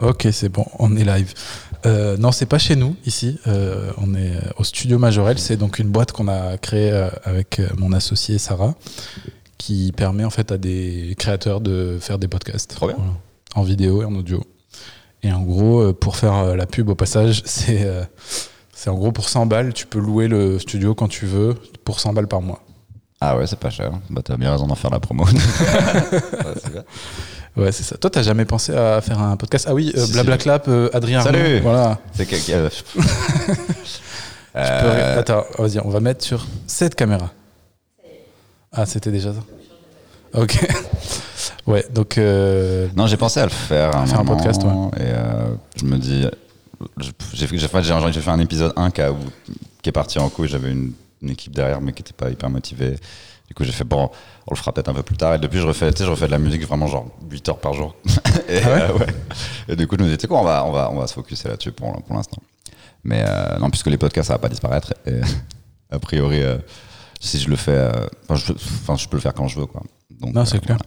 Ok, c'est bon, on est live. Euh, non, c'est pas chez nous ici. Euh, on est au studio Majorel. C'est donc une boîte qu'on a créée euh, avec euh, mon associé Sarah, qui permet en fait à des créateurs de faire des podcasts. Trop bien. Voilà. En vidéo et en audio. Et en gros, pour faire la pub au passage, c'est euh, c'est en gros pour 100 balles, tu peux louer le studio quand tu veux pour 100 balles par mois. Ah ouais, c'est pas cher. Bah t'as bien raison d'en faire la promo. Ouais, c'est bien. Ouais, c'est ça. Toi, t'as jamais pensé à faire un podcast? Ah oui, euh, Si, Blabla si. Clap, euh, Adrien. Salut. Arnaud, Voilà. C'est que- que- Tu peux- Euh, Attends, vas-y, on va mettre sur cette caméra. Ah, c'était déjà ça Ok. ouais, donc. euh, Non, j'ai pensé à le faire. Un Faire un podcast, ouais. Et euh, je me dis, j'ai fait, j'ai un épisode 1 qui, a- qui est parti en couille. J'avais une, une équipe derrière, mais qui n'était pas hyper motivée. Du coup, j'ai fait, bon, on le fera peut-être un peu plus tard. Et depuis, je refais, je refais de la musique vraiment genre 8 heures par jour. et, Ah ouais euh, ouais. et du coup, je me dis, tu sais quoi, on va, on va, on va se focuser là-dessus pour, pour l'instant. Mais euh, non, puisque les podcasts, ça va pas disparaître. Et a priori, euh, si je le fais, euh, enfin, je, je peux le faire quand je veux, quoi. Donc, Non, c'est euh, clair.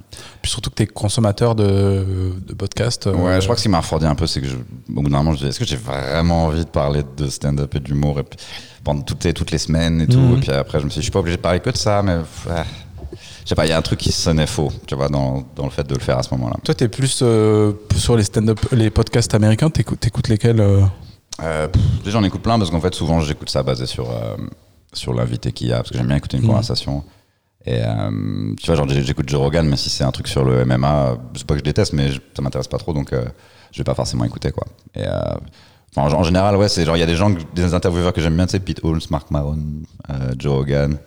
Puis surtout que t'es consommateur de, de podcasts. euh, Ouais, je crois que ce qui m'a refroidi un peu, c'est que je, au bout d'un moment, je dis, est-ce que j'ai vraiment envie de parler de stand-up et d'humour pendant toutes les, toutes les semaines et tout. Mhm. Et puis après, je me suis dit, je suis pas obligé de parler que de ça, mais je sais pas, il y a un truc qui sonnait faux, tu vois, dans, dans le fait de le faire à ce moment-là. Toi, t'es plus euh, sur les stand-up, les podcasts américains. T'écoutes, t'écoutes lesquels j'en écoute plein parce qu'en fait, souvent, j'écoute ça basé sur, sur l'invité qu'il y a, parce que j'aime bien écouter une Mhm. conversation. Et euh, tu vois, genre, j'écoute Joe Rogan, mais si c'est un truc sur le MMA, sais pas que je déteste, mais je- ça m'intéresse pas trop, donc euh, je vais pas forcément écouter, quoi. Et euh, en, en général, ouais, c'est genre, il y a des gens, des intervieweurs que j'aime bien, tu sais, Pete Holmes, Mark Maron, euh, Joe Rogan.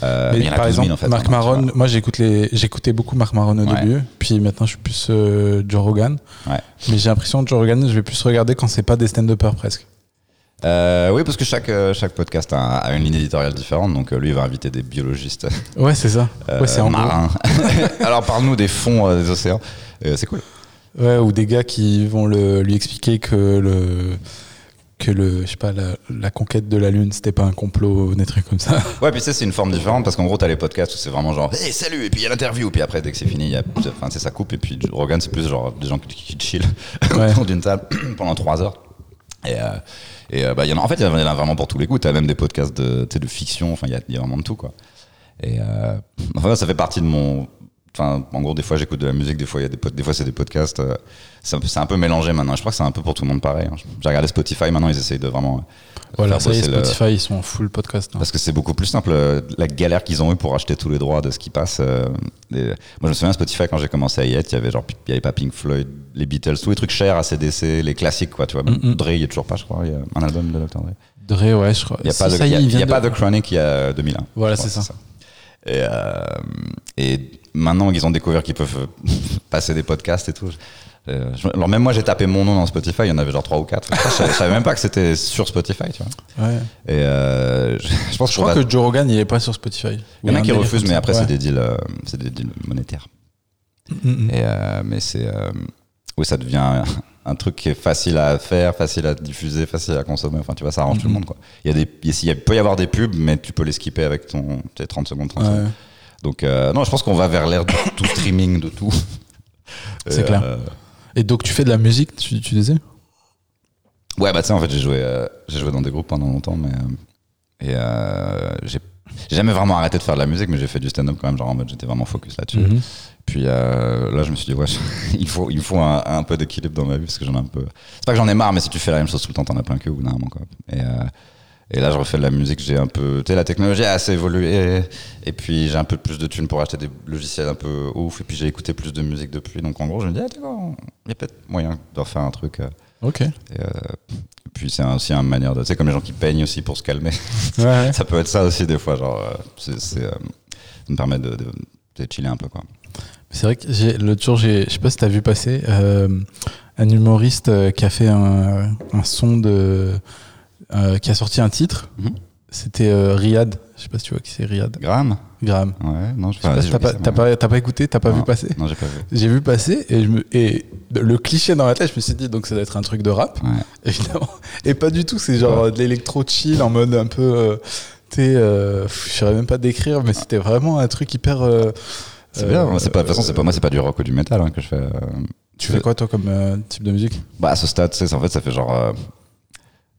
Mais mais par 12 000, exemple, en fait, maintenant, tu Maron, moi j'écoute les, j'écoutais beaucoup Marc Maron au Ouais. début, puis maintenant je suis plus Joe Rogan. Ouais. Mais j'ai l'impression que Joe Rogan, je vais plus regarder quand c'est pas des stand-uppers presque. Euh, oui, parce que chaque, euh, chaque podcast a, a une ligne éditoriale différente, donc euh, lui, il va inviter des biologistes. Ouais, c'est ça. euh, ouais, c'est marins. Alors, parle-nous des fonds euh, des océans. C'est cool. Ouais, ou des gars qui vont le, lui expliquer que le que le je sais pas la, la conquête de la lune c'était pas un complot des trucs comme ça. Ouais, puis sais, c'est une forme différente parce qu'en gros, t'as les podcasts où c'est vraiment genre, hey, salut, et puis il y a l'interview, puis après, dès que c'est fini, enfin, c'est ça coupe, et puis Rogan, c'est plus genre des gens qui, qui chill Ouais. autour d'une table pendant trois heures. Et, euh, et euh, bah, y en a, en fait, il y en a vraiment pour tous les goûts. T'as même des podcasts de, tu de fiction, enfin, il y a, y a vraiment de tout, quoi. Et euh, enfin, ça fait partie de mon. Enfin, en gros, des fois, j'écoute de la musique, des fois, il y a des, des fois, c'est des podcasts. euh, c'est un, peu- mélangé maintenant. Je crois que c'est un peu pour tout le monde pareil. hein. J'ai regardé Spotify, maintenant, ils essayent de vraiment. euh, Voilà, ça y est, le- Spotify ils sont en full podcast. hein. parce que c'est beaucoup plus simple. euh, La galère qu'ils ont eu pour acheter tous les droits de ce qui passe. euh, Moi, je me souviens, Spotify, quand j'ai commencé à y être, il y avait genre, il y avait pas Pink Floyd, les Beatles, tous les trucs chers, ACDC, les classiques, quoi. Tu vois, même. Dre, il y a toujours pas, je crois, il y a un album de Dr. Dre. Dre, ouais, je crois. Il n'y a, pas, de, ça il y a- il y a pas de- de Chronic, il y a 2001. Voilà, c'est ça. Et, euh, et maintenant qu'ils ont découvert qu'ils peuvent passer des podcasts et tout. euh, alors même moi j'ai tapé mon nom dans Spotify, il y en avait genre 3 ou 4. Je, savais- je savais même pas que c'était sur Spotify, tu vois. Ouais. Et euh, je, je pense Je crois que Joe Rogan il est pas sur Spotify. il y en a qui refusent, mais après Ouais. c'est des deals, c'est des deals monétaires. Mm, mm. Et euh, mais c'est oui, ça devient un, truc qui est facile à faire, facile à diffuser, facile à consommer. Enfin, tu vois, ça arrange tout le Mhm. monde. Quoi. Il y a des, il peut y avoir des pubs, mais tu peux les skipper avec ton tes 30 secondes. 30 Ouais. secondes. Donc euh, non, je pense qu'on va vers l'ère de tout streaming, de tout. C'est clair. euh, Et donc tu fais de la musique, tu, tu disais Ouais, bah tu sais, en fait, j'ai joué, euh, j'ai joué dans des groupes pendant longtemps, mais et j'ai j'ai jamais vraiment arrêté de faire de la musique, mais j'ai fait du stand-up quand même, genre en mode j'étais vraiment focus là-dessus. Mhm. Puis euh, là, je me suis dit, ouais, il faut, il faut un, un peu d'équilibre dans ma vie parce que j'en ai un peu. C'est pas que j'en ai marre, mais si tu fais la même chose tout le temps, t'en as plein que d'un moment, quoi. Et, euh, et là, je refais de la musique, j'ai un peu. Tu sais, la technologie a assez évolué. Et puis, j'ai un peu plus de thunes pour acheter des logiciels un peu ouf. Et puis, j'ai écouté plus de musique depuis. Donc, en gros, je me dis, ah, d'accord, il y a peut-être moyen de refaire un truc. euh. Ok. Et, euh, puis, c'est aussi une manière de. Tu sais, comme les gens qui peignent aussi pour se calmer. Ouais, ça peut être ça aussi, des fois. Genre, c'est, ça me permet de, de, de chiller un peu, quoi. C'est vrai que j'ai- l'autre jour, j'ai- je sais pas si t'as vu passer euh, un humoriste euh, qui a fait un, un son de. euh, qui a sorti un titre. Mhm. C'était Riyad. Je sais pas si tu vois qui c'est Riyad. Graham? Graham. Ouais, non, je sais pas t'as pas, ça, pas, t'as pas écouté, t'as pas Non. vu passer. Non, j'ai pas vu. J'ai vu passer et, je me, et le cliché dans la tête, je me suis dit donc ça doit être un truc de rap, Ouais. évidemment. Et pas du tout, c'est genre de l'électro chill en mode un peu. tu sais, je saurais même pas décrire, mais c'était vraiment un truc hyper. Euh, C'est bien. moi, c'est pas, de toute façon, c'est pas moi, c'est pas du rock ou du métal hein, que je fais. euh, Tu fais quoi toi comme euh, type de musique? Bah, à ce stade, tu sais, en fait, ça fait genre, euh,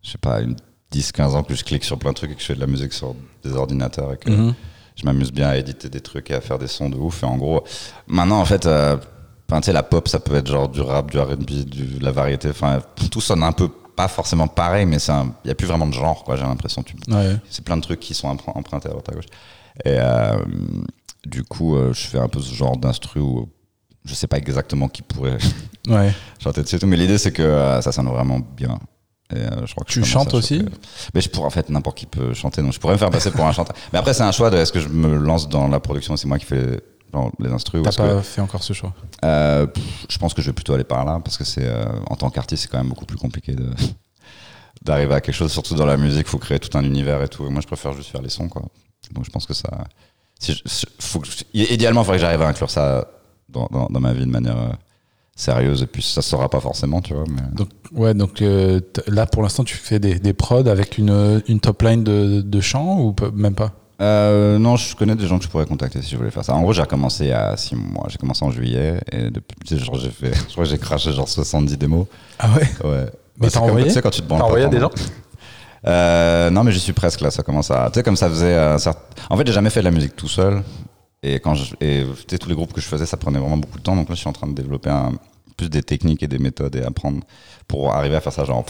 je sais pas, une 10-15 ans que je clique sur plein de trucs et que je fais de la musique sur des ordinateurs et que Mhm. je m'amuse bien à éditer des trucs et à faire des sons de ouf. Et en gros, maintenant, en fait, euh, tu sais, la pop, ça peut être genre du rap, du RB, du- de la variété. Enfin, tout sonne un peu, pas forcément pareil, mais il n'y a plus vraiment de genre, quoi, j'ai l'impression. Tu- Ouais. C'est plein de trucs qui sont empr- empruntés à droite à gauche. Et euh, du coup, euh, je fais un peu ce genre d'instru où je sais pas exactement qui pourrait Ouais. chanter dessus et tout, mais l'idée c'est que euh, ça sonne vraiment bien. Et euh, je crois que Tu je chantes aussi. Mais je pourrais en fait n'importe qui peut chanter, donc je pourrais me faire passer pour un chanteur. Mais après c'est un choix de est-ce que je me lance dans la production, c'est moi qui fais genre, les instrus ou T'as pas que fait encore ce choix? euh, pff, je pense que je vais plutôt aller par là parce que c'est en tant qu'artiste c'est quand même beaucoup plus compliqué de d'arriver à quelque chose, surtout dans la musique, faut créer tout un univers et tout. Et moi je préfère juste faire les sons quoi. Donc je pense que ça, si je- si- faut que je- idéalement il faudrait que j'arrive à inclure ça dans, dans, dans ma vie de manière euh, sérieuse et puis ça se saura pas forcément, tu vois. Mais... Donc, ouais, donc euh, là pour l'instant tu fais des, des prods avec une, une top line de, de chant ou même pas? Euh, non, je connais des gens que je pourrais contacter si je voulais faire ça. En gros, j'ai y a 6 mois. J'ai commencé en juillet et depuis, genre, j'ai fait, je crois que j'ai craché genre 70 démos. Ah ouais? Ouais. Mais c'est t'as envoyé? Tu sais, quand tu te branles T'as envoyé à des non. Euh, non, mais j'y suis presque là. Ça commence à. Tu sais, comme ça faisait. un certain- En fait, j'ai jamais fait de la musique tout seul. Et quand je. Et tous les groupes que je faisais, ça prenait vraiment beaucoup de temps. Donc là, je suis en train de développer un... plus des techniques et des méthodes et apprendre pour arriver à faire ça genre,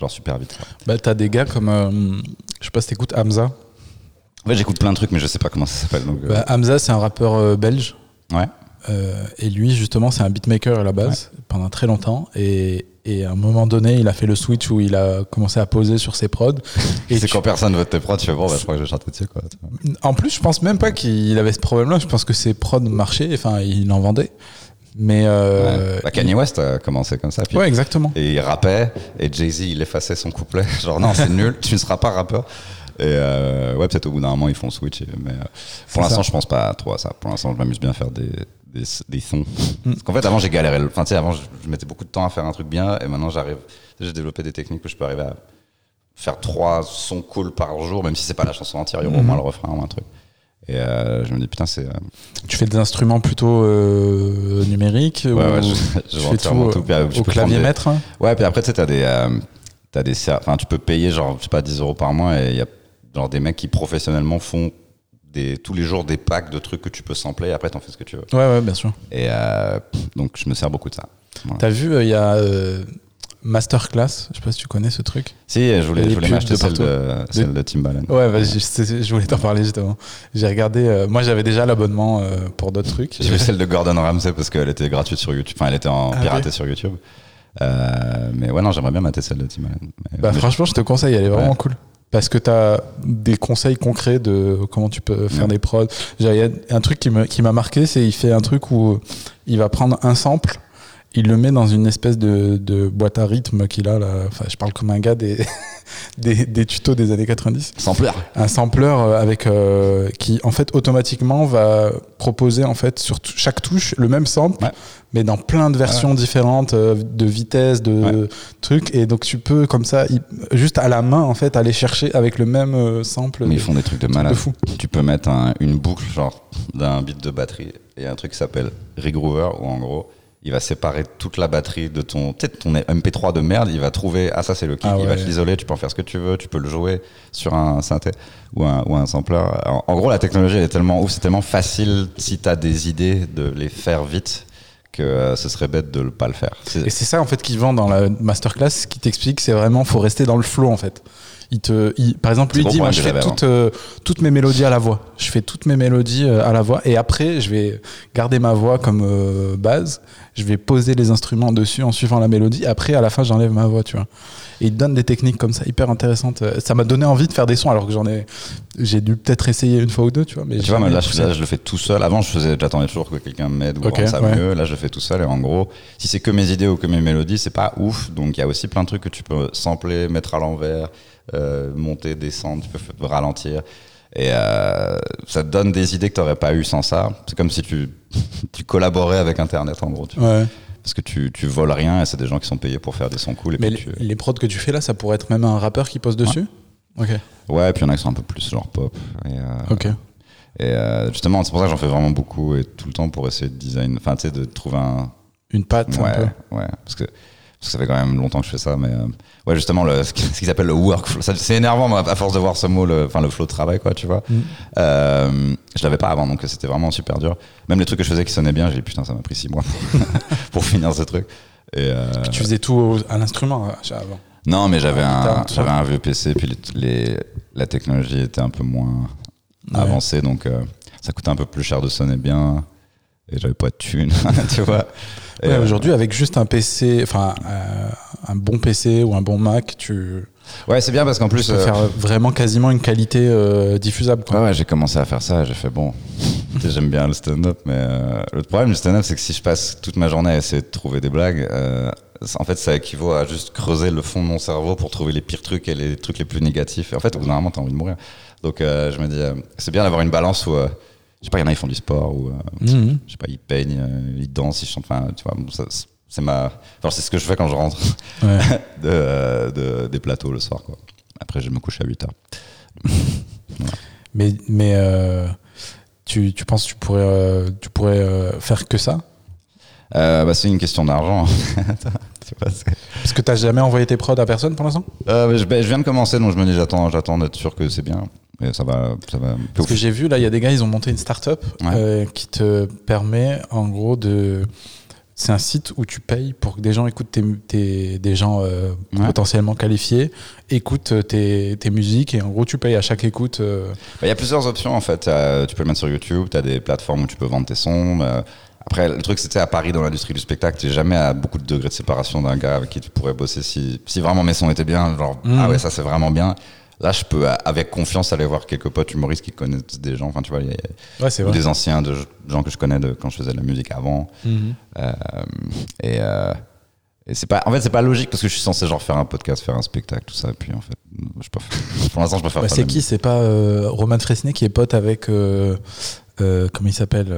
genre super vite. quoi. Bah t'as des gars comme, euh, je sais pas si t'écoutes Hamza. En fait, j'écoute plein de trucs, mais je sais pas comment ça s'appelle. Donc, euh, Bah, Hamza c'est un rappeur belge. ouais. Euh, et lui, justement, c'est un beatmaker à la base, pendant très longtemps. Et, et à un moment donné, il a fait le switch où il a commencé à poser sur ses prods. Et c'est tu- quand personne veut tes prods, tu fais bon, bah, je crois que je vais chanter dessus. Quoi. En plus, je pense même pas qu'il avait ce problème-là. Je pense que ses prods marchaient, enfin, il en vendait. Mais. Euh, Ouais. Bah, Kanye West a commencé comme ça. puis- Ouais, exactement. Et il rappait, et Jay-Z, il effaçait son couplet. Genre, non, c'est nul, tu ne seras pas rappeur. Et euh, ouais, peut-être au bout d'un moment, ils font le switch. Mais euh, pour l'instant, je pense pas trop à ça. Pour l'instant, je m'amuse bien à faire des, des, des sons. Mm. Parce qu'en fait, avant, j'ai galéré. Enfin, tu sais, avant, je, je mettais beaucoup de temps à faire un truc bien, et maintenant, j'arrive. J'ai développé des techniques où je peux arriver à faire trois sons cool par jour, même si c'est pas la chanson entière, il y aura au moins le refrain ou un truc. Et euh, je me dis, putain, c'est. euh, Tu fais des instruments plutôt euh, numériques Ouais, ou ouais, je, je fais tout, tout. Puis, je au clavier des- maître hein? Ouais, puis après, tu sais, t'as des. euh, t'as des enfin, tu peux payer, genre, je sais pas, 10 euros par mois et il y a genre des mecs qui professionnellement font des, tous les jours des packs de trucs que tu peux sampler et après, t'en fais ce que tu veux. Ouais, ouais, bien sûr. Et euh, donc, je me sers beaucoup de ça. Voilà. T'as vu, euh, il y a euh, Masterclass, je sais pas si tu connais ce truc. Si, je voulais, je voulais m'acheter de celle de, celle de Timbaland. Ouais, je, voulais t'en parler justement. J'ai regardé, euh, moi j'avais déjà l'abonnement euh, pour d'autres trucs. J'ai vu celle de Gordon Ramsay parce qu'elle était gratuite sur YouTube. Enfin, elle était en Ah piratée sur YouTube. Euh, mais ouais, non, j'aimerais bien mater celle de Timbaland. Bah, franchement, je te conseille, elle est vraiment Ouais. cool. Parce que tu as des conseils concrets de comment tu peux faire Ouais. des prods. Genre, Il y a un truc qui m'a marqué, c'est il fait un truc où il va prendre un sample, il le met dans une espèce de, de boîte à rythme qu'il a là. Enfin, je parle comme un gars des, des, des tutos des années 90. Sampler. Un sampler euh, avec euh, qui en fait automatiquement va proposer en fait sur chaque touche le même sample, Ouais. mais dans plein de versions différentes euh, de vitesse, de trucs. Et donc tu peux comme ça juste à la main en fait aller chercher avec le même sample. Mais ils font des trucs de malade. de fou. Tu peux mettre un- une boucle genre d'un bit de batterie et un truc qui s'appelle regroover où en gros il va séparer toute la batterie de ton peut-être ton MP3 de merde, il va trouver ah ça c'est le kick, Ah il va te l'isoler, tu peux en faire ce que tu veux, tu peux le jouer sur un synthé ou un, ou un sampler. En, en gros la technologie elle est tellement ouf, c'est tellement facile si tu as des idées de les faire vite que euh, ce serait bête de ne pas le faire. Et c'est ça en fait qui vend dans la masterclass, qui t'explique, c'est vraiment faut rester dans le flow en fait. Il te, il- par exemple, lui dit, moi je fais toutes, euh, toutes mes mélodies à la voix. Je fais toutes mes mélodies euh, à la voix et après je vais garder ma voix comme euh, base. Je vais poser les instruments dessus en suivant la mélodie. Après à la fin j'enlève ma voix, tu vois. Et il te donne des techniques comme ça hyper intéressantes. Ça m'a donné envie de faire des sons alors que j'en ai, j'ai dû peut-être essayer une fois ou deux, tu vois. Mais tu vois, jamais mais là, je, là, je le fais tout seul. Avant, je faisais, j'attendais toujours que quelqu'un m'aide ou Ok, rende ça ouais. mieux. Là, je le fais tout seul. Et en gros, si c'est que mes idées ou que mes mélodies, c'est pas ouf. Donc, il y a aussi plein de trucs que tu peux sampler, mettre à l'envers, monter, descendre, tu peux ralentir. Et euh, ça te donne des idées que tu n'aurais pas eu sans ça. C'est comme si tu, tu collaborais avec Internet, en gros. tu. Ouais. Parce que tu, tu voles rien et c'est des gens qui sont payés pour faire des sons cool. Et Mais les, tu- les prods que tu fais là, ça pourrait être même un rappeur qui pose dessus. Ok. Ouais, et puis il y en a qui sont un peu plus genre pop. Et, euh, Ok. Et euh, justement, c'est pour ça que j'en fais vraiment beaucoup et tout le temps pour essayer de design, enfin, tu sais, de trouver un. Une patte ouais, un peu. ouais. Parce que, parce que ça fait quand même longtemps que je fais ça, mais euh, ouais, justement, le, ce qui- ce qu'ils appellent le workflow. C'est énervant, à force de voir ce mot, le, enfin, le flow de travail, quoi, tu vois. Mm. Euh, je l'avais pas avant, donc c'était vraiment super dur. Même les trucs que je faisais qui sonnaient bien, j'ai dit putain, ça m'a pris six mois pour, finir ce truc. Et euh, Tu faisais tout à l'instrument euh, avant. non, mais j'avais un, j'avais un vieux PC, puis les, les- la technologie était un peu moins Ouais. avancée, donc euh, ça coûtait un peu plus cher de sonner bien. Et j'avais pas de thunes, tu vois. Ouais, euh, Aujourd'hui, avec juste un PC, enfin euh, un bon PC ou un bon Mac, tu ouais, c'est bien parce qu'en plus, peux euh, faire vraiment quasiment une qualité diffusable. Quoi. Ouais, ouais, j'ai commencé à faire ça. J'ai fait bon, tu j'aime bien le stand-up, mais le problème du stand-up, c'est que si je passe toute ma journée à essayer de trouver des blagues, en fait, ça équivaut à juste creuser le fond de mon cerveau pour trouver les pires trucs et les trucs les plus négatifs. Et en fait, au bout d'un moment, t'as envie de mourir. Donc, euh, je me dis, euh, c'est bien d'avoir une balance où, euh, je sais pas, il y en a, ils font du sport ou, euh, Mhm. je sais pas, ils peignent, euh, ils dansent, ils chantent. Enfin, tu vois, bon, ça, c'est ma, enfin, c'est ce que je fais quand je rentre Ouais. de, euh, de- des plateaux le soir, quoi. Après, je me couche à 8 heures. Mais, mais euh, tu, tu penses que tu pourrais, euh, tu pourrais euh, faire que ça? Bah, c'est une question d'argent. Parce que tu n'as jamais envoyé tes prods à personne pour l'instant? Je, ben, je viens de commencer, donc je me dis j'attends, j'attends d'être sûr que c'est bien. Et ça va, ça va. Parce que j'ai vu, là, il y a des gars, ils ont monté une start-up Ouais. euh, qui te permet, en gros, de. C'est un site où tu payes pour que des gens écoutent tes, tes- des gens euh, Ouais. potentiellement qualifiés, écoutent tes, tes musiques et en gros tu payes à chaque écoute. euh, Bah, Il y a plusieurs options en fait. Euh, tu peux le mettre sur YouTube, tu as des plateformes où tu peux vendre tes sons. euh, après, le truc, c'était à Paris, dans l'industrie du spectacle, tu jamais à beaucoup de degrés de séparation d'un gars avec qui tu pourrais bosser si, si vraiment mes sons étaient bien. Genre, Mhm. ah ouais, ça c'est vraiment bien. Là, je peux, euh, avec confiance, aller voir quelques potes humoristes qui connaissent des gens. Enfin, tu vois, Ouais, vrai. des anciens de, gens que je connais de quand je faisais de la musique avant. Mhm. Euh, et euh, et c'est pas, en fait, c'est pas logique parce que je suis censé genre faire un podcast, faire un spectacle, tout ça. Et puis en fait, je peux, pour l'instant, je peux faire. Bah, c'est qui? C'est pas Roman Fresnay qui est pote avec. comment il s'appelle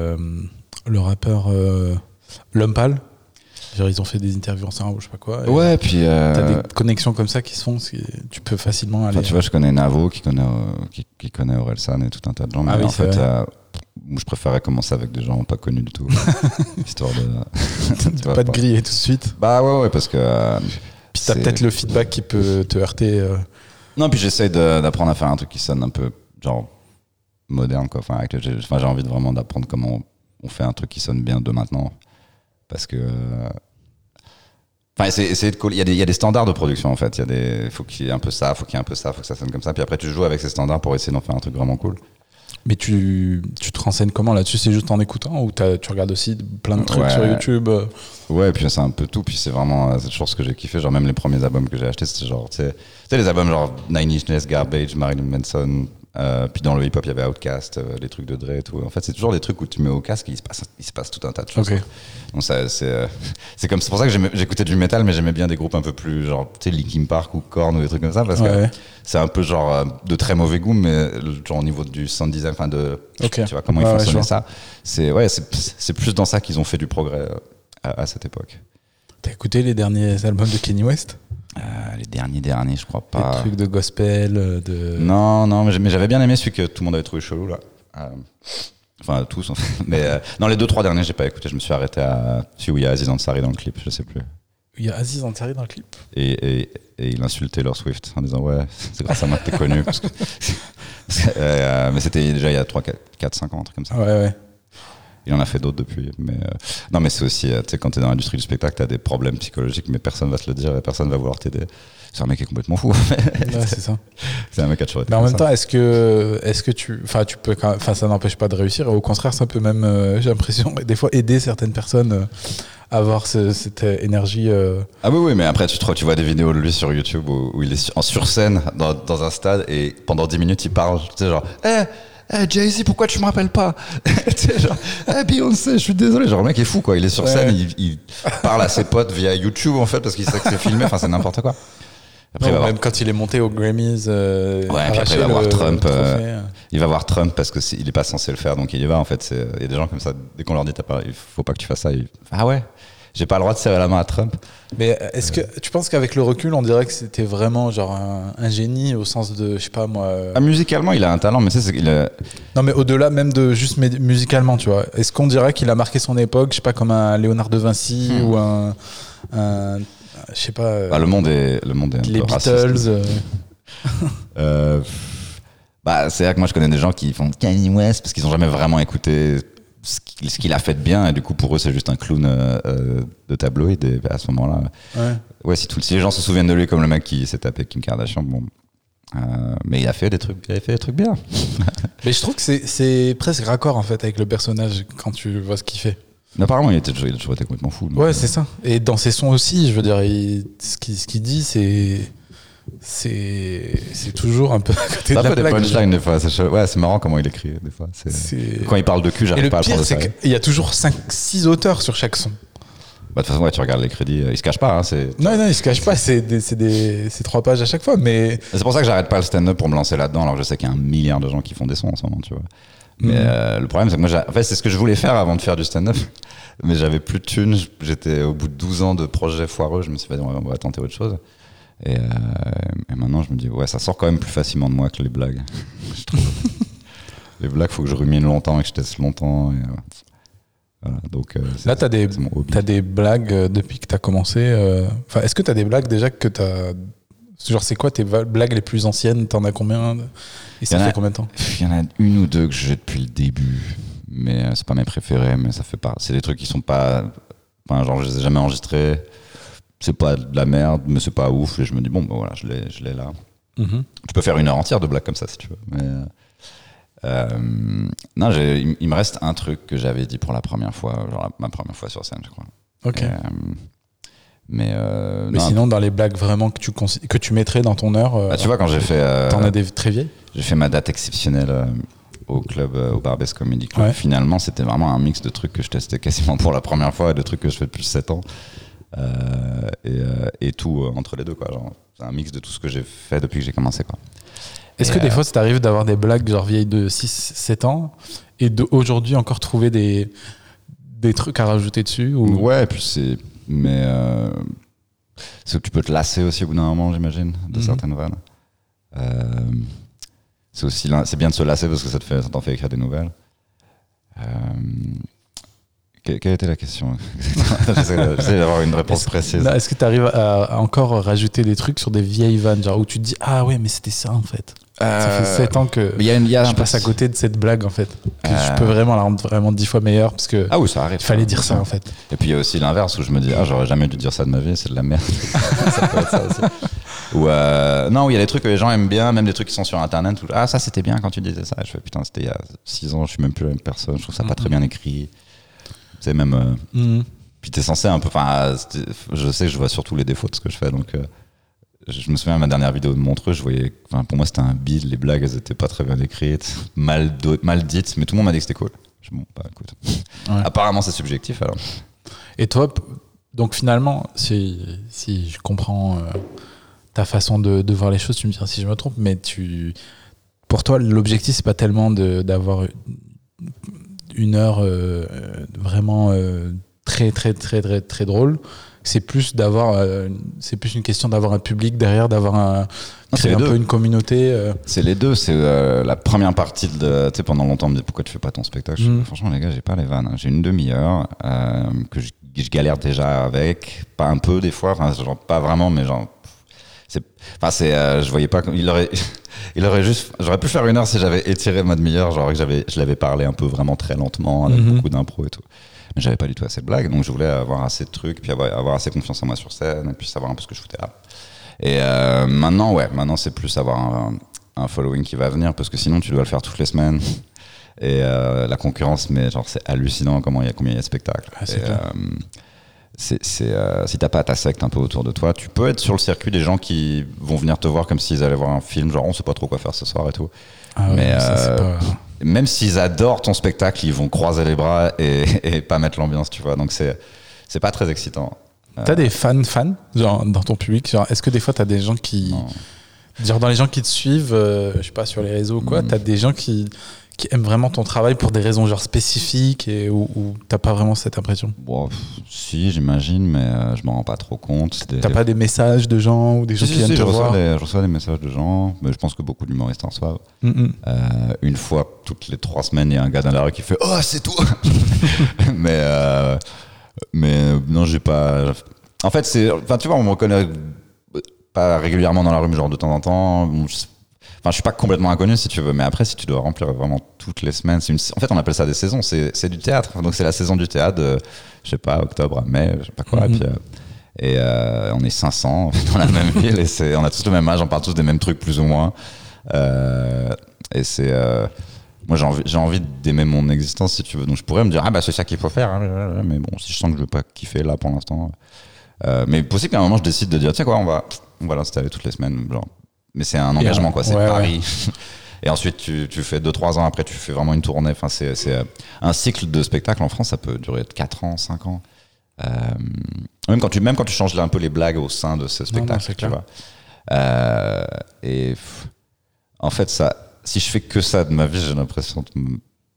Le rappeur L'Homme Pâle? Genre, ils ont fait des interviews ensemble ou je sais pas quoi. et Ouais, puis. euh, T'as des connexions comme ça qui se font, tu peux facilement aller. Enfin, tu vois, je connais Navo qui connaît, euh, qui, qui connaît Orelsan et tout un tas de gens. Mais Ah oui, en fait, euh, je préférais commencer avec des gens pas connus du tout. histoire de. vois, pas de griller tout de suite. Bah ouais, ouais, parce que. euh, Puis t'as peut-être le feedback qui peut te heurter. euh. Non, puis j'essaye de- d'apprendre à faire un truc qui sonne un peu, genre, moderne, quoi. Enfin, j'ai envie de vraiment d'apprendre comment on fait un truc qui sonne bien de maintenant. Parce que. euh, Enfin, essayer, de coller. Il y, a des, il y a des standards de production, en fait. Il y a des. Faut qu'il y ait un peu ça, faut qu'il y ait un peu ça, faut que ça sonne comme ça. Puis après, tu joues avec ces standards pour essayer d'en faire un truc vraiment cool. Mais tu, tu te renseignes comment là-dessus? C'est juste en écoutant ou tu regardes aussi plein de trucs Ouais. sur YouTube? Ouais, et puis c'est un peu tout. Puis c'est vraiment euh, c'est toujours ce que j'ai kiffé. Genre, même les premiers albums que j'ai achetés, c'était genre, tu sais, les albums genre Nine Inch Nails, Garbage, Marilyn Manson. Euh, puis dans le hip-hop, il y avait Outkast, euh, les trucs de Dre et tout. En fait, c'est toujours des trucs où tu mets au casque et il se passe, il se passe tout un tas de choses. Donc, ça, c'est, euh, c'est comme, c'est pour ça que j'écoutais du métal, mais j'aimais bien des groupes un peu plus, genre, tu sais, Linkin Park ou Korn ou des trucs comme ça, parce Ouais. que c'est un peu genre de très mauvais goût, mais genre au niveau du sound design, enfin de, tu vois, comment ils ouais, vois. ça. C'est, ouais, c'est, plus dans ça qu'ils ont fait du progrès à, à cette époque. T'as écouté les derniers albums de Kenny West? Euh, les derniers, derniers, je crois Des pas. trucs de gospel, euh, de. Non, non, mais j'avais bien aimé celui que tout le monde avait trouvé chelou là. Euh, enfin, tous, en fait. Mais euh, non, les deux, trois derniers, j'ai pas écouté. Je me suis arrêté à celui où il y a Aziz Ansari dans le clip, je sais plus. Il y a Aziz Ansari dans le clip. Et, et, et il insulte Taylor Swift en disant Ouais, c'est grâce à moi que t'es connu. parce que- mais c'était déjà il y a 3, 4, 4 5 ans, un truc comme ça. Ouais, ouais. Il en a fait d'autres depuis. Mais euh, non, mais c'est aussi, euh, tu sais, quand t'es dans l'industrie du spectacle, t'as des problèmes psychologiques, mais personne va te le dire et personne va vouloir t'aider. C'est un mec qui est complètement fou. Ouais, c'est ça. c'est un mec qui a toujours été Mais en même ça. temps, est-ce que, est-ce que tu, enfin, tu peux, enfin, ça n'empêche pas de réussir. Au contraire, ça peut même, euh, j'ai l'impression, des fois aider certaines personnes euh, à avoir ce- cette énergie. euh, Ah oui, oui, mais après, tu, te- tu vois des vidéos de lui sur YouTube où, où il est en sur scène dans, dans un stade et pendant 10 minutes, il parle, tu sais, genre, Eh, eh, Jay-Z, pourquoi tu me rappelles pas genre, Eh, Beyoncé, je suis désolé. Genre, le mec est fou, quoi. Il est sur Ouais. scène, il, il parle à ses potes via YouTube, en fait, parce qu'il sait que c'est filmé. Enfin, c'est n'importe quoi. Après, voir, même quand il est monté aux Grammys, euh, Ouais, puis après, il va le- voir Trump, euh, il va voir Trump parce que c'est- il est pas censé le faire, donc il y va, en fait. Il y a des gens comme ça, dès qu'on leur dit, pas, il faut pas que tu fasses ça, ah ouais? J'ai pas le droit de serrer la main à Trump. Mais est-ce que tu penses qu'avec le recul, on dirait que c'était vraiment genre un, un génie au sens de, je sais pas moi. euh, Ah, musicalement, il a un talent, mais c'est qu'il a- Non, mais au-delà même de juste musicalement, tu vois. Est-ce qu'on dirait qu'il a marqué son époque, je sais pas, comme un Léonard de Vinci Hmm. ou un, un- je sais pas, euh, bah, le monde est, le monde est un les peu. Beatles. euh, Euh, bah, c'est vrai que moi, je connais des gens qui font Kanye West parce qu'ils ont jamais vraiment écouté ce qu'il a fait de bien, et du coup, pour eux, c'est juste un clown euh, euh, de tabloïd. Et à ce moment-là, ouais. ouais, si, tout, si les gens se souviennent de lui comme le mec qui s'est tapé Kim Kardashian, bon. Euh, mais il a fait des trucs, il a fait des trucs bien. Mais je trouve que c'est- presque raccord en fait avec le personnage quand tu vois ce qu'il fait. Apparemment, il, était toujours, il a toujours été complètement fou. Ouais, c'est ça. Et dans ses sons aussi, je veux dire, il- ce qu'il ce qu'il dit, c'est. C'est c'est toujours un peu à côté de la des des fois. Ouais, c'est marrant comment il écrit des fois. C'est- C'est- Quand il parle de cul, j'arrive le pas à le pire, prendre c'est sérieux. qu'il y a toujours 5-6 auteurs sur chaque son. Bah, de toute façon, ouais, tu regardes les crédits, euh, il se cache pas. Hein, c'est Non, non, il se cache pas, c'est des- c'est des- c'est trois pages à chaque fois, mais. c'est pour ça que j'arrête pas le stand-up pour me lancer là-dedans. Alors je sais qu'il y a un milliard de gens qui font des sons en ce moment, tu vois. Mais Mhm. euh, le problème, c'est que moi, en fait, c'est ce que je voulais faire avant de faire du stand-up. Mais j'avais plus de thunes. J'étais au bout de 12 ans de projets foireux. Je me suis dit, on va, on va tenter autre chose. Et, euh, et maintenant, je me dis, ouais, ça sort quand même plus facilement de moi que les blagues. je trouve. les blagues, faut que je rumine longtemps et que je teste longtemps. Et, euh, voilà, donc, euh, Là, mon hobby. t'as des blagues euh, depuis que t'as commencé. euh, est-ce que t'as des blagues déjà que t'as. Genre, c'est quoi tes blagues les plus anciennes? T'en as combien? Et ça Il a- fait combien de temps? Il y en a une ou deux que j'ai depuis le début, mais c'est pas mes préférés, mais ça fait pas. C'est des trucs qui sont pas. Enfin, genre, je les ai jamais enregistrés. C'est pas de la merde, mais c'est pas ouf. Et je me dis, bon, ben voilà, je l'ai, je l'ai là. Mhm. Tu peux faire une heure entière de blagues comme ça si tu veux. Mais, euh, euh, non, j'ai- il, me reste un truc que j'avais dit pour la première fois, genre la- ma première fois sur scène, je crois. Ok. Et, euh, mais euh, Mais non, sinon, dans les blagues vraiment que tu, que tu mettrais dans ton heure, bah, tu vois, quand j'ai fait. t'en as des très vieilles? J'ai fait ma date exceptionnelle au club, au Barbès Comedy Club. Ouais. Finalement, c'était vraiment un mix de trucs que je testais quasiment pour la première fois et de trucs que je fais depuis 7 ans. Euh, et, euh, et tout euh, entre les deux, quoi. Genre, C'est un mix de tout ce que j'ai fait depuis que j'ai commencé, quoi. Est-ce que des fois, ça t'arrive d'avoir des blagues genre vieilles de 6-7 ans et d'aujourd'hui encore trouver des, des trucs à rajouter dessus ou... Ouais, et puis c'est. Mais. Euh, c'est que tu peux te lasser aussi au bout d'un moment, j'imagine, de Mhm. certaines vannes. Euh, c'est aussi l'un- c'est bien de se lasser parce que ça te fait, ça t'en fait écrire des nouvelles. Euh, quelle était la question J'essaie d'avoir une réponse précise. Non, Est-ce que tu arrives à, à encore rajouter des trucs sur des vieilles vannes, genre où tu te dis Ah ouais, mais c'était ça en fait. Ça fait 7 ans que Euh, y a, une- y a je un passe à côté de cette blague en fait. Que Euh. je peux vraiment la rendre vraiment 10 fois meilleure parce que Ah oui, ça arrive. fallait dire ça en fait. Et puis il y a aussi l'inverse où je me dis, ah, j'aurais jamais dû dire ça de ma vie, c'est de la merde. ça peut être ça aussi. Ou euh, non, il y a des trucs que les gens aiment bien, même des trucs qui sont sur internet où ah, ça c'était bien quand tu disais ça. Je fais putain, c'était il y a 6 ans, je suis même plus la même personne, je trouve ça pas très bien écrit. Même. euh, Mhm. Puis t'es censé un peu. Enfin, je sais que je vois surtout les défauts de ce que je fais, donc. euh, je me souviens de ma dernière vidéo de Montreux, je voyais. Enfin, pour moi, c'était un bide, les blagues, elles étaient pas très bien écrites, mal, mal dites, mais tout le monde m'a dit que c'était cool. Je dis, bon, bah écoute. Ouais. Apparemment, c'est subjectif alors. Et toi, donc finalement, si, si je comprends euh, ta façon de, de voir les choses, tu me diras si je me trompe, mais tu, pour toi, l'objectif, c'est pas tellement d'avoir une heure euh, euh, vraiment euh, très, très, très, très, très drôle. C'est plus d'avoir, euh, c'est plus une question d'avoir un public derrière, d'avoir un, c'est un deux. peu une communauté. euh. C'est les deux. C'est euh, la première partie de. Tu sais, pendant longtemps, on me dit pourquoi tu fais pas ton spectacle? Dis, Mhm. Franchement, les gars, j'ai pas les vannes. J'ai une demi-heure euh, que je, je galère déjà avec. Pas un peu des fois. Enfin, genre pas vraiment, mais genre. Enfin, c'est. euh, je voyais pas. Il aurait. Il aurait juste. J'aurais pu faire une heure si j'avais étiré ma demi-heure. Genre que j'avais. Je l'avais parlé un peu vraiment très lentement avec Mhm. beaucoup d'impro et tout. Mais j'avais pas du tout assez de blagues. Donc je voulais avoir assez de trucs, puis avoir, avoir assez confiance en moi sur scène, et puis savoir un peu ce que je foutais là. Et euh, maintenant, ouais, maintenant c'est plus avoir un, un following qui va venir parce que sinon tu dois le faire toutes les semaines. Et euh, la concurrence, mais genre c'est hallucinant comment il y a combien il y a de spectacles. Ah, c'est euh, euh, si t'as pas ta secte un peu autour de toi, tu peux être sur le circuit des gens qui vont venir te voir comme s'ils allaient voir un film, genre on sait pas trop quoi faire ce soir et tout. Ah ouais, Mais, ça, c'est euh, pas- Même s'ils adorent ton spectacle, ils vont croiser les bras et, et pas mettre l'ambiance, tu vois. Donc c'est, c'est pas très excitant. T'as des fans fans genre, dans ton public? Genre, Est-ce que des fois t'as des gens qui. Non. Genre dans les gens qui te suivent, euh, je sais pas, sur les réseaux ou quoi, Mm. t'as des gens qui, qui aiment vraiment ton travail pour des raisons genre spécifiques et où, où t'as pas vraiment cette impression? Bon, pff, si, j'imagine, mais euh, je m'en rends pas trop compte. Des- T'as pas des messages de gens ou des gens Si, qui si, viennent si, te je, reçois voir des, je reçois des messages de gens, mais je pense que beaucoup d'humoristes en reçoivent. Mm, mm. Euh, une fois toutes les trois semaines, il y a un gars dans la rue qui fait Oh, c'est toi Mais, euh, mais non, j'ai pas. En fait, c'est. Enfin, tu vois, on me reconnaît pas régulièrement dans la rue, mais genre de temps en temps. Bon, je- Enfin, je suis pas complètement inconnu si tu veux, mais après, si tu dois remplir vraiment toutes les semaines, une... en fait, on appelle ça des saisons, c'est c'est du théâtre. Donc, c'est la saison du théâtre de, je sais pas, octobre à mai, je sais pas quoi. Mhm. Et, puis, euh, et euh, on est 500 dans la même ville et c'est- on a tous le même âge, on parle tous des mêmes trucs plus ou moins. Euh, et c'est. euh, moi, j'ai envie, j'ai envie d'aimer mon existence, si tu veux. Donc, je pourrais me dire, ah bah, c'est ça qu'il faut faire. hein, Mais bon, si je sens que je veux pas kiffer là pour l'instant. Mais possible qu'à un moment, je décide de dire, tu sais quoi, on va, on va l'installer toutes les semaines. Genre. Mais c'est un engagement, quoi. C'est ouais, Paris. Et ensuite, tu, tu fais 2-3 ans après, tu fais vraiment une tournée. Enfin, c'est c'est, euh, un cycle de spectacle en France, ça peut durer 4 ans, 5 ans. Euh, même, quand tu, même quand tu changes un peu les blagues au sein de ce non, spectacle, tu clair. vois. Euh, et pff, en fait, ça, si je fais que ça de ma vie, j'ai l'impression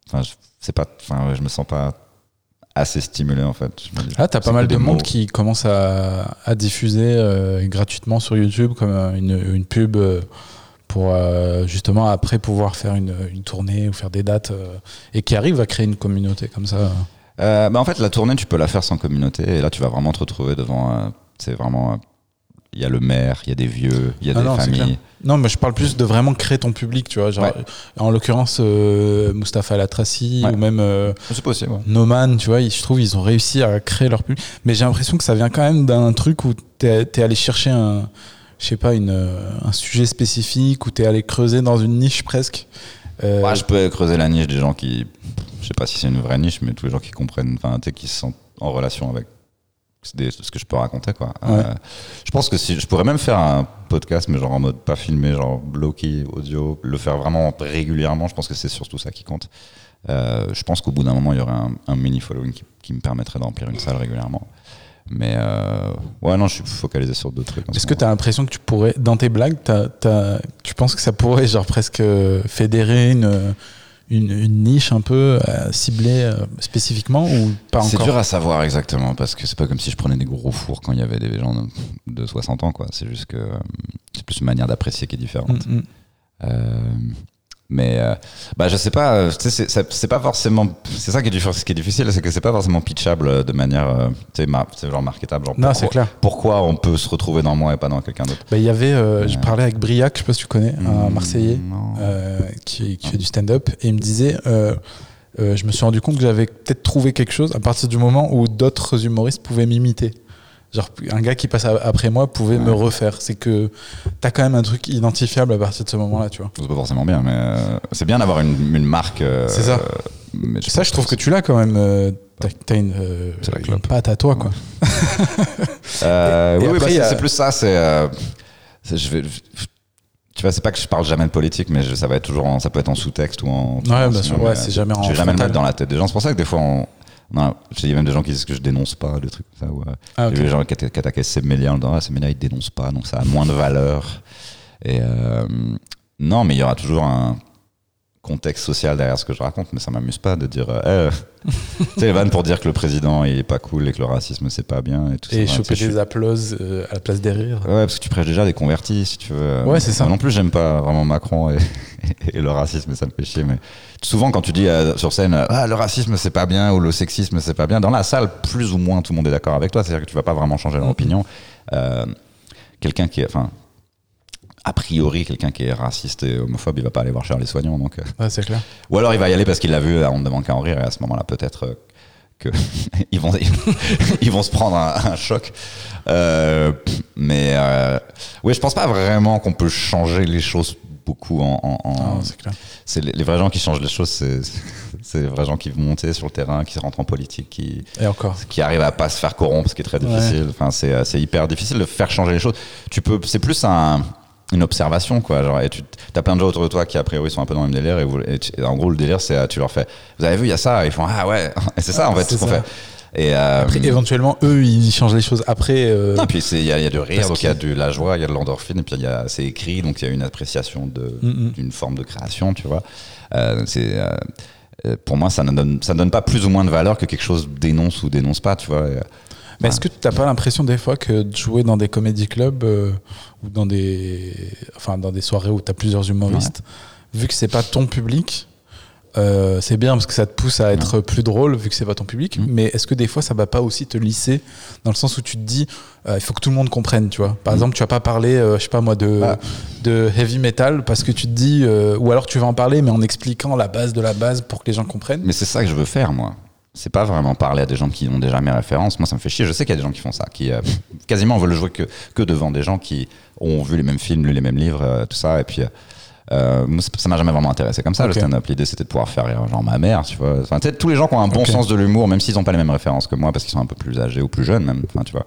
Enfin, je- c'est pas. Enfin, ouais, je me sens pas assez stimulé en fait. Ah, t'as pas mal de monde mots. qui commence à, à diffuser euh, gratuitement sur YouTube comme euh, une, une pub euh, pour euh, justement après pouvoir faire une, une tournée ou faire des dates euh, et qui arrivent à créer une communauté comme ça. Bah, en fait, la tournée, tu peux la faire sans communauté et là, tu vas vraiment te retrouver devant. c'est vraiment. Il y a le maire, il y a des vieux, il y a Ah des non, familles. Non, mais je parle plus de vraiment créer ton public, tu vois. Genre, Ouais. En l'occurrence, euh, Mustapha Latraci Ouais. ou même euh, C'est possible. ouais. Noman, tu vois, ils- je trouve ils ont réussi à créer leur public. Mais j'ai l'impression que ça vient quand même d'un truc où t'es es allé chercher un, je sais pas, une, euh, un sujet spécifique, où t'es allé creuser dans une niche presque. Euh, Ouais, je peux creuser la niche des gens qui. Je sais pas si c'est une vraie niche, mais tous les gens qui comprennent, enfin, tu qui se sentent en relation avec des- ce que je peux raconter, quoi. Ouais. Euh, je pense que si. Je pourrais même faire un podcast, mais genre en mode pas filmé, genre bloqué, audio, le faire vraiment régulièrement. Je pense que c'est surtout ça qui compte. Euh, je pense qu'au bout d'un moment, il y aurait un, un mini following qui, qui me permettrait de remplir une salle régulièrement. Mais euh, ouais, non, je suis focalisé sur d'autres trucs. Est-ce que tu as l'impression que tu pourrais, dans tes blagues, t'as- t'as- tu penses que ça pourrait genre presque fédérer une, une, une niche un peu euh, ciblée euh, spécifiquement ou pas C'est encore dur à savoir exactement parce que c'est pas comme si je prenais des gros fours quand il y avait des gens de, de 60 ans quoi. C'est juste que euh, c'est plus une manière d'apprécier qui est différente. Mm, mm. Mais euh, bah je sais pas. euh, c'est- pas forcément. C'est ça qui est, ce qui est difficile, c'est que c'est pas forcément pitchable euh, de manière, euh, tu sais, mar- c'est genre marketable. Genre Non, pourquoi, c'est clair. pourquoi on peut se retrouver dans moi et pas dans quelqu'un d'autre. Bah, Il y avait, euh, je parlais avec Briac, je sais pas si tu connais, un Mm, Marseillais. qui, qui fait du stand-up et il me disait je me suis rendu compte que j'avais peut-être trouvé quelque chose à partir du moment où d'autres humoristes pouvaient m'imiter genre un gars qui passe après moi pouvait Ouais. me refaire c'est que t'as quand même un truc identifiable à partir de ce moment là tu vois C'est pas forcément bien, mais euh, c'est bien d'avoir une, une marque. euh, C'est ça. mais ça je trouve que tu l'as quand même euh, t'as une, une patte à toi quoi Euh, Et oui, oui, bah, c'est a- plus ça. C'est, je vais, tu vois, c'est pas que je parle jamais de politique, mais je- ça va être toujours, en- ça peut être en sous-texte ou en. ouais bien sûr ouais c'est jamais en Je vais jamais le mettre dans la tête des gens. C'est pour ça que des fois, on, non, il y a même des gens qui disent que je dénonce pas, des trucs comme ça. ou, euh, Ah, Il y ok. a des gens qui attaquaient Semelia en disant Ah, Semelia, il dénonce pas, donc ça a moins de valeur. Et euh, non, mais il y aura toujours un contexte social derrière ce que je raconte, mais ça m'amuse pas de dire euh, Eh, tu sais, vannes pour dire que le président il est pas cool et que le racisme c'est pas bien et tout et ça. choper Tu sais, je suis- des applauses euh, à la place des rires Ouais, parce que tu prêches déjà des convertis, si tu veux. Ouais, c'est ça. Moi non plus, j'aime pas vraiment Macron et, et le racisme, ça me fait chier. Mais souvent, quand tu dis euh, sur scène, euh, ah, le racisme, c'est pas bien, ou le sexisme, c'est pas bien, dans la salle, plus ou moins, tout le monde est d'accord avec toi. C'est-à-dire que tu vas pas vraiment changer leur Mhm. opinion. Quelqu'un qui est, enfin, a priori, quelqu'un qui est raciste et homophobe, il va pas aller voir Charlie Soignon. Donc, euh, ouais c'est clair ou alors il va y aller parce qu'il l'a vu, on ne demande qu'à en rire, et à ce moment-là, peut-être euh, que ils vont ils vont se prendre un, un choc. Euh, mais euh, oui, je pense pas vraiment qu'on peut changer les choses beaucoup en. en- en- c'est les, les vrais gens qui changent les choses, c'est les vrais gens qui vont monter sur le terrain, qui rentrent en politique, qui et encore qui arrivent à pas se faire corrompre, ce qui est très difficile. Enfin, c'est euh, c'est hyper difficile de faire changer les choses. Tu peux, c'est plus un une observation quoi genre et tu as plein de gens autour de toi qui a priori sont un peu dans le même délire et, vous- et tu- et en gros le délire c'est euh, tu leur fais vous avez vu il y a ça et ils font ah ouais et c'est ça Ah, en fait c'est ce qu'on fait Et, euh, Après, éventuellement, eux, ils changent les choses après. euh, non, puis c'est- il y, a il y a du rire, donc il y a de la joie, il y a de l'endorphine, et puis il y a- c'est écrit, donc il y a une appréciation de- Mm, d'une forme de création, tu vois. Euh, c'est, euh, pour moi, ça ne donne, ça ne donne pas plus ou moins de valeur que quelque chose dénonce ou dénonce pas, tu vois. Et, Mais est-ce que tu n'as pas l'impression des fois que de jouer dans des comédie clubs euh, ou dans des, enfin, dans des soirées où tu as plusieurs humoristes, vu que c'est pas ton public, euh, c'est bien parce que ça te pousse à être plus drôle vu que c'est pas ton public, Mm. mais est-ce que des fois ça va pas aussi te lisser dans le sens où tu te dis euh, il faut que tout le monde comprenne, tu vois. Par Mm. exemple, tu vas pas parler, euh, je sais pas moi, de, Bah. de heavy metal parce que tu te dis, ou alors tu vas en parler mais en expliquant la base de la base pour que les gens comprennent. Mais c'est ça que je veux faire, moi. C'est pas vraiment parler à des gens qui ont déjà mes références. Moi, ça me fait chier. Je sais qu'il y a des gens qui font ça, qui euh, quasiment veulent jouer que, que devant des gens qui ont vu les mêmes films, lu les mêmes livres, euh, tout ça. Et puis, euh, euh, ça- m'a jamais vraiment intéressé comme ça, le stand-up. L'idée, c'était de pouvoir faire rire, genre ma mère, tu vois. Enfin, tu sais, tous les gens qui ont un bon sens de l'humour, même s'ils n'ont pas les mêmes références que moi, parce qu'ils sont un peu plus âgés ou plus jeunes, même. Enfin, tu vois.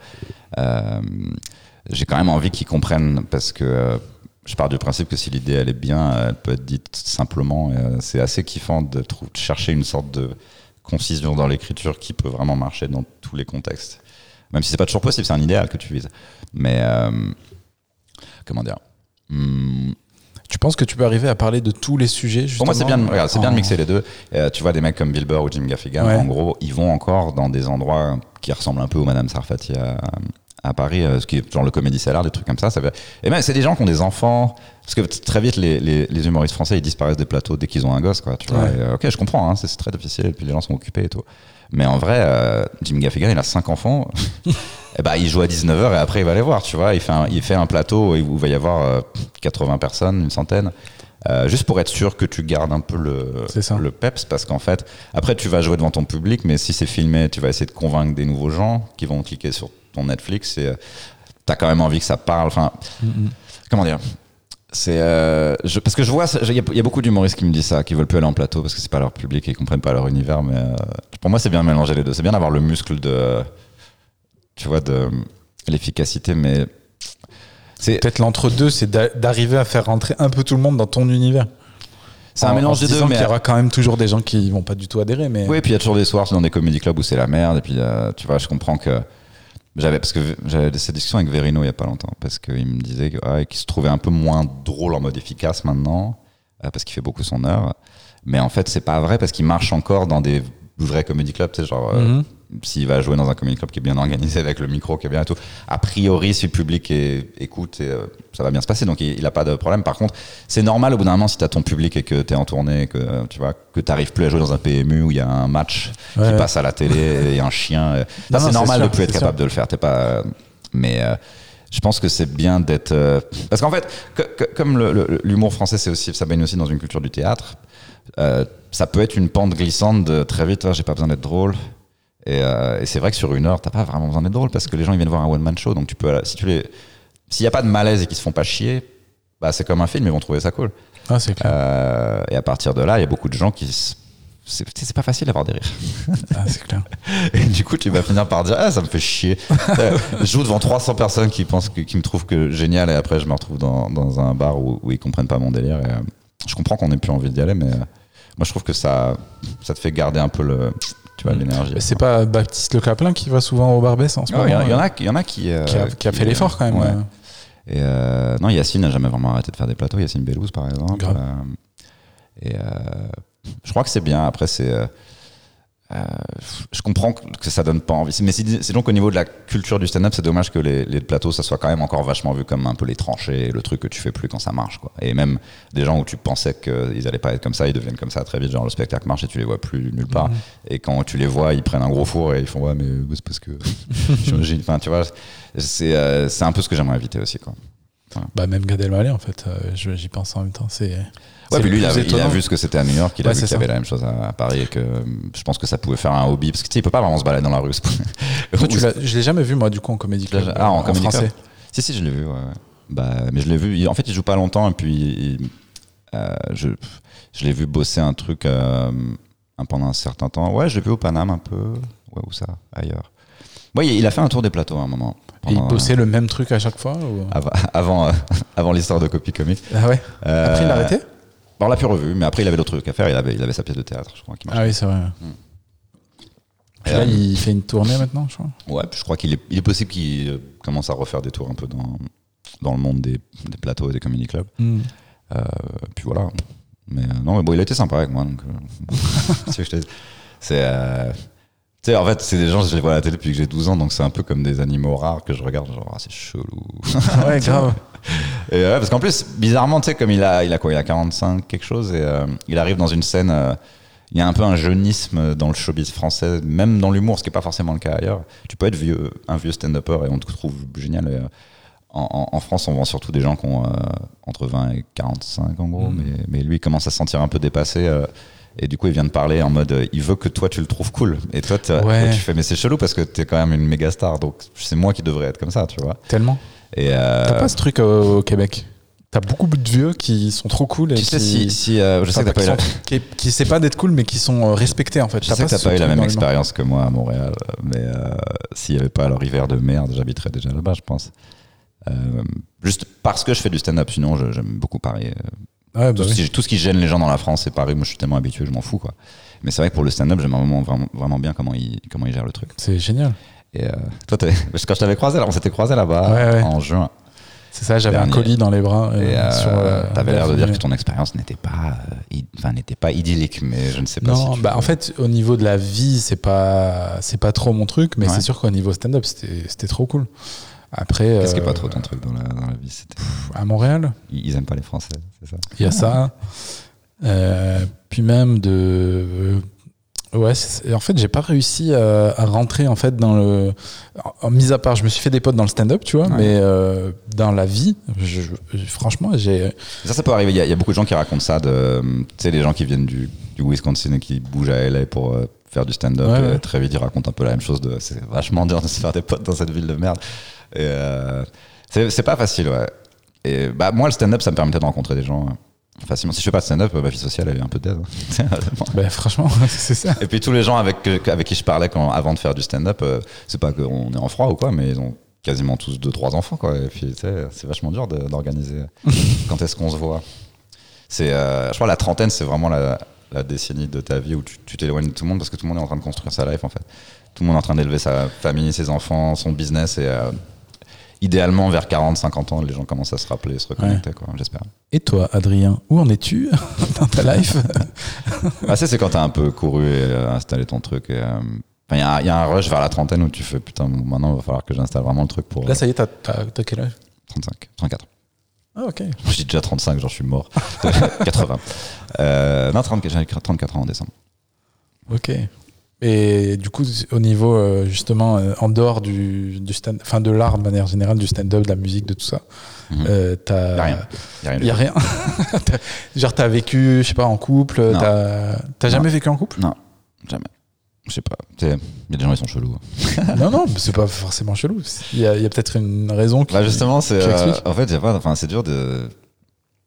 J'ai quand même envie qu'ils comprennent, parce que. je pars du principe que si l'idée elle est bien, elle peut être dite simplement. c'est assez kiffant de chercher une sorte de concision dans l'écriture qui peut vraiment marcher dans tous les contextes. Même si c'est pas toujours possible, c'est un idéal que tu vises. Mais euh, comment dire? Hmm, Tu penses que tu peux arriver à parler de tous les sujets Pour moi, c'est bien, justement, regarde, c'est bien de mixer les deux. Euh, tu vois, des mecs comme Bill Burr ou Jim Gaffigan, Ouais. en gros, ils vont encore dans des endroits qui ressemblent un peu au Madame Sarfati à, à Paris, euh, ce qui est genre le Comedy Cellar, des trucs comme ça. ça fait- Et même, c'est des gens qui ont des enfants. Parce que très vite, les, les- les humoristes français, ils disparaissent des plateaux dès qu'ils ont un gosse, quoi. Tu vois. Ouais. Et, euh, ok, je comprends, hein, c'est très difficile, et puis les gens sont occupés et tout. Mais en vrai, euh, Jim Gaffigan, il a cinq enfants. et ben, il joue à 19h et après, il va les voir, tu vois. Il fait un, il fait un plateau où il va y avoir euh, 80 personnes, une centaine. Euh, juste pour être sûr que tu gardes un peu le, le peps, parce qu'en fait, après, tu vas jouer devant ton public, mais si c'est filmé, tu vas essayer de convaincre des nouveaux gens qui vont cliquer sur ton Netflix et euh, t'as quand même envie que ça parle. Enfin, comment dire c'est euh, parce que je vois il y, a- il y a beaucoup d'humoristes qui me disent ça qui veulent plus aller en plateau parce que c'est pas leur public et ils comprennent pas leur univers mais euh, pour moi c'est bien de mélanger les deux c'est bien d'avoir le muscle de tu vois de l'efficacité mais c'est Peut-être l'entre-deux, c'est d'a- d'arriver à faire rentrer un peu tout le monde dans ton univers. c'est un mélange des deux mais qu'il y aura quand même toujours des gens qui vont pas du tout adhérer, mais Oui, puis il y a toujours des soirs dans des comédie clubs où c'est la merde. Et puis, euh, tu vois, je comprends que. J'avais, parce que j'avais cette discussion avec Verino il y a pas longtemps, parce qu'il me disait ah, qu'il se trouvait un peu moins drôle en mode efficace maintenant, euh, parce qu'il fait beaucoup son heure. Mais en fait, c'est pas vrai, parce qu'il marche encore dans des vrais comédie clubs, tu sais, genre, euh, Mhm. S'il va jouer dans un comédie club qui est bien organisé avec le micro qui est bien et tout, a priori, si le public est- écoute, et, euh, ça va bien se passer. Donc, il, il a pas de problème. Par contre, c'est normal au bout d'un moment, si tu as ton public et que tu es en tournée, que euh, tu vois, que tu plus à jouer dans un PMU où il y a un match Ouais, qui ouais. passe à la télé et un chien. euh, ça, non, c'est normal sûr, de plus être capable de le faire. T'es pas. euh, mais euh, je pense que c'est bien d'être. euh, parce qu'en fait, que- que- comme l'humour français, c'est aussi, ça baigne aussi dans une culture du théâtre. euh, ça peut être une pente glissante de très vite. ah, J'ai pas besoin d'être drôle. Et, euh, et c'est vrai que sur une heure, t'as pas vraiment besoin d'être drôle parce que les gens ils viennent voir un one man show. Donc tu peux, si tu les, s'il y a pas de malaise et qu'ils se font pas chier, bah c'est comme un film, ils vont trouver ça cool. Ah, c'est clair. Euh, et à partir de là, il y a beaucoup de gens qui s- c'est c'est pas facile d'avoir des rires. Ah, c'est clair. Et du coup, tu vas finir par dire Ah, ça me fait chier. Euh, je joue devant 300 personnes qui pensent que, qui me trouvent que génial, et après, je me retrouve dans, dans un bar où, où ils comprennent pas mon délire. Et, euh, je comprends qu'on ait plus envie d'y aller, mais euh, moi, je trouve que ça, ça te fait garder un peu le, tu vois, l'énergie. Mais c'est pas Baptiste Le Caplin qui va souvent au Barbès en ce moment Il y, en a- il y en euh, a, il y en a qui, euh, qui a, qui a fait l'effort quand même. ouais. euh. Et euh, non, Yacine n'a jamais vraiment arrêté de faire des plateaux. Yacine Bellouz, par exemple. Euh, et euh, je crois que c'est bien. Après, c'est. Euh, je comprends que ça donne pas envie. Mais c'est donc au niveau de la culture du stand-up, c'est dommage que les, les plateaux, ça soit quand même encore vachement vu comme un peu les tranchées, le truc que tu fais plus quand ça marche. Quoi. Et même des gens où tu pensais qu'ils allaient pas être comme ça, ils deviennent comme ça très vite. Genre le spectacle marche et tu les vois plus nulle part. Et quand tu les vois, ils prennent un gros four et ils font ouais, mais c'est parce que. j'imagine. enfin, tu vois, c'est euh, c'est un peu ce que j'aimerais éviter aussi. Quoi. Bah, même Gad Elmaleh, en fait, euh, j'y pense en même temps. C'est. Ouais, puis lui, il a, il a vu ce que c'était à New York, il a Ouais, vu qu'il y avait la même chose à, à Paris et que euh, je pense que ça pouvait faire un hobby parce que tu sais, il peut pas vraiment se balader dans la rue. Toi, tu je l'ai jamais vu, moi du coup en comédie club. Ah, en euh, comédie club. français. si, si, je l'ai vu. ouais. Bah, mais je l'ai vu. en fait, il joue pas longtemps et puis il- euh, je, je l'ai vu bosser un truc euh, pendant un certain temps. Ouais, je l'ai vu au Paname un peu. Ouais, où ça Ailleurs. Ouais, il a fait un tour des plateaux à un moment. Et il bossait le même truc à chaque fois ou... Avant, avant, euh, avant l'histoire de Copy Comics. Ah ouais? Euh, Après, il a arrêté? Bon, on l'a plus revu, mais après, il avait d'autres trucs à faire. Il avait, il avait sa pièce de théâtre, je crois. Qui marchait. Ah oui, c'est vrai. Puis là, il fait une tournée maintenant, je crois. Ouais, je crois qu'il est, il est possible qu'il euh, commence à refaire des tours un peu dans, dans le monde des, des plateaux et des comedy clubs. Hmm. Euh, puis voilà. Mais euh, non, mais bon, il a été sympa avec moi. Donc, euh, c'est euh, tu sais, en fait, c'est des gens, je les vois à la télé depuis que j'ai 12 ans, donc c'est un peu comme des animaux rares que je regarde, genre, ah, c'est chelou. ouais, grave. Et parce qu'en plus, bizarrement, tu sais, comme il a, il a quoi Il a 45 quelque chose, et euh, il arrive dans une scène. euh, il y a un peu un jeunisme dans le showbiz français, même dans l'humour, ce qui n'est pas forcément le cas ailleurs. Tu peux être vieux, un vieux stand-upper et on te trouve génial. Et, euh, en, France, on vend surtout des gens qui ont entre 20 et 45 en gros, Mm. mais, mais lui il commence à se sentir un peu dépassé. et du coup, il vient de parler en mode, euh, il veut que toi tu le trouves cool. Et toi, t'as- Ouais. et tu fais, mais c'est chelou parce que t'es quand même une méga star, donc c'est moi qui devrais être comme ça, tu vois. Tellement. Et euh, T'as pas ce truc au Québec T'as beaucoup de vieux qui sont trop cool et tu sais, qui, si, si euh, je sais que t'as pas eu la, qui, sont- qui, qui pas d'être cool mais qui sont euh, respectés en fait. je sais que t'as pas eu la même expérience que moi à Montréal, mais euh, s'il y avait pas leur hiver de merde, j'habiterais déjà là-bas, je pense. Euh, juste parce que je fais du stand-up, sinon j'aime beaucoup Paris. Ouais, bah tout, oui. ce qui, tout ce qui gêne les gens dans la France, c'est Paris. Moi, je suis tellement habitué, je m'en fous, quoi. Mais c'est vrai que pour le stand-up, j'aime vraiment, vraiment, bien comment il, comment il gère le truc. C'est génial. Et euh, toi, parce que quand je t'avais croisé, on s'était croisé là-bas Ouais, ouais. en juin. C'est ça, j'avais un colis dans les bras. euh, Et euh, euh, t'avais l'air de dire que ton expérience n'était pas, euh, enfin, n'était pas idyllique, mais je ne sais pas Non, si. bah en fait, au niveau de la vie, c'est pas, c'est pas trop mon truc, mais Ouais. c'est sûr qu'au niveau stand-up, c'était, c'était trop cool. Après, Qu'est-ce qui est euh, pas trop ton truc dans la, dans la vie à Montréal, Ils aiment pas les Français, c'est ça il y a ça. Euh, puis même de, euh, ouais, c'est- en fait, j'ai pas réussi à, à rentrer en fait dans le, en, en- mis à part, je me suis fait des potes dans le stand-up, tu vois, Ouais. mais euh, dans la vie, je, je- franchement, j'ai, Ça, ça peut arriver. Il y, a- il y a beaucoup de gens qui racontent ça. De, tu sais, les gens qui viennent du, du Wisconsin et qui bougent à LA pour euh, faire du stand-up. Ouais, et ouais. Très vite, ils racontent un peu la même chose. De, c'est vachement dur de se faire des potes dans cette ville de merde. Et euh, c'est, c'est pas facile, ouais. Et bah, moi, le stand-up, ça me permettait de rencontrer des gens euh, facilement. Si je fais pas de stand-up, ma vie sociale, elle est un peu dead. hein. ben, franchement, c'est ça. et puis tous les gens avec, avec qui je parlais quand, avant de faire du stand-up, euh, c'est pas qu'on est en froid ou quoi, mais ils ont quasiment tous deux, trois enfants, quoi. Et puis, c'est vachement dur d'organiser quand est-ce qu'on se voit? C'est, euh, je crois, la trentaine, c'est vraiment la, la décennie de ta vie où tu tu t'éloignes de tout le monde parce que tout le monde est en train de construire sa life, en fait. Tout le monde est en train d'élever sa famille, ses enfants, son business et. euh, Idéalement, vers 40-50 ans, les gens commencent à se rappeler, se reconnecter, quoi, j'espère. Et toi, Adrien, où en es-tu dans ta life Ah, ça, c'est quand t'as un peu couru et euh, installé ton truc. euh, Il y, a un- il y a un rush vers la trentaine où tu fais putain, maintenant il va falloir que j'installe vraiment le truc pour Là, euh, ça y est, t'as, quel âge? 35, 34. Ah, ok. Dis déjà 35, genre je suis mort. 80. Euh, non, 34, j'avais 34 ans en décembre. Ok. Et du coup, au niveau euh, justement euh, en dehors du, du stand, enfin de l'art de manière générale, du stand-up, de la musique, de tout ça, Mhm. euh, t'as, Y a rien. Y a rien y a rien. Genre t'as vécu, je sais pas, en couple. T'as, t'as jamais vécu en couple? Non, jamais. Je sais pas. Il y a des gens, ils sont chelous. hein. Non, non, c'est pas forcément chelou. Il y a, a peut-être une raison. Qui, Bah justement, c'est en fait, pas, enfin, c'est dur de.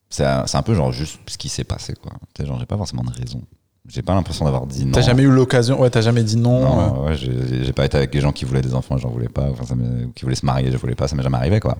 C'est un, peu genre juste ce qui s'est passé, quoi. Genre, j'ai pas forcément de raison. J'ai pas l'impression d'avoir dit non. T'as jamais eu l'occasion. Ouais, t'as jamais dit non. euh, Non, ouais, j'ai pas été avec des gens qui voulaient des enfants, j'en voulais pas. Enfin, ça qui voulaient se marier, je voulais pas. Ça m'est jamais arrivé, quoi.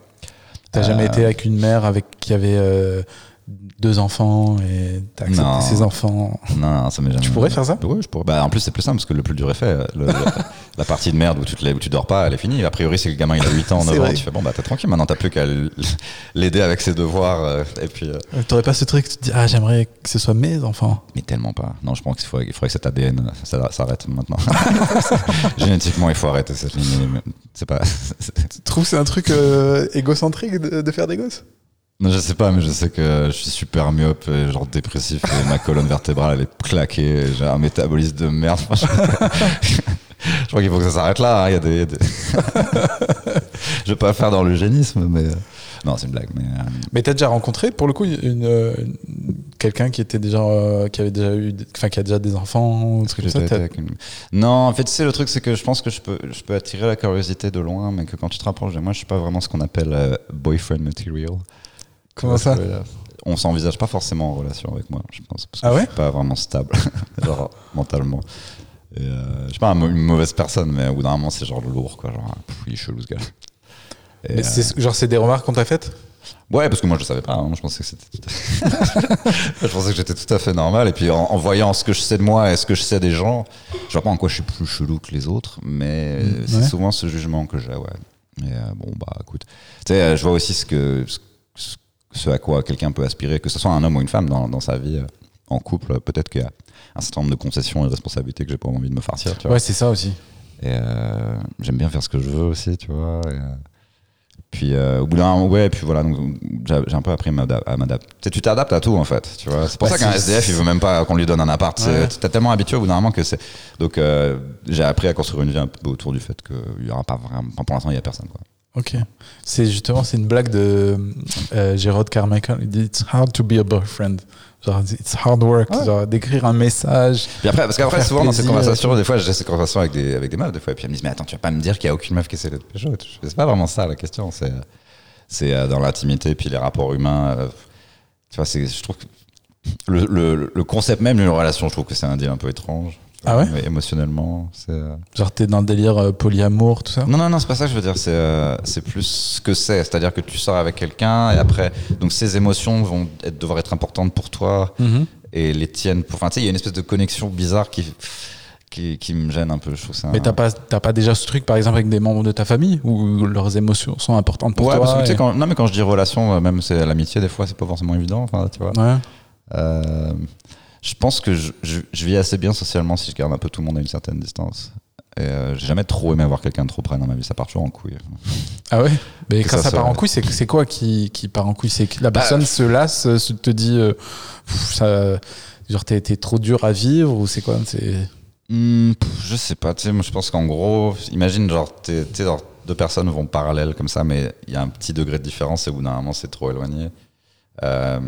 T'as jamais Euh, été avec une mère avec qui avait euh, deux enfants et t'as accepté Non. enfants. Non, ça m'est jamais. Tu pourrais faire ça? Ouais, je pourrais. Bah, en plus, c'est plus simple parce que le plus dur est fait. Le- le- la partie de merde où tu, te lèves, où tu dors pas, elle est finie. A priori, c'est que le gamin il a 8 ans, C'est 9 ans. Tu fais bon, bah t'es tranquille. Maintenant, t'as plus qu'à l'aider avec ses devoirs. euh, et puis, euh, Euh, T'aurais pas ce truc, tu te dis, ah, j'aimerais que ce soit mes enfants. mais tellement pas. Non, je pense qu'il faudrait, il faudrait que cet ADN s'arrête maintenant. Génétiquement, il faut arrêter cette ligne. C'est pas. Tu trouves que c'est un truc euh, égocentrique de, de faire des gosses? Non, je sais pas, mais je sais que je suis super myope, et genre dépressif, et ma colonne vertébrale elle est claquée, j'ai un métabolisme de merde. je crois qu'il faut que ça s'arrête là. hein, Il y a des, je vais pas faire dans l'eugénisme, mais euh, non, c'est une blague. Mais euh, Mais t'as déjà rencontré, pour le coup, une, euh, une- quelqu'un qui était déjà, euh, qui avait déjà eu, enfin, qui a déjà des enfants ou truc comme ça, une- Non, en fait, tu sais, le truc, c'est que je pense que je peux, je peux attirer la curiosité de loin, mais que quand tu te rapproches de moi, je suis pas vraiment ce qu'on appelle euh, boyfriend material. Comment ça On s'envisage pas forcément en relation avec moi, je pense. Parce que Ah je ouais suis pas vraiment stable, genre mentalement. Et, euh, je suis pas un- une mauvaise personne, mais au bout d'un moment, c'est genre lourd, quoi. Genre, pff, il est chelou ce gars. Et, Mais euh, c'est genre, c'est des remarques qu'on t'a faites? Ouais, parce que moi je savais pas. hein. Je pensais que c'était. je pensais que j'étais tout à fait normal. Et puis en, en voyant ce que je sais de moi et ce que je sais des gens, je vois pas en quoi je suis plus chelou que les autres, mais Mm, c'est ouais. souvent ce jugement que j'ai. Ouais. Mais euh, bon bah écoute, tu sais, euh, je vois aussi ce que ce, ce à quoi quelqu'un peut aspirer, que ce soit un homme ou une femme dans, dans sa vie euh, en couple. Peut-être qu'il y a un certain nombre de concessions et de responsabilités que j'ai pas envie de me farcir. Tu vois. Ouais, c'est ça aussi. Et euh, j'aime bien faire ce que je veux aussi, tu vois. Et, euh, puis euh, au bout d'un moment, ouais, puis voilà, donc j'ai un peu appris à m'ada- à m'adapter. Tu sais, tu t'adaptes à tout en fait, tu vois. C'est pour Ouais, ça qu'un SDF, il veut même pas qu'on lui donne un appart. C'est- Ouais. T'es tellement habitué au bout d'un moment que c'est. Donc euh, j'ai appris à construire une vie un peu autour du fait qu'il y aura pas vraiment. pour l'instant, il y a personne quoi. Ok. C'est justement, c'est une blague de euh, Gérard Carmichael. Il dit It's hard to be a boyfriend. Genre, it's hard work. Ouais. Genre, d'écrire un message. Puis après, parce qu'après, souvent dans ces conversations, des fois, j'ai ces conversations avec des, avec des meufs, des fois, et puis elles me disent, mais attends, tu vas pas me dire qu'il y a aucune meuf qui essaie de te pécho. C'est pas vraiment ça la question, c'est, c'est euh, dans l'intimité, puis les rapports humains. euh, tu vois, c'est, je trouve que le, le, le concept même d'une relation, je trouve que c'est un deal un peu étrange. Ah ouais Émotionnellement, c'est. euh, Genre, t'es dans le délire euh, polyamour, tout ça. Non, non, non, c'est pas ça que je veux dire. C'est, euh, plus ce que c'est. C'est-à-dire que tu sors avec quelqu'un et après, donc ces émotions vont être, devoir être importantes pour toi Mhm. et les tiennes. Pour... Enfin, tu sais, il y a une espèce de connexion bizarre qui, qui, qui me gêne un peu. Je trouve ça. Mais t'as pas, pas déjà ce truc, par exemple, avec des membres de ta famille où leurs émotions sont importantes pour ouais, toi parce que et- quand... non, mais quand je dis relation, euh, même c'est l'amitié, des fois, c'est pas forcément évident. Enfin, tu vois. Ouais. Je pense que je, je, je vis assez bien socialement si je garde un peu tout le monde à une certaine distance. Et euh, j'ai jamais trop aimé avoir quelqu'un de trop près dans ma vie. Ça part toujours en couille. Ah ouais? Mais Que quand ça part en couille, c'est, quoi qui, qui part en couille? C'est que la Bah, personne se lasse, euh, se te dit, euh, pff, ça, genre t'es, trop dur à vivre ou c'est quoi? Pff, je sais pas, tu sais, moi je pense qu'en gros, imagine genre, t'es, deux personnes vont parallèles comme ça, mais il y a un petit degré de différence et au bout d'un moment c'est trop éloigné. Euh,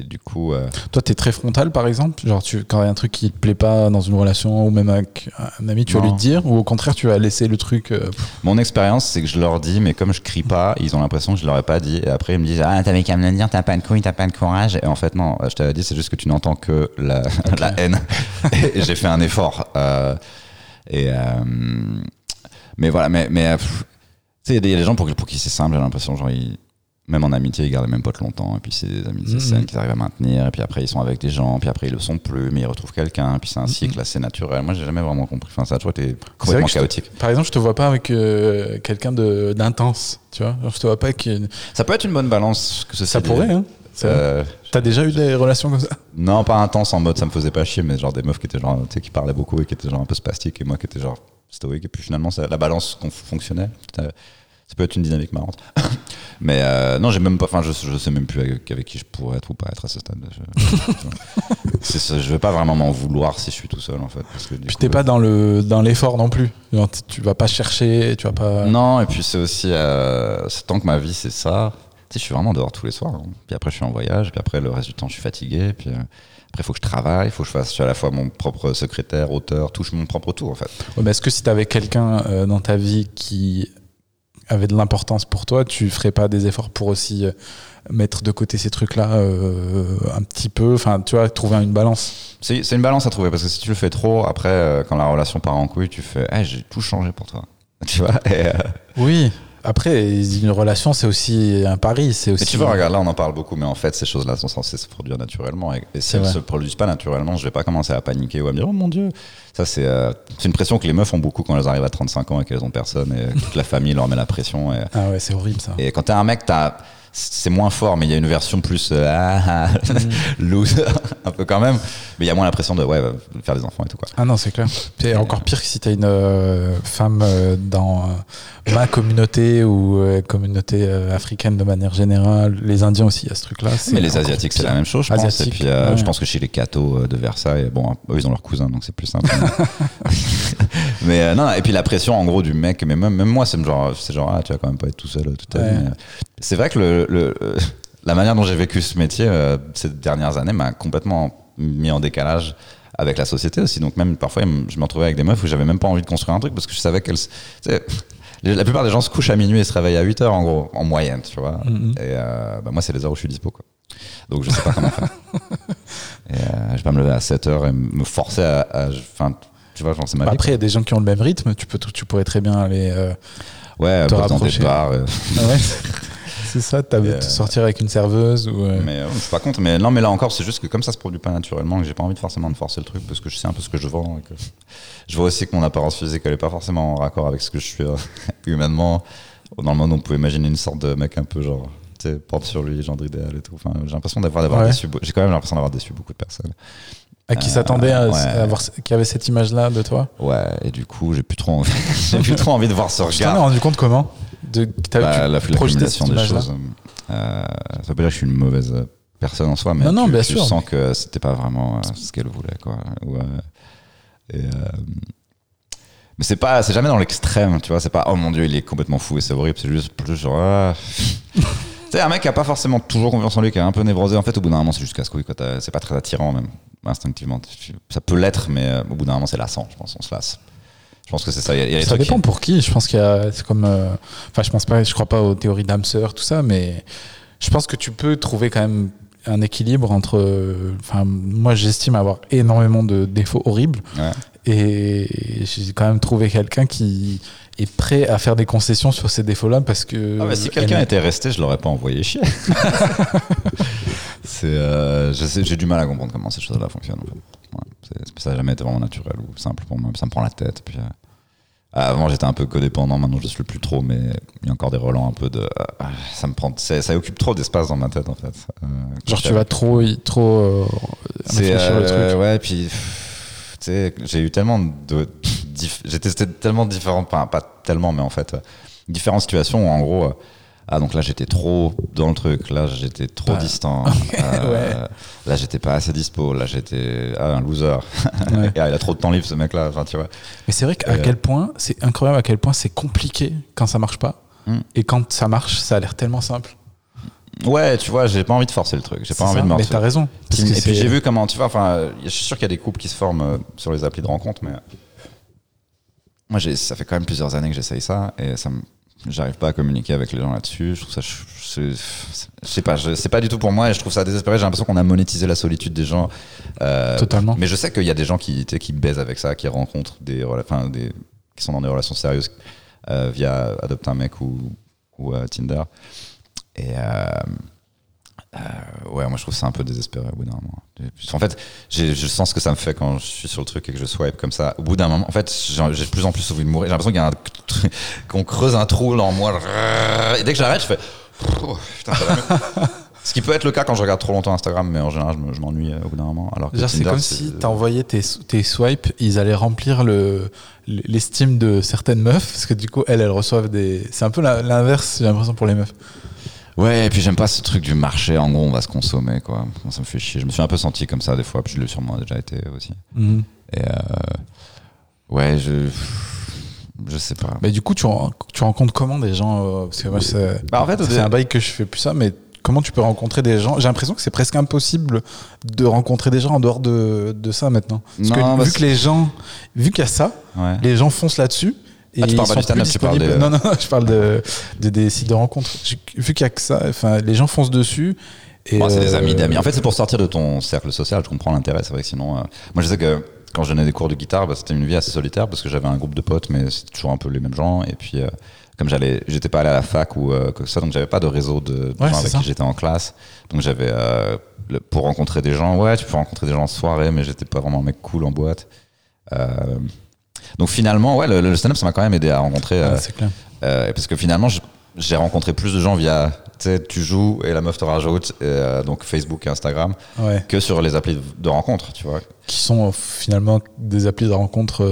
et du coup, euh, Toi, t'es très frontal, par exemple Genre, tu, quand il y a un truc qui te plaît pas dans une relation ou même avec un ami, tu vas lui dire Ou au contraire, tu vas laisser le truc euh, mon expérience c'est que je leur dis, mais comme je crie pas, ils ont l'impression que je leur ai pas dit. Et après ils me disent, ah t'avais qu'à me le dire, t'as pas de couilles, t'as pas de courage. Et en fait non, je t'avais dit, c'est juste que tu n'entends que la, la haine. et j'ai fait un effort. Euh, et mais voilà, mais mais tu sais, il y a des- il y, a des gens pour, pour qui c'est simple, j'ai l'impression, genre ils- même en amitié, ils gardent les mêmes potes longtemps, et puis c'est des amitiés Mhm. saines qu'ils arrivent à maintenir, et puis après ils sont avec des gens, puis après ils le sont plus, mais ils retrouvent quelqu'un, puis c'est un cycle assez naturel. Moi j'ai jamais vraiment compris, enfin ça a toujours été complètement te- chaotique. Par exemple, je te vois pas avec euh, quelqu'un de, d'intense, tu vois Genre, je te vois pas avec. une- Ça peut être une bonne balance, que Ça pourrait, hein Euh, T'as déjà eu des relations comme ça? Non, pas intense en mode ça me faisait pas chier, mais genre des meufs qui étaient genre, tu sais, qui parlaient beaucoup et qui étaient genre un peu spastiques, et moi qui étais genre stoïque, et puis finalement ça- la balance fonctionnait. Ça, peut être une dynamique marrante. mais euh, non, j'ai même pas, enfin, je, je sais même plus avec, avec qui je pourrais être ou pas être à ce stade. Je, ça, je vais pas vraiment m'en vouloir si je suis tout seul en fait. Parce que, Puis t'es pas dans, le, dans l'effort non plus. Genre, tu vas pas chercher, tu vas pas. Non, et puis c'est aussi, euh, tant que ma vie c'est ça. Tu sais, je suis vraiment dehors tous les soirs. hein. Puis après, je suis en voyage. Puis après, le reste du temps, je suis fatigué. Puis euh, après, il faut que je travaille. Il faut que je fasse. Je suis à la fois mon propre secrétaire, auteur, touche mon propre tour en fait. Ouais, mais est-ce que si t'avais quelqu'un dans ta vie qui avait de l'importance pour toi, tu ferais pas des efforts pour aussi euh, mettre de côté ces trucs-là euh, un petit peu Enfin, tu vois, trouver une balance. C'est une balance à trouver parce que si tu le fais trop, après, euh, quand la relation part en couille, tu fais, Eh, j'ai tout changé pour toi. Tu vois. Et, euh, Oui. Après, une relation, c'est aussi un pari. C'est aussi. Mais tu vois, regarde, là, on en parle beaucoup, mais en fait, ces choses-là sont censées se produire naturellement. Et, et si elles vrai. se produisent pas naturellement, je vais pas commencer à paniquer ou à me dire, oh mon Dieu. Ça, c'est euh, une pression que les meufs ont beaucoup quand elles arrivent à 35 ans et qu'elles ont personne et toute la famille leur met la pression. Et, Ah ouais, c'est horrible ça. et quand t'es un mec, t'as. C'est moins fort, mais il y a une version plus euh, ah, ah, loser, un peu quand même. Mais il y a moins la pression de ouais, faire des enfants et tout quoi. Ah non, c'est clair. C'est encore pire que si t'as une euh, femme euh, dans ma communauté ou communauté africaine de manière générale. Les Indiens aussi, il y a ce truc-là. Mais les Asiatiques, c'est la même chose, je pense. Et puis, ouais. je pense que chez les cathos de Versailles, bon, eux, ils ont leurs cousins, donc c'est plus simple. mais non, et puis la pression, en gros, du mec, mais même, même moi, c'est genre, genre, ah, tu vas quand même pas être tout seul toute ta Ouais. vie. C'est vrai que le, le- la manière dont j'ai vécu ce métier euh, ces dernières années m'a complètement mis en décalage avec la société aussi. Donc même parfois, je me retrouvais avec des meufs où j'avais même pas envie de construire un truc parce que je savais qu'elles... La plupart des gens se couchent à minuit et se réveillent à 8 heures en gros, en moyenne, tu vois. Mhm. Et euh, bah, moi, c'est les heures où je suis dispo, quoi. Donc je sais pas comment faire. Et, euh, je vais pas me lever à 7 heures et me forcer à. à- Enfin, tu vois, genre, ma Bah, vie. Après, il y a des gens qui ont le même rythme. Tu, peux, tu pourrais très bien aller. euh, ouais, te dans des rapprocher. bars. Ah ouais C'est ça, Et, euh, sortir avec une serveuse ou. euh, Mais euh, je suis pas contre. Mais non, mais là encore, c'est juste que comme ça se produit pas naturellement, que j'ai pas envie de forcément de forcer le truc parce que je sais un peu ce que je vends. et que je vois aussi que mon apparence physique, elle est pas forcément en raccord avec ce que je suis euh, humainement. Dans le monde, on peut imaginer une sorte de mec un peu genre. Tu porte sur lui, genre idéal et tout. Enfin, j'ai l'impression d'avoir d'avoir Ouais. déçu. J'ai quand même l'impression d'avoir déçu beaucoup de personnes. à qui euh, s'attendait à, ouais. à avoir, qui avait cette image-là de toi? Ouais, et du coup, j'ai plus trop envie, j'ai plus trop envie de voir ce Tu t'en es regard. rendu compte comment? De, Bah, la- cette des choses. Euh, ça veut pas dire que je suis une mauvaise personne en soi, mais Non, non, tu, bien tu sûr. sens que c'était pas vraiment euh, ce qu'elle voulait, quoi. Euh, et, euh, mais c'est pas, c'est jamais dans l'extrême, tu vois. C'est pas, oh mon dieu, il est complètement fou et c'est horrible. C'est juste plus genre. ah. sais, un mec qui a pas forcément toujours confiance en lui, qui est un peu névrosé, en fait, au bout d'un moment, c'est juste casse-couille, C'est pas très attirant, même, instinctivement. Ça peut l'être, mais euh, au bout d'un moment, c'est lassant, je pense. On se lasse. Je pense que c'est ça. Il y a, y a Ça trucs qui- dépend pour qui. Je pense qu'il y a. C'est comme. euh, Enfin, je pense pas. Je crois pas aux théories d'âme sœur, tout ça, mais je pense que tu peux trouver quand même un équilibre entre. euh, Enfin, moi, j'estime avoir énormément de défauts horribles, Ouais. et j'ai quand même trouvé quelqu'un qui est prêt à faire des concessions sur ces défauts-là parce que. Ah bah, si quelqu'un elle- était resté, je l'aurais pas envoyé chier. c'est, euh, j'ai du mal à comprendre comment ces choses-là fonctionnent. En fait. Ouais, ça n'a jamais été vraiment naturel ou simple pour moi. Ça me prend la tête. Puis, euh, avant, j'étais un peu codépendant. Maintenant, je ne suis plus trop, mais il y a encore des relents un peu de. euh, ça me prend. ça occupe trop d'espace dans ma tête, en fait. Euh, Genre, tu vas trop, trop c'est réfléchir le truc. ouais puis pff, tu sais j'ai eu tellement de j'ai testé tellement différentes pas, pas tellement mais en fait différentes situations où en gros ah donc là j'étais trop dans le truc là j'étais trop distant euh, là j'étais pas assez dispo là j'étais ah, un loser Ouais. Et, ah, il a trop de temps libre ce mec là enfin tu vois Mais c'est vrai qu'à Euh, quel point, c'est incroyable à quel point c'est compliqué quand ça marche pas. Hmm. Et quand ça marche, ça a l'air tellement simple. ouais tu vois j'ai pas envie de forcer le truc j'ai pas envie ça de me Mais t'as raison. Parce et puis j'ai vu comment, tu vois, enfin, je suis sûr qu'il y a des couples qui se forment euh, sur les applis de rencontre, mais moi, ça fait quand même plusieurs années que j'essaye ça et ça me, j'arrive pas à communiquer avec les gens là-dessus. Je trouve ça, je, je- je sais pas, c'est pas du tout pour moi et je trouve ça désespéré. J'ai l'impression qu'on a monétisé la solitude des gens. Euh, Totalement. Mais je sais qu'il y a des gens qui, qui baisent avec ça, qui rencontrent des, enfin, des, qui sont dans des relations sérieuses euh, via Adopte un mec ou, ou euh, Tinder. Et euh, ouais, moi je trouve ça un peu désespéré au bout d'un moment. En fait, je sens ce que ça me fait quand je suis sur le truc et que je swipe comme ça. Au bout d'un moment, en fait, j'ai de plus en plus envie de mourir. J'ai l'impression qu'il y a un qu'on creuse un trou dans moi. Et dès que j'arrête, je fais. Oh, putain. Ce qui peut être le cas quand je regarde trop longtemps Instagram, mais en général, je me- je m'ennuie euh, au bout d'un moment. Alors c'est comme si t'as envoyé tes, tes swipes, ils allaient remplir le l'estime de certaines meufs, parce que du coup, elles, elles reçoivent des. C'est un peu l'inverse, j'ai l'impression, pour les meufs. Ouais, et puis j'aime pas ce truc du marché, en gros, on va se consommer, quoi. Ça me fait chier. Je me suis un peu senti comme ça des fois, puis je l'ai sûrement déjà été aussi. Mhm. Et euh, ouais, je. Je sais pas. Mais du coup, tu, tu rencontres comment des gens euh, Parce que moi, c'est Bah, en fait, c'est un bail que je fais plus ça, mais comment tu peux rencontrer des gens? J'ai l'impression que c'est presque impossible de rencontrer des gens en dehors de, de ça maintenant. Parce Non, que bah, vu que les gens, vu qu'il y a ça, Ouais. les gens foncent là-dessus. Et Ah, tu parles pas du stand-up, tu parles des- Non, non, je parle de, de des sites de rencontres. Vu qu'il y a que ça, enfin, les gens foncent dessus. Bon, c'est des euh, amis d'amis. En fait, c'est pour sortir de ton cercle social. Je comprends l'intérêt. C'est vrai que sinon, euh, moi, je sais que quand je donnais des cours de guitare, bah, c'était une vie assez solitaire parce que j'avais un groupe de potes, mais c'était toujours un peu les mêmes gens. Et puis, euh, comme j'allais, j'étais pas allé à la fac ou euh, que ça, donc j'avais pas de réseau de, de Ouais, gens avec ça. qui j'étais en classe. Donc j'avais euh, pour rencontrer des gens. Ouais, tu peux rencontrer des gens en soirée, mais j'étais pas vraiment un mec cool en boîte. Donc finalement, ouais, le, le stand-up, ça m'a quand même aidé à rencontrer. ah, euh, c'est clair. euh, parce que finalement, j'ai rencontré plus de gens via, tu joues et la meuf te rajoute, et, euh, donc Facebook et Instagram, Ouais. que sur les applis de, rencontre, tu vois. Qui sont finalement des applis de rencontre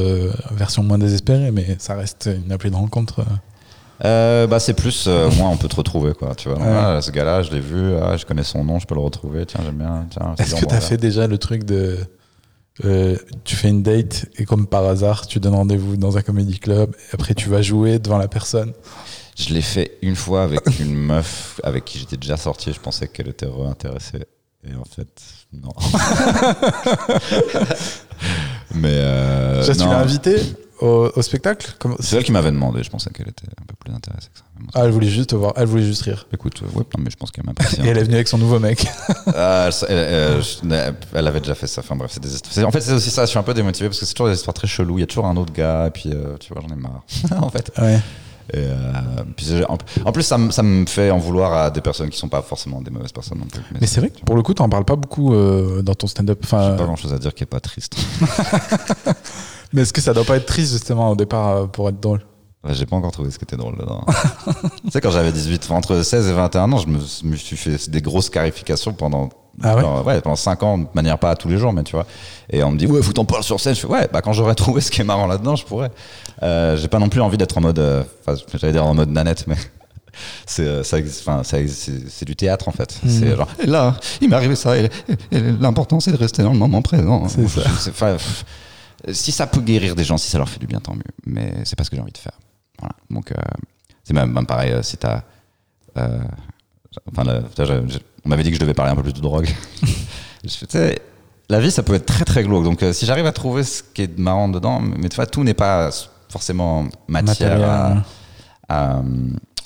version moins désespérée, mais ça reste une appli de rencontre. euh. Bah, c'est plus, euh, moi, on peut te retrouver, quoi, tu vois. Donc, ah, ce gars-là, je l'ai vu, ah, je connais son nom, je peux le retrouver, tiens, j'aime bien, tiens. Est-ce que tu as voilà. fait déjà le truc de. Euh, tu fais une date et comme par hasard, tu donnes rendez-vous dans un comédie club et après tu vas jouer devant la personne. Je l'ai fait une fois avec une meuf avec qui j'étais déjà sorti, je pensais qu'elle était réintéressée. Et en fait, non. Mais. Euh, Déjà, tu l'as invitée? Au, au spectacle C'est elle qui m'avait demandé, je pensais qu'elle était un peu plus intéressée que ça. Ah, elle voulait juste te voir, elle voulait juste rire. Écoute, euh, ouais, non, mais je pense qu'elle m'apprécie. Et elle est venue avec son nouveau mec. Ah, elle, elle- elle- je- elle avait déjà fait ça. Enfin bref, c'est des histoires. En fait, c'est aussi ça. Je suis un peu démotivé parce que c'est toujours des histoires très cheloues. Il y a toujours un autre gars, et puis euh, tu vois, j'en ai marre. en fait. Ouais. Et, euh, puis en, plus, ça, me- ça me fait en vouloir à des personnes qui sont pas forcément des mauvaises personnes non plus. Mais c'est vrai que pour le coup, t'en parles pas beaucoup euh, dans ton stand-up. J'ai pas grand chose à dire qui est pas triste. Mais est-ce que ça doit pas être triste justement au départ euh, pour être drôle J'ai pas encore trouvé ce qui était drôle dedans. tu sais, quand j'avais 18, entre 16 et 21 ans, je me, me suis fait des grosses scarifications pendant, Ah ouais genre, ouais, pendant 5 ans, de manière pas à tous les jours, mais tu vois. Et on me dit, ouais, faut t'en parles sur scène. Je fais, ouais, bah quand j'aurais trouvé ce qui est marrant là-dedans, je pourrais. Euh, J'ai pas non plus envie d'être en mode, euh, enfin, j'allais dire en mode nanette, mais. C'est enfin, c'est du théâtre en fait. C'est genre et là, il m'est arrivé ça et, et l'important c'est de rester dans le moment présent. C'est ça. Si ça peut guérir des gens, si ça leur fait du bien, tant mieux. Mais c'est pas ce que j'ai envie de faire. Voilà. Donc, euh, c'est même, même pareil, euh, si t'as. Euh, enfin, là, je- je- on m'avait dit que je devais parler un peu plus de drogue. Je la vie, ça peut être très très glauque. Donc, euh, si j'arrive à trouver ce qui est marrant dedans, mais tu vois, tout n'est pas forcément matière Matériel, à- ouais. à,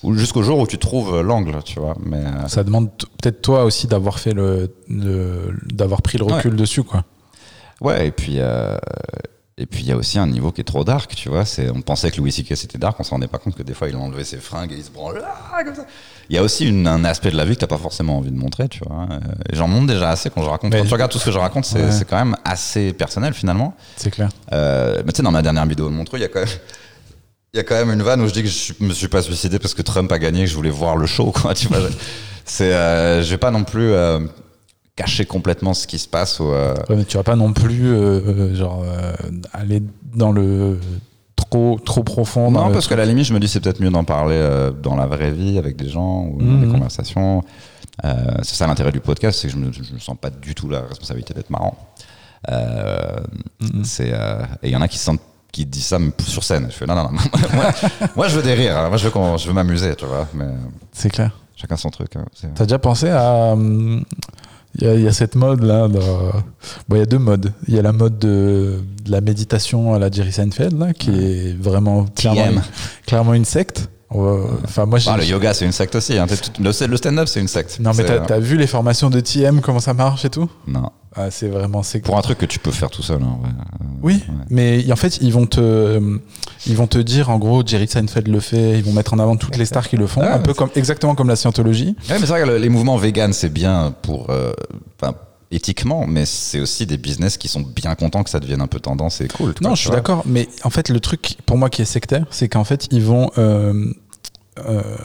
ou jusqu'au jour où tu trouves l'angle, tu vois. Mais Ça demande peut-être toi aussi d'avoir fait le, le- d'avoir pris le recul dessus quoi. Ouais, et puis. euh, et puis il y a aussi un niveau qui est trop dark, tu vois. C'est, on pensait que Louis C.K. c'était dark, on s'en rendait pas compte que des fois il enlevait ses fringues et il se branle ah, comme ça. Il y a aussi une- un aspect de la vie que t'as pas forcément envie de montrer, tu vois. Et j'en montre déjà assez quand je raconte. Mais- quand tu regardes tout ce que je raconte, c'est, Ouais. c'est quand même assez personnel finalement. C'est clair. Euh, mais tu sais, dans ma dernière vidéo de Montreux, il y a quand même. Il y a quand même une vanne où je dis que je me suis pas suicidé parce que Trump a gagné, que je voulais voir le show, quoi. Tu vois, je- c'est, euh, je vais pas non plus euh, cacher complètement ce qui se passe. Ou, euh, Ouais, mais tu vas pas non plus euh, euh, genre euh, aller dans le trop trop profond. Non, parce qu'à la limite, je me dis c'est peut-être mieux d'en parler dans la vraie vie avec des gens ou dans Mhm. des conversations. Euh, c'est ça l'intérêt du podcast, c'est que je me, je me sens pas du tout la responsabilité d'être marrant. Mhm. c'est et il y en a qui se sentent qui disent ça sur scène. Je fais non non non. moi, moi, je veux des rires. hein. Moi je veux je veux m'amuser, tu vois. Mais C'est clair. chacun son truc. hein. T'as déjà pensé à. Il y, y a cette mode là. Bon, il y a deux modes. Il y a la mode de, de la méditation à la Jerry Seinfeld là, qui est vraiment clairement, une, clairement une secte. Enfin, moi. Ah, le yoga, c'est une secte aussi. hein. Le, le stand-up, c'est une secte. non, mais C'est, t'as euh, t'as vu les formations de TM, comment ça marche et tout? Non. ah, C'est vraiment secte. Pour un truc que tu peux faire tout seul. hein, ouais. Oui, ouais. mais en fait, ils vont te, ils vont te dire, en gros, Jerry Seinfeld le fait, ils vont mettre en avant toutes les stars qui le font, Ah, un peu comme, exactement comme la scientologie. Ouais, mais c'est vrai que le- les mouvements vegan, c'est bien pour. euh, éthiquement, mais c'est aussi des business qui sont bien contents que ça devienne un peu tendance et cool. Non, je suis d'accord, mais en fait, le truc pour moi qui est sectaire, c'est qu'en fait, ils vont euh, euh,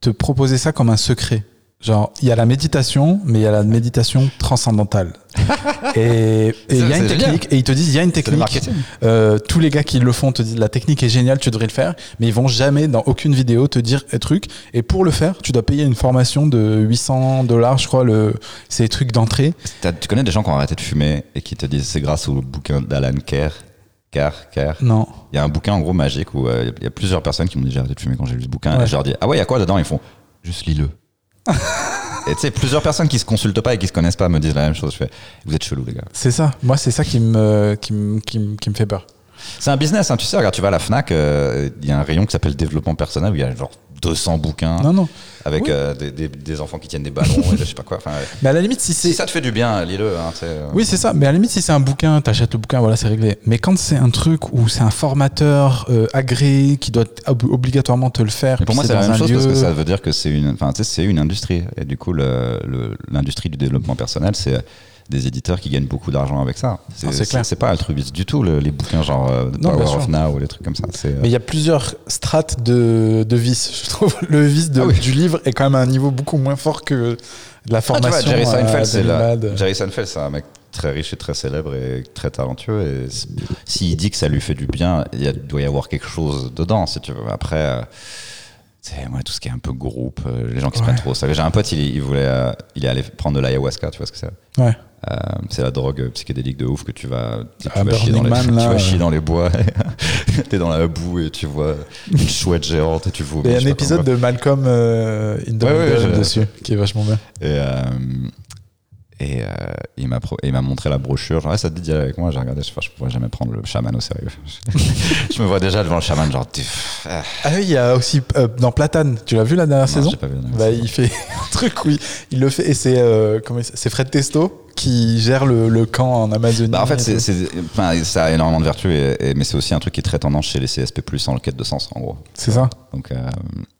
te proposer ça comme un secret. Genre, il y a la méditation, mais il y a la méditation transcendantale. et il y a une technique, et ils te disent, il y a une le technique. Euh, tous les gars qui le font te disent la technique est géniale, tu devrais le faire, mais ils vont jamais dans aucune vidéo te dire un truc. Et pour le faire, tu dois payer une formation de 800 dollars, je crois, le, c'est les trucs d'entrée. Tu connais des gens qui ont arrêté de fumer et qui te disent c'est grâce au bouquin d'Alan Kerr. Kerr, Kerr? Non. Il y a un bouquin en gros magique où euh, il y a plusieurs personnes qui m'ont dit j'ai arrêté de fumer quand j'ai lu ce bouquin. Ouais. Et je leur dis ah ouais, il y a quoi dedans? Ils font juste lis-le. Et tu sais, plusieurs personnes qui se consultent pas et qui se connaissent pas me disent la même chose. Je fais vous êtes chelous les gars. C'est ça. Moi, c'est ça qui me, qui me, qui me, qui me fait peur. C'est un business, hein, tu sais, regarde, tu vas à la Fnac, euh, il y a un rayon qui s'appelle développement personnel où il y a genre 200 bouquins Non, non. avec Oui. euh, des, des- des enfants qui tiennent des ballons et je sais pas quoi. Enfin, Mais à la limite, si c'est. si ça te fait du bien, lis-le. Hein, euh. Oui, c'est ça. Mais à la limite, si c'est un bouquin, t'achètes le bouquin, voilà, c'est réglé. Mais quand c'est un truc où c'est un formateur euh, agréé qui doit ob- obligatoirement te le faire, Mais pour moi, c'est la même un chose parce que ça veut dire que c'est une, enfin, tu sais, c'est une industrie. Et du coup, l'industrie du développement personnel, c'est des éditeurs qui gagnent beaucoup d'argent avec ça. Ah, c'est clair. C'est pas altruiste du tout, le- les bouquins genre euh, Non, Power of Now ou les trucs comme ça. Euh, Mais il y a plusieurs strates de, de vices. Je trouve le vice de- Ah oui. du livre est quand même à un niveau beaucoup moins fort que de la Ah, tu vois, formation. Jerry Seinfeld, euh, c'est la-. Jerry Seinfeld, c'est un mec très riche et très célèbre et très talentueux. Et s'il dit que ça lui fait du bien, il doit y avoir quelque chose dedans, si tu veux. Après, euh, moi tout ce qui est un peu groupe, les gens qui se prennent trop. au sérieux. J'ai un pote, il, il voulait, euh, il est allé prendre de l'ayahuasca, tu vois ce que c'est? Ouais. Euh, c'est la drogue psychédélique de ouf que tu vas, tu, Ah, vas, chier, dans les, Burning tu Man, là, vas chier dans les bois, t'es dans la boue et tu vois une chouette géante et tu vomis. Il y a un épisode de Malcolm euh, in the Ouais, ouais, Middle je- dessus qui est vachement bien. Et, euh, et euh, il m'a il m'a montré la brochure. Genre, ça te dit d'y aller avec moi. J'ai regardé, je, je pourrais jamais prendre le chaman au sérieux. je me vois déjà devant le chaman, genre. ah, Ah oui, il y a aussi euh, dans Platane. Tu l'as vu la dernière non, saison j'ai pas vu la dernière Bah, saison. il fait un truc où il, il le fait et c'est euh, c'est Fred Testo qui gère le, le camp en Amazonie. Bah, en fait, et c'est, tout. c'est- enfin, ça a énormément de vertus, et, et- mais c'est aussi un truc qui est très tendance chez les CSP+, en quête de sens, en gros. C'est ça Donc, euh,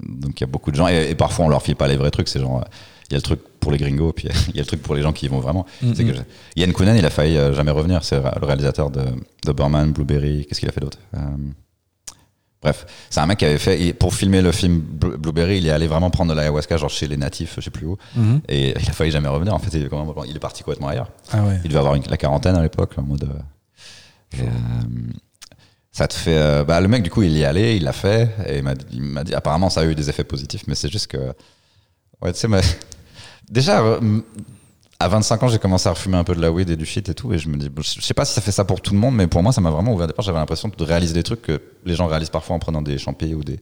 donc il y a beaucoup de gens, et, et parfois on leur file pas les vrais trucs, c'est genre, il y a le truc pour les gringos, puis il y a le truc pour les gens qui y vont vraiment. Mhm. C'est que je- Yann Kounen, il a failli euh, jamais revenir, c'est le réalisateur de, de Burman, Blueberry, qu'est-ce qu'il a fait d'autre? Euh, Bref, c'est un mec qui avait fait, pour filmer le film Blue- Blueberry, il est allé vraiment prendre de l'ayahuasca, genre chez les natifs, je sais plus où, Mhm. et il a failli jamais revenir. En fait, il est, quand même- il est parti complètement ailleurs. Ah ouais. Il devait avoir une- la quarantaine à l'époque, en mode. euh, euh, ça te fait. euh, bah, le mec, du coup, il y est allé, il l'a fait, et il m'a dit. Apparemment, ça a eu des effets positifs, mais c'est juste que. Ouais, tu sais, mais. Déjà, à 25 ans, j'ai commencé à refumer un peu de la weed et du shit et tout, et je me dis, je sais pas si ça fait ça pour tout le monde, mais pour moi, ça m'a vraiment ouvert des portes. J'avais l'impression de réaliser des trucs que les gens réalisent parfois en prenant des champis ou des.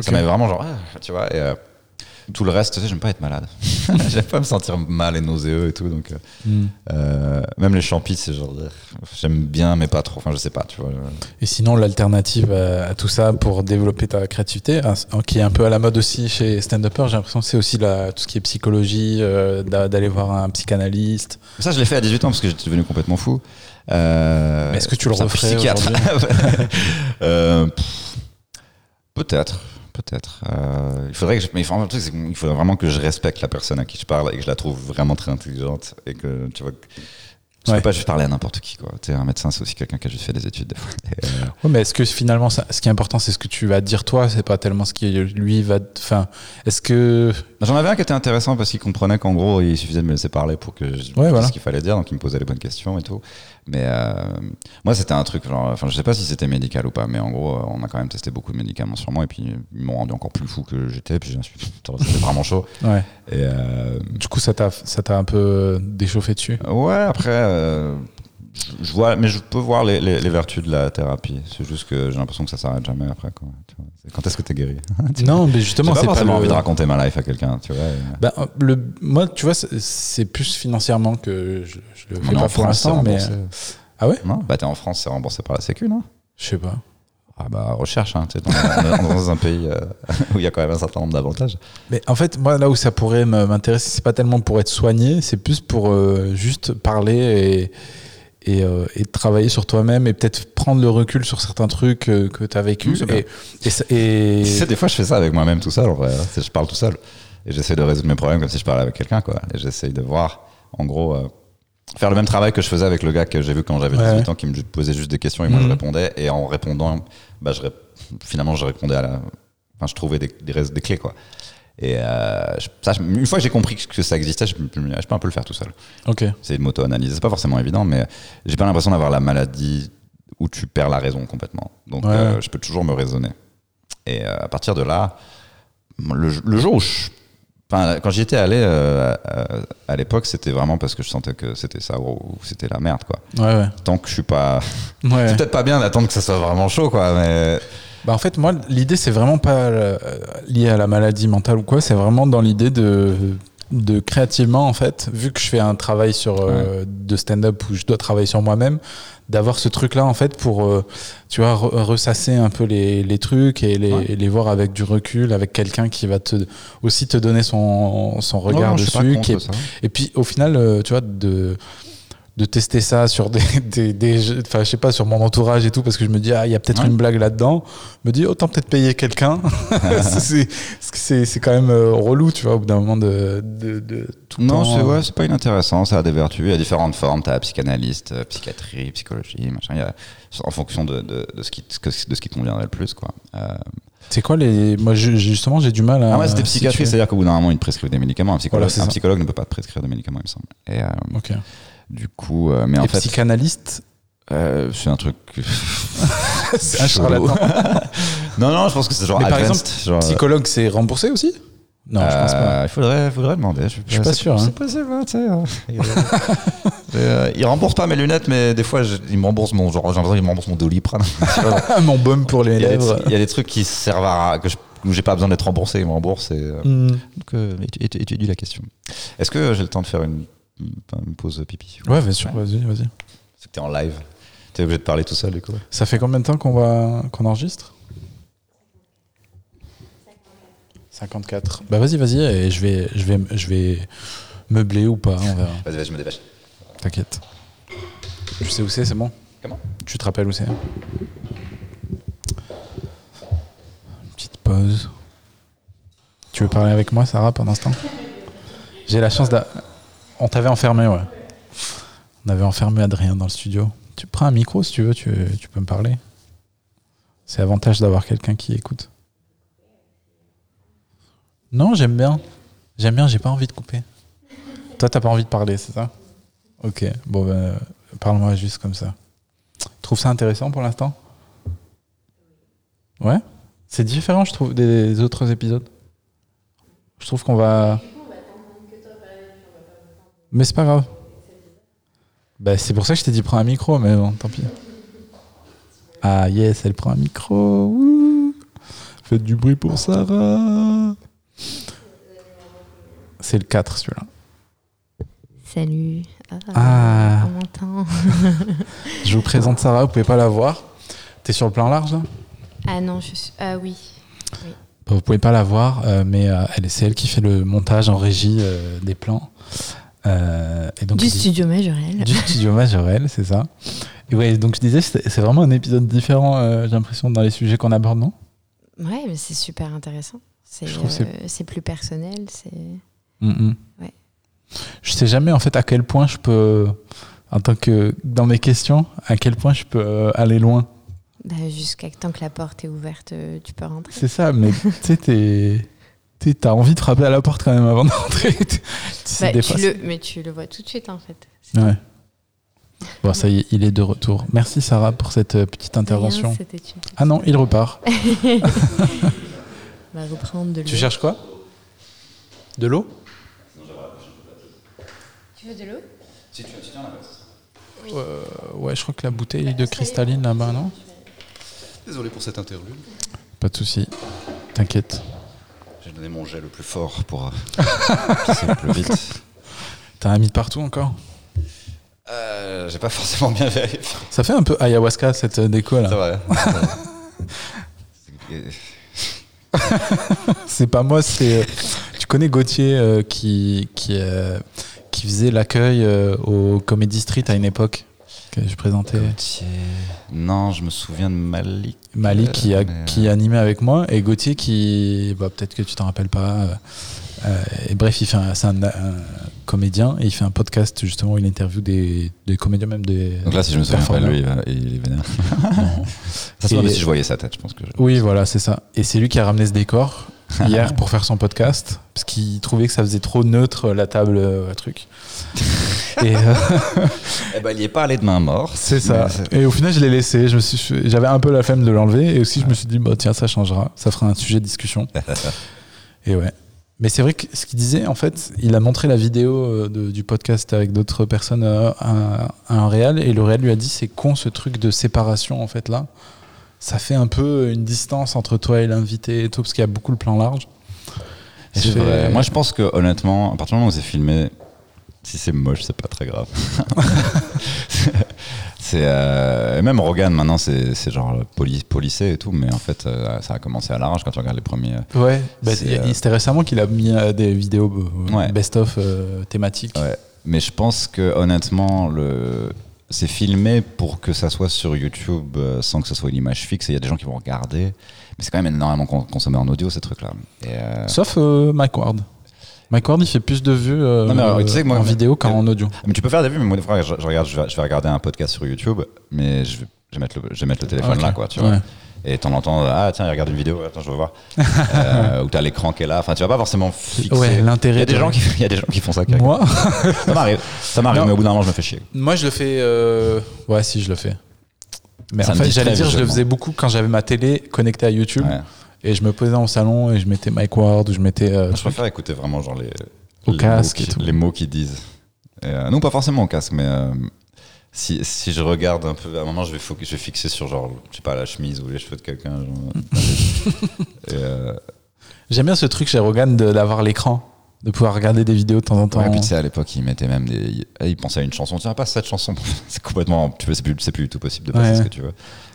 Ça m'avait vraiment genre, ah, tu vois, et euh, tout le reste, tu sais, j'aime pas être malade. j'aime pas me sentir mal et nauséeux et tout, donc. euh, Mm. euh, même les champis, c'est genre. J'aime bien, mais pas trop. Enfin, je sais pas, tu vois. Et sinon, l'alternative à, à tout ça pour développer ta créativité, hein, qui est un peu à la mode aussi chez Stand Upper, j'ai l'impression que c'est aussi la, tout ce qui est psychologie, euh, d'a- d'aller voir un psychanalyste. Ça, je l'ai fait à 18 ans parce que j'étais devenu complètement fou. Euh, est-ce que tu le referais psychiatre. Euh, Peut-être. Peut-être. Euh, il faudrait que je, mais enfin, le truc, c'est qu'il faudrait vraiment que je respecte la personne à qui je parle et que je la trouve vraiment très intelligente et que tu vois. Je Ouais. peux pas juste parler à n'importe qui, quoi. Un médecin, c'est aussi quelqu'un qui a juste fait des études, euh, Ouais, mais est-ce que finalement, ça- ce qui est important, c'est ce que tu vas dire toi, c'est pas tellement ce qui lui va. Enfin, est-ce que. J'en avais un qui était intéressant parce qu'il comprenait qu'en gros, il suffisait de me laisser parler pour que je voilà. ce qu'il fallait dire, donc il me posait les bonnes questions et tout. Mais euh, moi, c'était un truc, genre, enfin, je sais pas si c'était médical ou pas, mais en gros, euh, on a quand même testé beaucoup de médicaments sur moi et puis ils m'ont rendu encore plus fou que j'étais, puis je me suis c'était vraiment chaud. Ouais. Et euh, Du coup, ça t'a ça t'a un peu déchauffé dessus? ouais, après, euh, je, je vois, mais je peux voir les, les- les vertus de la thérapie. C'est juste que j'ai l'impression que ça s'arrête jamais après. Quoi, tu vois. C'est Quand est-ce que t'es guéri Non, mais justement, pas c'est pas forcément le- envie de raconter ma life à quelqu'un, tu vois. Ben, euh, le, moi, tu vois, c'est- plus financièrement que je, je le fais pas pour l'instant, mais. remboursé. Ah ouais? Non, bah t'es en France, c'est remboursé par la Sécu, non? Je sais pas. Ah bah recherche, hein, tu sais, dans, un pays euh, où il y a quand même un certain nombre d'avantages. Mais en fait, moi, là où ça pourrait m'intéresser, c'est pas tellement pour être soigné, c'est plus pour euh, juste parler et, et, euh, et travailler sur toi-même et peut-être prendre le recul sur certains trucs euh, que tu as vécu. Mmh, et, et, ça- et- Tu sais, des fois je fais ça avec moi-même tout seul, en vrai. hein. Je parle tout seul. Et j'essaie de résoudre mes problèmes comme si je parlais avec quelqu'un, quoi. Et j'essaie de voir, en gros, euh, faire le même travail que je faisais avec le gars que j'ai vu quand j'avais Ouais. 18 ans, qui me posait juste des questions et moi je Mhm. répondais. Et en répondant, bah, je finalement je répondais à la. Enfin, je trouvais des, des, des clés, quoi. Et euh, ça, une fois que j'ai compris que ça existait, je, peux un peu le faire tout seul. Ok. C'est de m'auto-analyser. C'est pas forcément évident, mais j'ai pas l'impression d'avoir la maladie où tu perds la raison complètement. Donc, Ouais. euh, je peux toujours me raisonner. Et euh, à partir de là, le, le jour où je. Quand j'y étais allé à, à l'époque, c'était vraiment parce que je sentais que c'était ça ou c'était la merde, quoi. Ouais, ouais. Tant que je suis pas. C'est peut-être pas bien d'attendre que ça soit vraiment chaud, quoi, mais. Bah, en fait, moi, l'idée, c'est vraiment pas euh, lié à la maladie mentale ou quoi, c'est vraiment dans l'idée de, de créativement, en fait, vu que je fais un travail sur, euh, de stand-up où je dois travailler sur moi-même, d'avoir ce truc-là, en fait, pour, euh, tu vois, re- ressasser un peu les, les trucs et les, Ouais. et les voir avec du recul, avec quelqu'un qui va te, aussi te donner son, son regard Non, dessus. qui est- et puis, au final, euh, tu vois, de de tester ça sur des, des, des enfin je sais pas sur mon entourage et tout parce que je me dis ah il y a peut-être Ouais. une blague là-dedans je me dis autant peut-être payer quelqu'un c'est c'est- c'est c'est quand même euh, relou tu vois au bout d'un moment de, de, de tout Non, c'est ouais, c'est pas inintéressant, ça a des vertus. Il y a différentes formes. T'as psychanalyste, euh, psychiatrie, psychologie, machin. Il y a, en fonction de, de, de ce qui, de ce qui te conviendrait le plus, quoi. Euh, c'est quoi les moi je- justement j'ai du mal à ah ouais, psychiatrie, situer. c'est-à-dire qu'au bout d'un moment, ils te prescrivent des médicaments. Un psychologue, Voilà, c'est un psychologue ne peut pas te prescrire de médicaments, il me semble. Et euh, ok du coup, euh, mais en et fait, psychanalyste euh, c'est un truc. c'est un charlatan non, non, je pense que c'est genre Mais par advanced, genre, psychologue c'est remboursé aussi? Non je pense pas Euh, Il faudrait, faudrait demander. Je suis, Je suis pas c'est- sûr, hein. C'est possible, hein, tu sais. hein. Il, euh, pas mes lunettes, mais des fois, je- il me rembourse mon genre, j'ai l'impression qu'il me rembourse mon doliprane. mon baume pour les lèvres il y a des trucs qui servent à que je- où j'ai pas besoin d'être remboursé, il me rembourse. Et, euh, donc, euh, étu- étudie la question. Est-ce que j'ai le temps de faire une, une- une pause pipi ouais bien sûr vas-y vas-y C'est que t'es en live. T'es obligé de parler tout seul, du coup. ça fait combien de temps qu'on va qu'on enregistre? 54. Bah vas-y, vas-y, et je vais, je vais, je vais meubler ou pas, on verra. Vas-y, vas-y, je me dépêche. Tu sais où c'est, c'est bon? Comment? Tu te rappelles où c'est Petite pause. Tu veux parler avec moi, Sarah, pendant ce temps? J'ai la chance d'a... On t'avait enfermé, ouais. On avait enfermé Adrien dans le studio. Tu prends un micro si tu veux, tu, peux me parler. C'est avantage d'avoir quelqu'un qui écoute. Non, j'aime bien. J'aime bien, j'ai pas envie de couper. Toi, t'as pas envie de parler, c'est ça? Ok, bon, ben, parle-moi juste comme ça. Tu trouves ça intéressant pour l'instant? Ouais? C'est différent, je trouve, des autres épisodes? Je trouve qu'on va. Mais c'est pas grave. Bah, c'est pour ça que je t'ai dit prends un micro, mais bon, tant pis. Ah yes, elle prend un micro. Faites du bruit pour Sarah. C'est le 4 celui-là. Salut. Ah. On m'entend. Je vous présente Sarah, vous pouvez pas la voir. T'es sur le plan large là? Ah non, je suis. Ah oui. Bah, Vous pouvez pas la voir, euh, mais euh, elle, c'est elle qui fait le montage en régie euh, des plans. Euh, et donc, Du studio Majorel. du studio Majorel, c'est ça. Et ouais, donc je disais, c'est vraiment un épisode différent, euh, j'ai l'impression, dans les sujets qu'on aborde, non? Ouais, mais c'est super intéressant. C'est euh, plus personnel. C'est. Mhm. Ouais. Je sais jamais en fait à quel point je peux, en tant que dans mes questions, à quel point je peux euh, aller loin. Bah, Jusqu'à tant que la porte est ouverte, tu peux rentrer. C'est ça, mais tu sais, t'es- t'as envie de frapper à la porte quand même avant d'entrer. Tu sais, Bah, mais tu le vois tout de suite en fait. Ouais. Bon, ça y est, il est de retour. Merci Sarah pour cette euh, petite intervention. Rien, c'était une petite- Ah non, il repart. On va reprendre de l'eau. Tu cherches quoi? De l'eau? Tu veux de l'eau? Si tu, si tu en as Euh, Ouais, je crois que la bouteille de cristalline là-bas, non? Désolé pour cette interlude. Pas de souci. T'inquiète. Donné mon jet le plus fort pour euh, pisser le plus vite. T'as un de partout encore? Euh, J'ai pas forcément bien vérifié. Ça fait un peu ayahuasca cette euh, déco C'est là. vrai. C'est pas moi, c'est. euh, Tu connais Gauthier euh, qui, qui, euh, qui faisait l'accueil euh, au Comedy Street à une époque? Que je présentais. Gauthier. Non, je me souviens de Malik. Malik qui, a, Mais, euh, qui animait avec moi et Gauthier qui. Bah, Peut-être que tu t'en rappelles pas. euh, euh, et bref, il fait un- c'est un, un comédien et il fait un podcast justement où il interview des, des comédiens, même des. Donc là, si je me souviens pas, lui, il, est vénère. Non. Ça se Et- si je voyais sa tête, je pense que. Je... Oui, voilà, c'est ça. Et c'est lui qui a ramené ce décor hier pour faire son podcast, parce qu'il trouvait que ça faisait trop neutre la table, euh, truc. Et euh, Eh ben, il y est pas allé de main morte. c'est ça. Et au final, je l'ai laissé. Je me suis, j'avais un peu la flemme de l'enlever, et aussi je me suis dit, bah tiens, ça changera, ça fera un sujet de discussion. Et ouais. Mais c'est vrai que ce qu'il disait, en fait, il a montré la vidéo euh, de- du podcast avec d'autres personnes euh, à, à un réel, et le réel lui a dit, c'est con ce truc de séparation, en fait, là. Ça fait un peu une distance entre toi et l'invité et tout, parce qu'il y a beaucoup le plan large. Et C'est je fais- vrai. Moi, je pense que honnêtement, à partir du moment où c'est filmé, si c'est moche, c'est pas très grave. c'est euh, et même Rogan maintenant, c'est genre poli, policé et tout, mais en fait, euh, ça a commencé à l'arrache quand tu regardes les premiers. Ouais, bah, euh, c'était récemment qu'il a mis euh, des vidéos euh, Ouais. best-of euh, thématiques. Ouais. Mais je pense que honnêtement, le c'est filmé pour que ça soit sur YouTube euh, sans que ce soit une image fixe. Et il y a des gens qui vont regarder, mais c'est quand même énormément con- consommé en audio ces trucs-là. Euh, Sauf euh, Mike Ward. Mike Ward, il fait plus de vues euh, Non, mais alors, tu sais que moi- en vidéo qu'en audio. Mais tu peux faire des vues, mais moi, des fois, je, je regarde, je vais, je vais regarder un podcast sur YouTube, mais je vais, je vais mettre, le, je vais mettre le téléphone là, quoi, tu vois. Ouais. Et t'en entends, ah tiens, il regarde une vidéo, attends, je veux voir. euh, ou t'as l'écran qui est là, enfin, tu vas pas forcément fixer. Ouais, il, y l'intérêt a des de- gens qui, il y a des gens qui font ça. qui- Moi, Ça m'arrive, ça m'arrive, mais au bout d'un moment, je me fais chier. moi, je le fais. euh, Ouais, si, je le fais. Mais Ça en fait, j'allais dire, je le faisais beaucoup quand j'avais ma télé connectée à YouTube. Ouais. Et je me posais dans le salon et je mettais Mike Ward ou je mettais. euh, je préfère écouter vraiment genre les, Au les casque mots et qui- tout. les mots qu'ils disent. Et, euh, non, pas forcément au casque, mais euh, si, si je regarde un peu, à un moment, je vais, je vais fixer sur genre, je sais pas, la chemise ou les cheveux de quelqu'un. Et, euh, J'aime bien ce truc chez Rogan d'avoir l'écran. de pouvoir regarder des vidéos de temps en temps. Ouais, puis tu sais, à l'époque, ils mettaient même des. Ils pensaient à une chanson, tiens, pas cette chanson. c'est complètement. Tu vois, c'est plus, plus du tout possible de passer Ouais. ce que tu veux.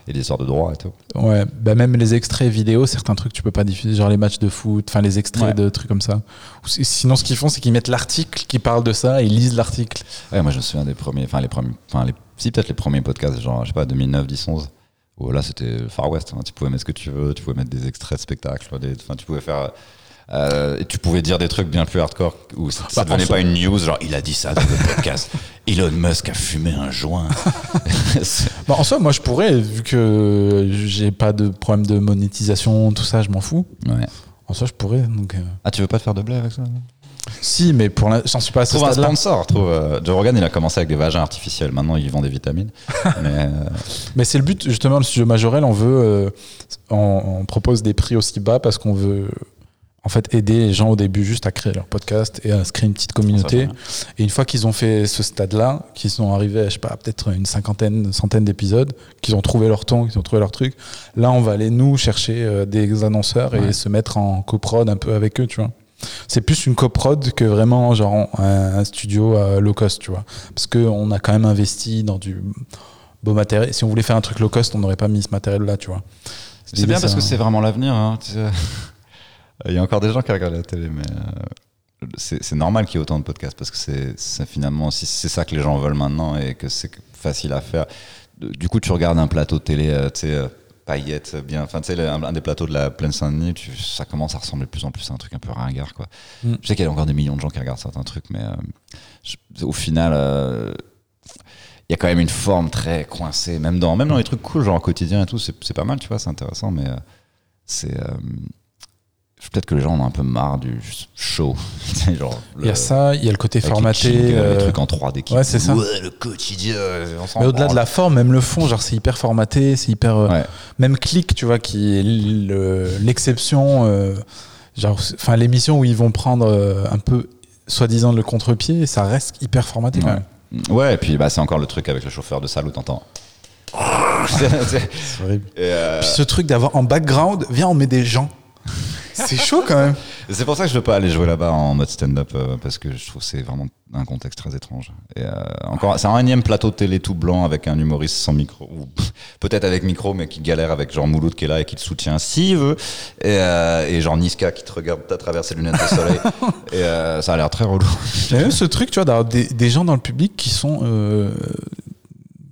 Et des histoires de droit et tout. Ouais, bah même les extraits vidéo, certains trucs tu peux pas diffuser, genre les matchs de foot, enfin les extraits Ouais. de trucs comme ça. Sinon, ce qu'ils font, c'est qu'ils mettent l'article qui parle de ça et ils lisent l'article. Ouais, moi, je me souviens des premiers. Enfin, les premiers. Enfin, les, si, peut-être les premiers podcasts, genre, je sais pas, 2009, 10, 11. Où là, c'était Far West. hein. Tu pouvais mettre ce que tu veux, tu pouvais mettre des extraits de spectacles. Enfin, tu pouvais faire. euh, et tu pouvais dire des trucs bien plus hardcore où ça, ça Bah, devenait en pas une news, genre il a dit ça dans le podcast. Elon Musk a fumé un joint. C'est- Bah, en soi, moi je pourrais, vu que j'ai pas de problème de monétisation, tout ça, je m'en fous. ouais. En soi, je pourrais. Donc, euh, Ah, tu veux pas te faire de blé avec ça Si, mais pour l'instant, j'en suis pas ce Trouve un sponsor. Trouve, euh, Joe Rogan, il a commencé avec des vagins artificiels. Maintenant, ils vendent des vitamines. Mais euh, Mais c'est le but, justement, le studio Majorel, on veut, on, on propose des prix aussi bas parce qu'on veut, en fait, aider les gens au début juste à créer leur podcast et à se créer une petite communauté. Et une fois qu'ils ont fait ce stade-là, qu'ils sont arrivés à, je sais pas, peut-être une cinquantaine, centaine d'épisodes, qu'ils ont trouvé leur ton, qu'ils ont trouvé leur truc, là, on va aller, nous, chercher euh, des annonceurs et se mettre en coprod un peu avec eux, tu vois. C'est plus une coprod que vraiment, genre, un, un studio euh, low cost, tu vois. Parce qu'on a quand même investi dans du beau matériel. Si on voulait faire un truc low cost, on n'aurait pas mis ce matériel-là, tu vois. c'est bien parce que c'est vraiment l'avenir. hein. Il y a encore des gens qui regardent la télé, mais euh, c'est normal qu'il y ait autant de podcasts parce que c'est finalement si c'est ça que les gens veulent maintenant et que c'est facile à faire. Du coup, tu regardes un plateau de télé, euh, tu sais, euh, paillettes, bien, enfin, tu sais, un, un des plateaux de la plaine Saint-Denis, ça commence à ressembler de plus en plus à un truc un peu ringard, quoi. Mm. Je sais qu'il y a encore des millions de gens qui regardent certains trucs, mais je- au final. il y a quand même une forme très coincée, même dans, même dans les trucs cool, genre au quotidien et tout, c'est pas mal, tu vois, c'est intéressant, mais c'est. Euh, Peut-être que les gens en ont un peu marre du show. Genre, Il y a ça, il y a le côté les formaté. jingles, les euh, trucs en 3D qui ouais, c'est ça. Ouais, le quotidien, euh, Mais au-delà de la forme, même le fond, genre c'est hyper formaté, c'est hyper. euh, Ouais. Même Click, tu vois, qui est le- l'exception. euh, genre, enfin, l'émission où ils vont prendre euh, un peu, soi-disant, le contre-pied, ça reste hyper formaté quand Ouais. même. Ouais, et puis bah, c'est encore le truc avec le chauffeur de salle où t'entends. C'est- c'est- C'est horrible. et, euh, Puis ce truc d'avoir en background, viens, on met des gens. C'est chaud quand même. c'est pour ça que je veux pas aller jouer là-bas en mode stand-up euh, parce que je trouve que c'est vraiment un contexte très étrange. Et euh, encore, c'est un énième plateau de télé tout blanc avec un humoriste sans micro, ou peut-être avec micro, mais qui galère avec genre Mouloud qui est là et qui te soutient s'il veut, et, euh, et genre Niska qui te regarde à travers ses lunettes de soleil. et euh, ça a l'air très relou. Il y a même ce truc, tu vois, d'avoir des, des gens dans le public qui sont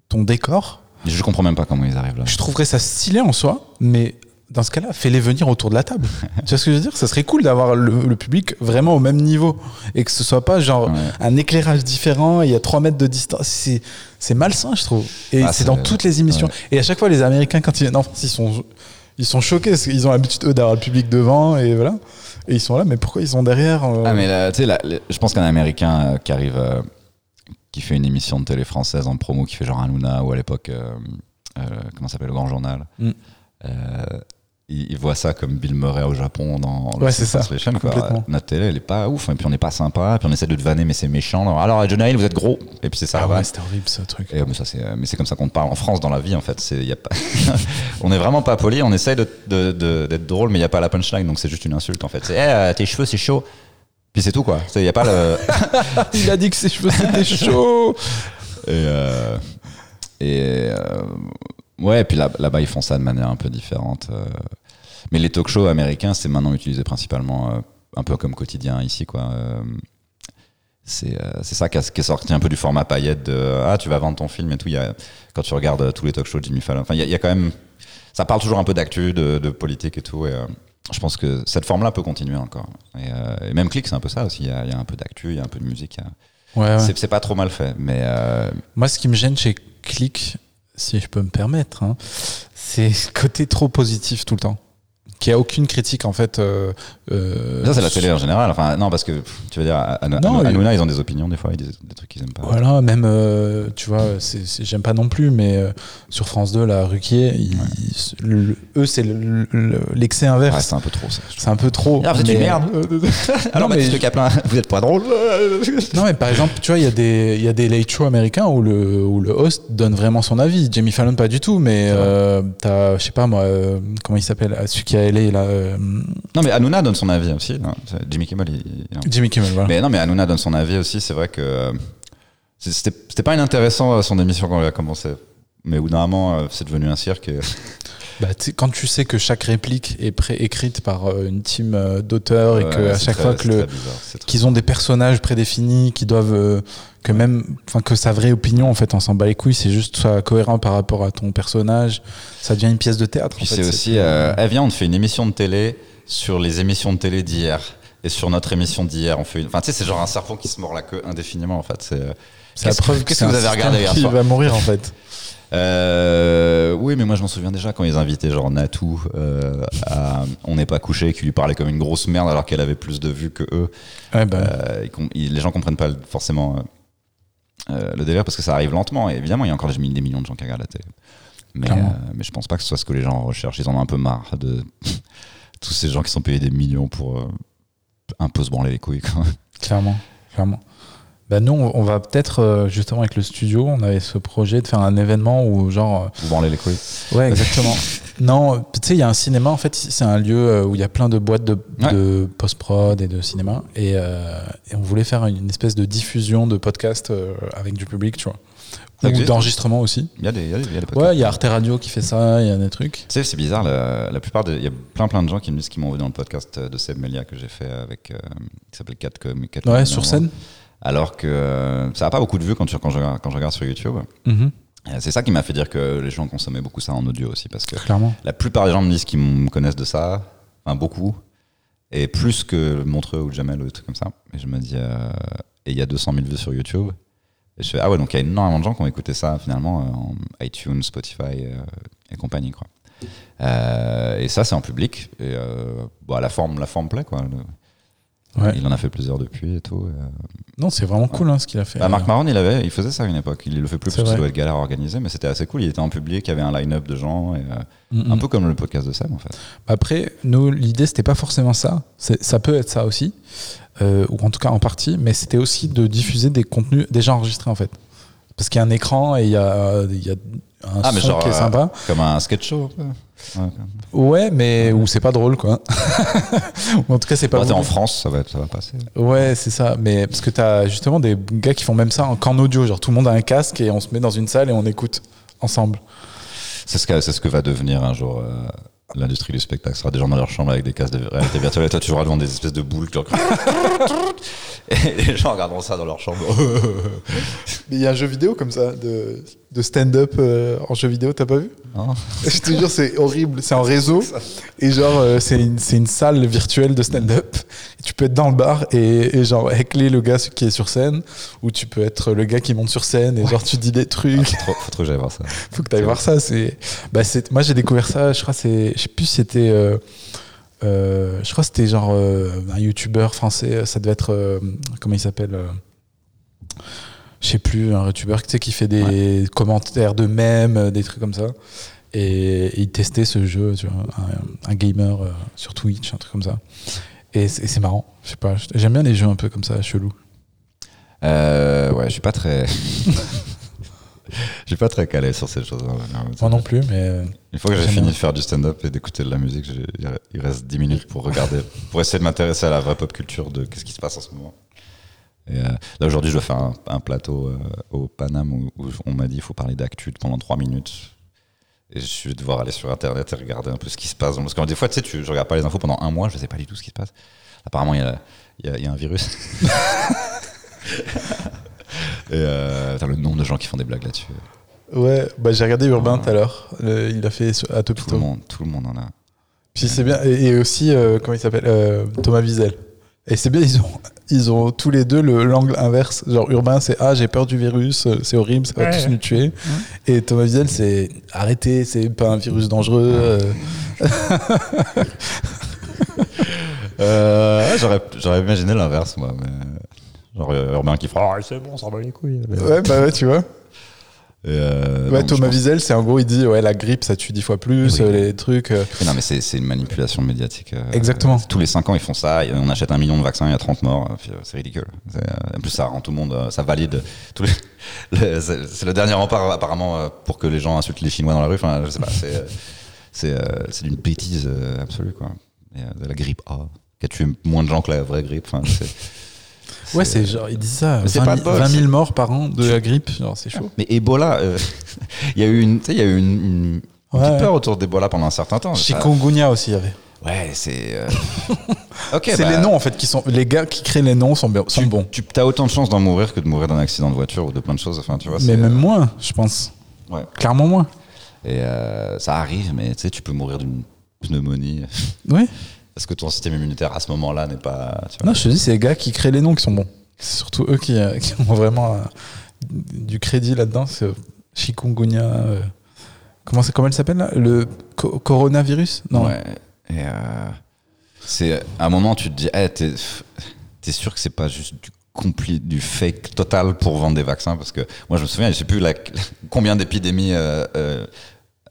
ton décor. Je comprends même pas comment ils arrivent là. Je trouverais ça stylé en soi, mais dans ce cas-là, fais-les venir autour de la table. tu vois ce que je veux dire? Ça serait cool d'avoir le, le public vraiment au même niveau et que ce soit pas genre Ouais. un éclairage différent, il y a 3 mètres de distance. C'est, c'est malsain, je trouve. Et Ah, c'est dans toutes les émissions. ouais. Et à chaque fois, les Américains, quand ils viennent en France, ils sont, ils sont choqués parce qu'ils ont l'habitude, eux, d'avoir le public devant et voilà. Et ils sont là, mais pourquoi ils sont derrière euh, Ah mais tu sais, je pense qu'un Américain euh, qui arrive, euh, qui fait une émission de télé française en promo, qui fait genre Hanouna ou à l'époque, comment s'appelle, le Grand Journal, Mm. Euh, il, il voit ça comme Bill Murray au Japon dans Ouais, c'est ça. Quoi. Notre télé, elle est pas ouf, et puis on n'est pas sympa, puis on essaie de te vanner, mais c'est méchant. Alors, Alors, John Hill, vous êtes gros, et puis c'est ça Ah ouais, c'était horrible ce truc. Et, euh, mais ça, c'est, euh, mais c'est comme ça qu'on te parle en France dans la vie en fait. C'est, y a pas... on est vraiment pas poli, on essaye de, de- de- d'être drôle, mais il y a pas la punchline, donc c'est juste une insulte en fait. C'est Eh, euh, tes cheveux c'est chaud. Puis c'est tout quoi. Il y a pas le. Il a dit que ses cheveux c'était chaud. et euh, et, euh, ouais, et puis là, là-bas ils font ça de manière un peu différente. euh. Mais les talk shows américains, c'est maintenant utilisé principalement euh, un peu comme quotidien ici quoi. Euh, c'est euh, ça qui, est sorti un peu du format paillette de ah tu vas vendre ton film et tout. Y a, quand tu regardes euh, tous les talk shows de Jimmy Fallon, enfin il y, a- il y a quand même ça parle toujours un peu d'actu, de, de politique et tout. Et, je pense que cette forme-là peut continuer encore. Et, et même Click, c'est un peu ça aussi. Il y, y a un peu d'actu, il y a un peu de musique. Ouais, ouais. C'est c'est pas trop mal fait, mais Moi, ce qui me gêne chez Click, si je peux me permettre, hein, c'est le côté trop positif tout le temps. Qu'il n'y a aucune critique, en fait. euh, euh, ça c'est la télé en général. Enfin non parce que tu veux dire Non, Hanouna, ils ont des opinions des fois, ils disent des trucs qu'ils aiment pas. Voilà, même, euh, tu vois, j'aime pas non plus, mais euh, sur France 2, la Ruquier, ils- le- eux, c'est le- le- l'excès Ouais, inverse. c'est un peu trop ça. c'est un peu trop. Ah, vous êtes une mais- merde. Alors mais Baptiste je- Caplin, vous êtes pas drôle. Non, mais par exemple, tu vois, il y, a des- il y a des late shows américains où le, où le host donne vraiment son avis. Jamie Fallon, pas du tout, mais t'as, je sais pas moi, comment il s'appelle, ah, là. euh, Non, mais Hanouna donne son avis aussi. Jimmy Kimmel, il, il en- Jimmy Kimmel, voilà. Mais non, mais Hanouna donne son avis aussi. C'est vrai que euh, c'était pas inintéressant euh, son émission quand elle a commencé. Mais au bout d'un moment, euh, c'est devenu un cirque. et- Bah, quand tu sais que chaque réplique est pré-écrite par euh, une team euh, d'auteurs et Ouais, que à chaque très- fois que qu'ils ont des personnages prédéfinis qui doivent euh, que même enfin que sa vraie opinion en fait on s'en bat les couilles c'est juste soit cohérent par rapport à ton personnage ça devient une pièce de théâtre Puis c'est aussi, euh, eh, viens, on te fait une émission de télé sur les émissions de télé d'hier. Et sur notre émission d'hier, on fait une. Enfin, tu sais, c'est genre un serpent qui se mord la queue indéfiniment, en fait. C'est. euh, la que- preuve que qu'est-ce c'est que vous avez regardé hier soir va mourir en fait Euh, oui, mais moi je m'en souviens déjà quand ils invitaient genre Natou euh, à On n'est pas couché, qui lui parlait comme une grosse merde alors qu'elle avait plus de vues que eux. ouais, bah, Euh, les gens comprennent pas forcément euh, le délire parce que ça arrive lentement. Et évidemment, il y a encore des, des millions de gens qui regardent la télé. Mais, euh, mais je pense pas que ce soit ce que les gens recherchent. Ils en ont un peu marre de tous ces gens qui sont payés des millions pour euh, un peu se branler les couilles. Clairement clairement bah nous on va peut-être euh, justement avec le studio on avait ce projet de faire un événement où genre euh, Vous branler les couilles. Ouais, exactement. non, tu sais, il y a un cinéma, en fait, c'est un lieu euh, où il y a plein de boîtes de, Ouais. de post-prod et de cinéma. Et, euh, et on voulait faire une espèce de diffusion de podcast euh, avec du public, tu vois. Ou d'enregistrement aussi. Il y a des, il y a des, y a des podcasts. Ouais, il y a Arte Radio qui fait ça, il y a des trucs. Tu sais, c'est bizarre, la, la plupart des- il y a plein plein de gens qui me disent qu'ils m'ont vu dans le podcast de Seb Melia que j'ai fait avec, euh, qui s'appelle 4 com 4 Ouais, sur scène. Alors que euh, ça n'a pas beaucoup de vues quand, tu, quand, je, quand je regarde sur YouTube. Mhm, Et C'est ça qui m'a fait dire que les gens consommaient beaucoup ça en audio aussi, parce que Clairement. la plupart des gens me disent qu'ils me connaissent de ça, enfin beaucoup, et plus que Montreux ou Jamel ou des trucs comme ça. Et je me dis, euh, et il y a 200 000 vues sur YouTube. Et je fais, ah ouais, donc il y a énormément de gens qui ont écouté ça finalement euh, en iTunes, Spotify euh, et compagnie, quoi. Euh, et ça, c'est en public. Et euh, bon, la forme, la forme plaît, quoi. Le- Ouais. Il en a fait plusieurs depuis et tout. et, euh, Non, c'est vraiment cool hein, ce qu'il a fait. bah, Marc Maron, il avait, il faisait ça à une époque. Il le fait plus parce vrai. doit être galère à organiser, mais c'était assez cool. Il était en public, il y avait un line-up de gens, et, euh, un peu comme le podcast de Sam en fait. Après, nous, l'idée, c'était pas forcément ça. Ça peut être ça aussi, euh, ou en tout cas en partie, mais c'était aussi de diffuser des contenus déjà enregistrés en fait. Parce qu'il y a un écran et il y a, il y a un Ah, mais son genre, qui est euh, sympa. Comme un sketch show. Ouais, mais où c'est pas drôle, quoi. En tout cas, c'est pas. Bah, t'es en. France, ça va, être- ça va passer. Ouais, c'est ça. Mais parce que t'as justement des gars qui font même ça en- qu'en audio. Genre, tout le monde a un casque et on se met dans une salle et on écoute ensemble. C'est ce, que- c'est ce que va devenir un jour euh, l'industrie du spectacle. Ce sera des gens dans leur chambre avec des casques de réalité virtuelle et toi, tu joueras devant des espèces de boules. et les gens regarderont ça dans leur chambre. Mais il y a un jeu vidéo comme ça, de, de stand-up euh, en jeu vidéo, t'as pas vu? Hein Je te jure, c'est horrible. C'est en réseau. Et genre, euh, c'est une, salle virtuelle de stand-up. Tu peux être dans le bar et, et genre heckler le gars qui est sur scène. Ou tu peux être le gars qui monte sur scène et genre tu dis des trucs. faut, trop, faut trop que j'aille voir ça. Faut que tu ailles voir ça. C'est, bah, moi, j'ai découvert ça. Je crois, c'est, je sais plus si c'était. euh, euh, je crois que c'était genre euh, un youtubeur français. Ça devait être. euh, comment il s'appelle euh, Je sais plus, un youtubeur tu sais, qui fait des commentaires de mèmes, euh, des trucs comme ça. Et, et il testait ce jeu, tu vois, un, un gamer euh, sur Twitch, un truc comme ça. Et c'est, marrant. Je sais pas. J'aime bien les jeux un peu comme ça, chelou. Euh, ouais, je suis pas très. Je suis pas très calé sur ces choses. Moi non plus, mais. Une fois que j'ai fini de faire du stand-up et d'écouter de la musique, il reste 10 minutes pour regarder, pour essayer de m'intéresser à la vraie pop culture de qu'est-ce qui se passe en ce moment. Et euh, là aujourd'hui, je dois faire un, un plateau euh, au Paname où, où on m'a dit il faut parler d'actu pendant 3 minutes. Et je vais devoir aller sur internet et regarder un peu ce qui se passe. Parce que des fois, tu sais, tu, je regarde pas les infos pendant un mois, je sais pas du tout ce qui se passe. Apparemment, il y a, y a un virus. et euh, putain, le nombre de gens qui font des blagues là-dessus. Ouais, bah, j'ai regardé Urbain tout à l'heure. Il a fait à Tout le Topito. monde, tout le monde en a. Puis c'est bien. Et, et aussi, euh, comment il s'appelle euh, Thomas Wiesel. Et c'est bien, ils ont, ils ont tous les deux le- l'angle inverse. Genre, Urbain, c'est Ah, j'ai peur du virus, c'est horrible, ça va Ouais. tous nous tuer. Et Thomas Wiesel, c'est Arrêtez, c'est pas un virus dangereux. euh. Euh, j'aurais, j'aurais imaginé l'inverse, moi. Mais... Genre Urbain qui fera Ah, c'est bon, ça va les couilles. Ouais, bah ouais, tu vois. Et, euh, Ouais, non, Thomas pense- Wiesel, c'est en gros, il dit Ouais, la grippe, ça tue dix fois plus, Oui. euh, les trucs. euh. Mais non, mais c'est, c'est une manipulation médiatique. Exactement. tous les 5 ans, ils font ça. On achète un million de vaccins, il y a 30 morts. C'est ridicule. En plus, ça rend tout le monde. Ça valide. Tous les, le- c'est, le dernier rempart, apparemment, pour que les gens insultent les Chinois dans la rue. Enfin, je sais pas. C'est, c'est c'est d'une bêtise absolue, quoi. Et, de la grippe A, qui a tué moins de gens que la vraie grippe. Enfin, Ouais, c'est genre, ils disent ça. Mais c'est 20 pas 000, de bol, 20 000 c'est- morts par an de la grippe. C'est chaud. Mais Ebola, euh, il y a eu une, tu sais, il y a eu une, une Ouais, petite ouais. peur autour d'Ebola pendant un certain temps. Ça- Chikungunya aussi, il y avait. Ouais, c'est. euh, ok, c'est bah, les noms, en fait, qui sont. Les gars qui créent les noms sont, bien- sont Tu, bons. tu as autant de chances d'en mourir que de mourir d'un accident de voiture ou de plein de choses. Enfin, tu vois. Mais même moins, je pense. Ouais. Clairement moins. Et euh, ça arrive, mais tu sais, tu peux mourir d'une pneumonie Oui. Parce que ton système immunitaire à ce moment-là n'est pas. Tu vois. Non, je te dis, c'est les gars qui créent les noms qui sont bons. C'est surtout eux qui, euh, qui ont vraiment euh, du crédit là-dedans. C'est euh, Chikungunya. euh, comment, comment elle s'appelle là? Le co- coronavirus? Non. Ouais. Et c'est à un moment, tu te dis, eh, t'es es sûr que c'est pas juste du compli- du fake total pour vendre des vaccins? Parce que moi je me souviens je sais plus la- combien d'épidémies euh, euh,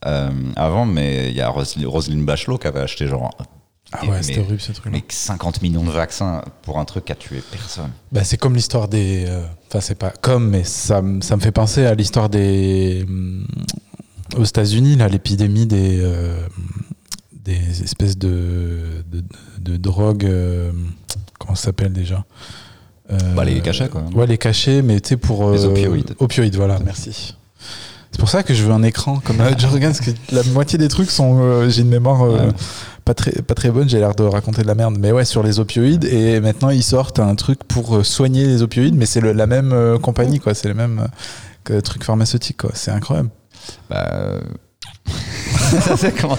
euh, avant mais il y a Roselyne Bachelot qui avait acheté genre Ah ouais, c'était horrible ce truc-là. mais 50 millions de vaccins pour un truc qui a tué personne Bah, c'est comme l'histoire des. euh, Enfin, c'est pas comme, mais ça, ça me fait penser à l'histoire des. hum, Aux États-Unis, là, l'épidémie des. euh, des espèces de. de, de drogues. euh, comment ça s'appelle déjà Euh, Bah, les cachets, quoi. Ouais, les cachets, mais tu sais, pour. Les euh, opioïdes. Opioïdes, voilà, merci. C'est pour ça que je veux un écran comme là, parce que la moitié des trucs sont. euh, J'ai une mémoire. euh, Ouais. Pas très, pas très bonne, j'ai l'air de raconter de la merde, mais ouais, sur les opioïdes, et maintenant ils sortent un truc pour euh, soigner les opioïdes, mais c'est la même euh, compagnie, quoi, c'est le même euh, truc pharmaceutique, quoi, c'est incroyable. Bah, euh, c'est comment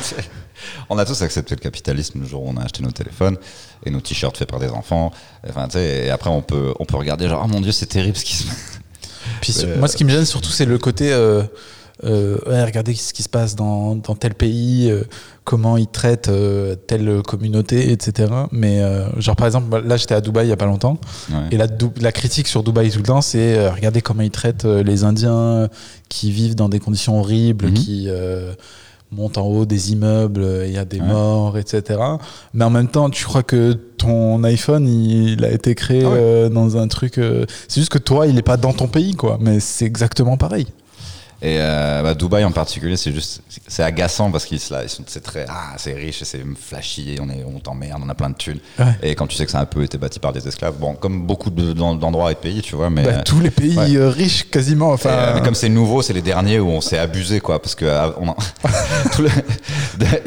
on a tous accepté le capitalisme le jour où on a acheté nos téléphones et nos t-shirts faits par des enfants. Enfin, tu sais, et après on peut, on peut regarder genre, oh mon dieu, c'est terrible ce qui se passe. Puis Euh, moi, ce qui me gêne surtout, c'est le côté, euh, euh, ouais, regardez ce qui se passe dans, dans tel pays, euh, comment ils traitent euh, telle communauté, etc. Mais genre par exemple, là j'étais à Dubaï il y a pas longtemps, Ouais. Et la, critique sur Dubaï tout le temps, c'est regardez comment ils traitent les Indiens qui vivent dans des conditions horribles, Mhm. qui montent en haut des immeubles, il y a des Ouais. morts, etc. Mais en même temps, tu crois que ton iPhone, il, a été créé Ah ouais. dans un truc. c'est juste que toi, il est pas dans ton pays, quoi. Mais c'est exactement pareil. Et euh, bah, Dubaï en particulier, c'est juste, c'est agaçant parce qu'ils c'est très, ah, c'est riche et c'est flashy, et on est, on t'emmerde, on a plein de thunes. Ouais. Et quand tu sais que ça a un peu été bâti par des esclaves, bon, comme beaucoup de- d'en- d'endroits et de pays, tu vois, mais. Bah, tous les pays ouais. euh, riches, quasiment. Enfin, euh, mais comme c'est nouveau, c'est les derniers où on s'est abusé, quoi, parce que euh, on a- tout le-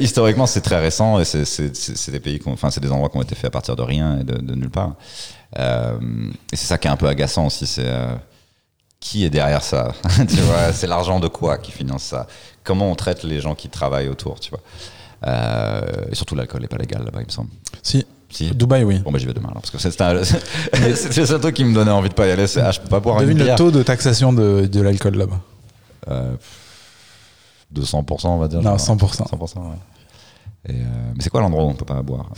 historiquement c'est très récent et c'est- c'est des pays, enfin c'est des endroits qui ont été faits à partir de rien et de, de nulle part. Euh, et c'est ça qui est un peu agaçant aussi, c'est euh, qui est derrière ça Tu vois, c'est l'argent de quoi qui finance ça? Comment on traite les gens qui travaillent autour, tu vois? Euh, Et surtout l'alcool n'est pas légal là-bas, il me semble. si, Si. Dubaï, oui. Bon bah j'y vais demain alors, parce que c'est un- c'est truc qui me donnait envie de pas y aller. Ah, je peux pas boire Devine le taux de taxation de, de l'alcool là-bas? Euh, 200%, on va dire. Non, genre. 100%. 100%, ouais. Et, euh, mais c'est quoi l'endroit où on peut pas boire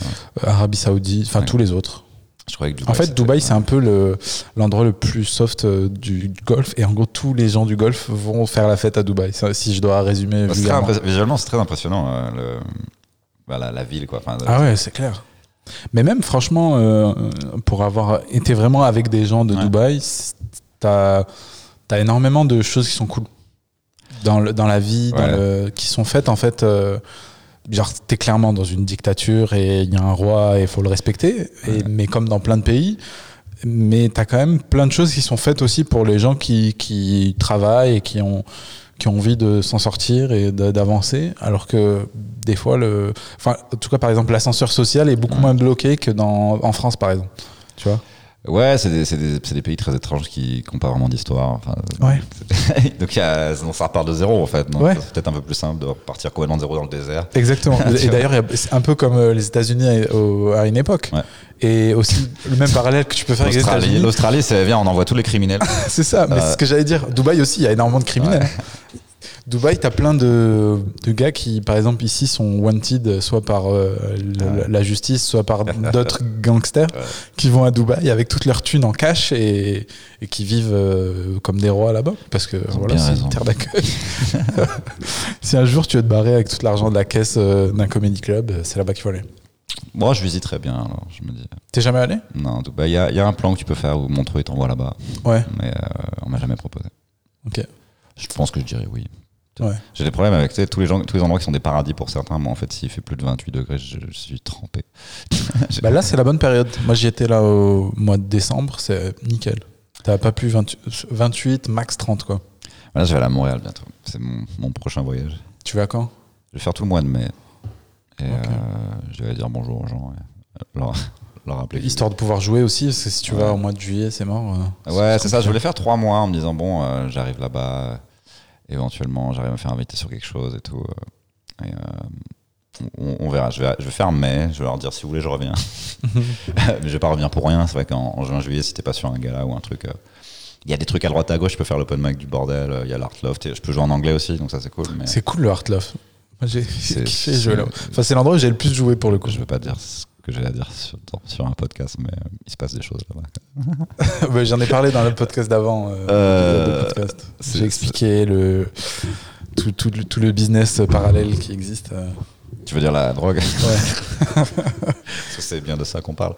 Euh, Arabie Saoudite, enfin tous les autres. Je croyais que Dubaï, En fait, Dubaï, c'est un peu le- l'endroit le, plus soft euh, du golf. Et en gros, tous les gens du golf vont faire la fête à Dubaï. Si je dois résumer Bah, c'est très. Visuellement, c'est très impressionnant. euh, le... voilà, la ville, quoi. Enfin, Ah ouais, c'est clair. Mais même, franchement, euh, pour avoir été vraiment avec des gens de Ouais. Dubaï, t'as as énormément de choses qui sont cool dans, le- dans la vie, dans Ouais. le- qui sont faites en fait. euh, genre, t'es clairement dans une dictature et il y a un roi et il faut le respecter. Et, mais comme dans plein de pays. Mais t'as quand même plein de choses qui sont faites aussi pour les gens qui, qui travaillent et qui ont, qui ont envie de s'en sortir et d'avancer. Alors que des fois, le, enfin, en tout cas, par exemple, l'ascenseur social est beaucoup moins bloqué que dans, en France, par exemple. Tu vois? Ouais, c'est des, des- des pays très étranges qui n'ont pas vraiment d'histoire. Enfin, Ouais. donc, il y a, donc ça repart de zéro, en fait. Ouais. C'est peut-être un peu plus simple de repartir complètement de zéro dans le désert. Exactement. Et d'ailleurs, c'est un peu comme euh, les États-Unis à, une époque. Ouais. Et aussi, le même parallèle que tu peux faire avec les L'Australie, États-Unis. l'Australie, c'est viens, on envoie tous les criminels. C'est ça, mais Euh, c'est ce que j'allais dire. Dubaï aussi, il y a énormément de criminels. Dubaï, t'as plein de, de gars qui, par exemple, ici sont wanted soit par euh, la, Ouais. la justice, soit par d'autres gangsters Ouais. qui vont à Dubaï avec toute leur thune en cash et, et qui vivent euh, comme des rois là-bas parce que voilà, c'est une terre d'accueil. si un jour tu veux te barrer avec tout l'argent de la caisse euh, d'un comedy club, c'est là-bas qu'il faut aller. Moi, je visiterais bien, alors, je me dis. T'es jamais allé? Non, Dubaï, il y, a- il y a un plan que tu peux faire où Montreux t'envoie là-bas. Ouais. Mais on m'a jamais proposé. Ok. Je pense que je dirais oui. Ouais. J'ai des problèmes avec tous les gens, tous les endroits qui sont des paradis pour certains. Moi, en fait, s'il fait plus de 28 degrés, je, je suis trempé. Bah là, c'est la bonne période. Moi, j'y étais là au mois de décembre, c'est nickel. T'as pas pu 20 28, max 30, quoi. Là, je vais aller à Montréal bientôt. C'est mon, mon prochain voyage. Tu vas quand? Je vais faire tout le mois de mai. Et euh, je vais dire bonjour aux gens. et leur, leur rappeler. Histoire de pouvoir jouer aussi, parce que si tu Ouais. vas au mois de juillet, c'est mort. euh, Ouais, c'est ça. Je voulais faire trois mois en me disant bon, euh, j'arrive là-bas, euh, éventuellement, j'arrive à me faire inviter sur quelque chose et tout. euh, et, euh, on, on verra. Je vais, je vais faire mai. Je vais leur dire si vous voulez, je reviens. Mais je vais pas revenir pour rien. C'est vrai qu'en en juin, juillet, si t'es pas sur un gala ou un truc. euh, il y a des trucs à droite à gauche, je peux faire l'open mic du bordel, euh, il y a l'art loft, et je peux jouer en anglais aussi, donc ça c'est cool. Mais C'est cool le Art j'ai kiffé jouer là. Enfin, c'est l'endroit où j'ai le plus joué pour le coup. je veux pas dire que j'ai à dire sur, sur un podcast, mais euh, il se passe des choses là-bas. Ouais, J'en ai parlé dans le podcast d'avant. euh, Euh, J'ai expliqué le, tout, tout le, tout le business parallèle qui existe. Tu veux dire la drogue? Ouais. C'est bien de ça qu'on parle.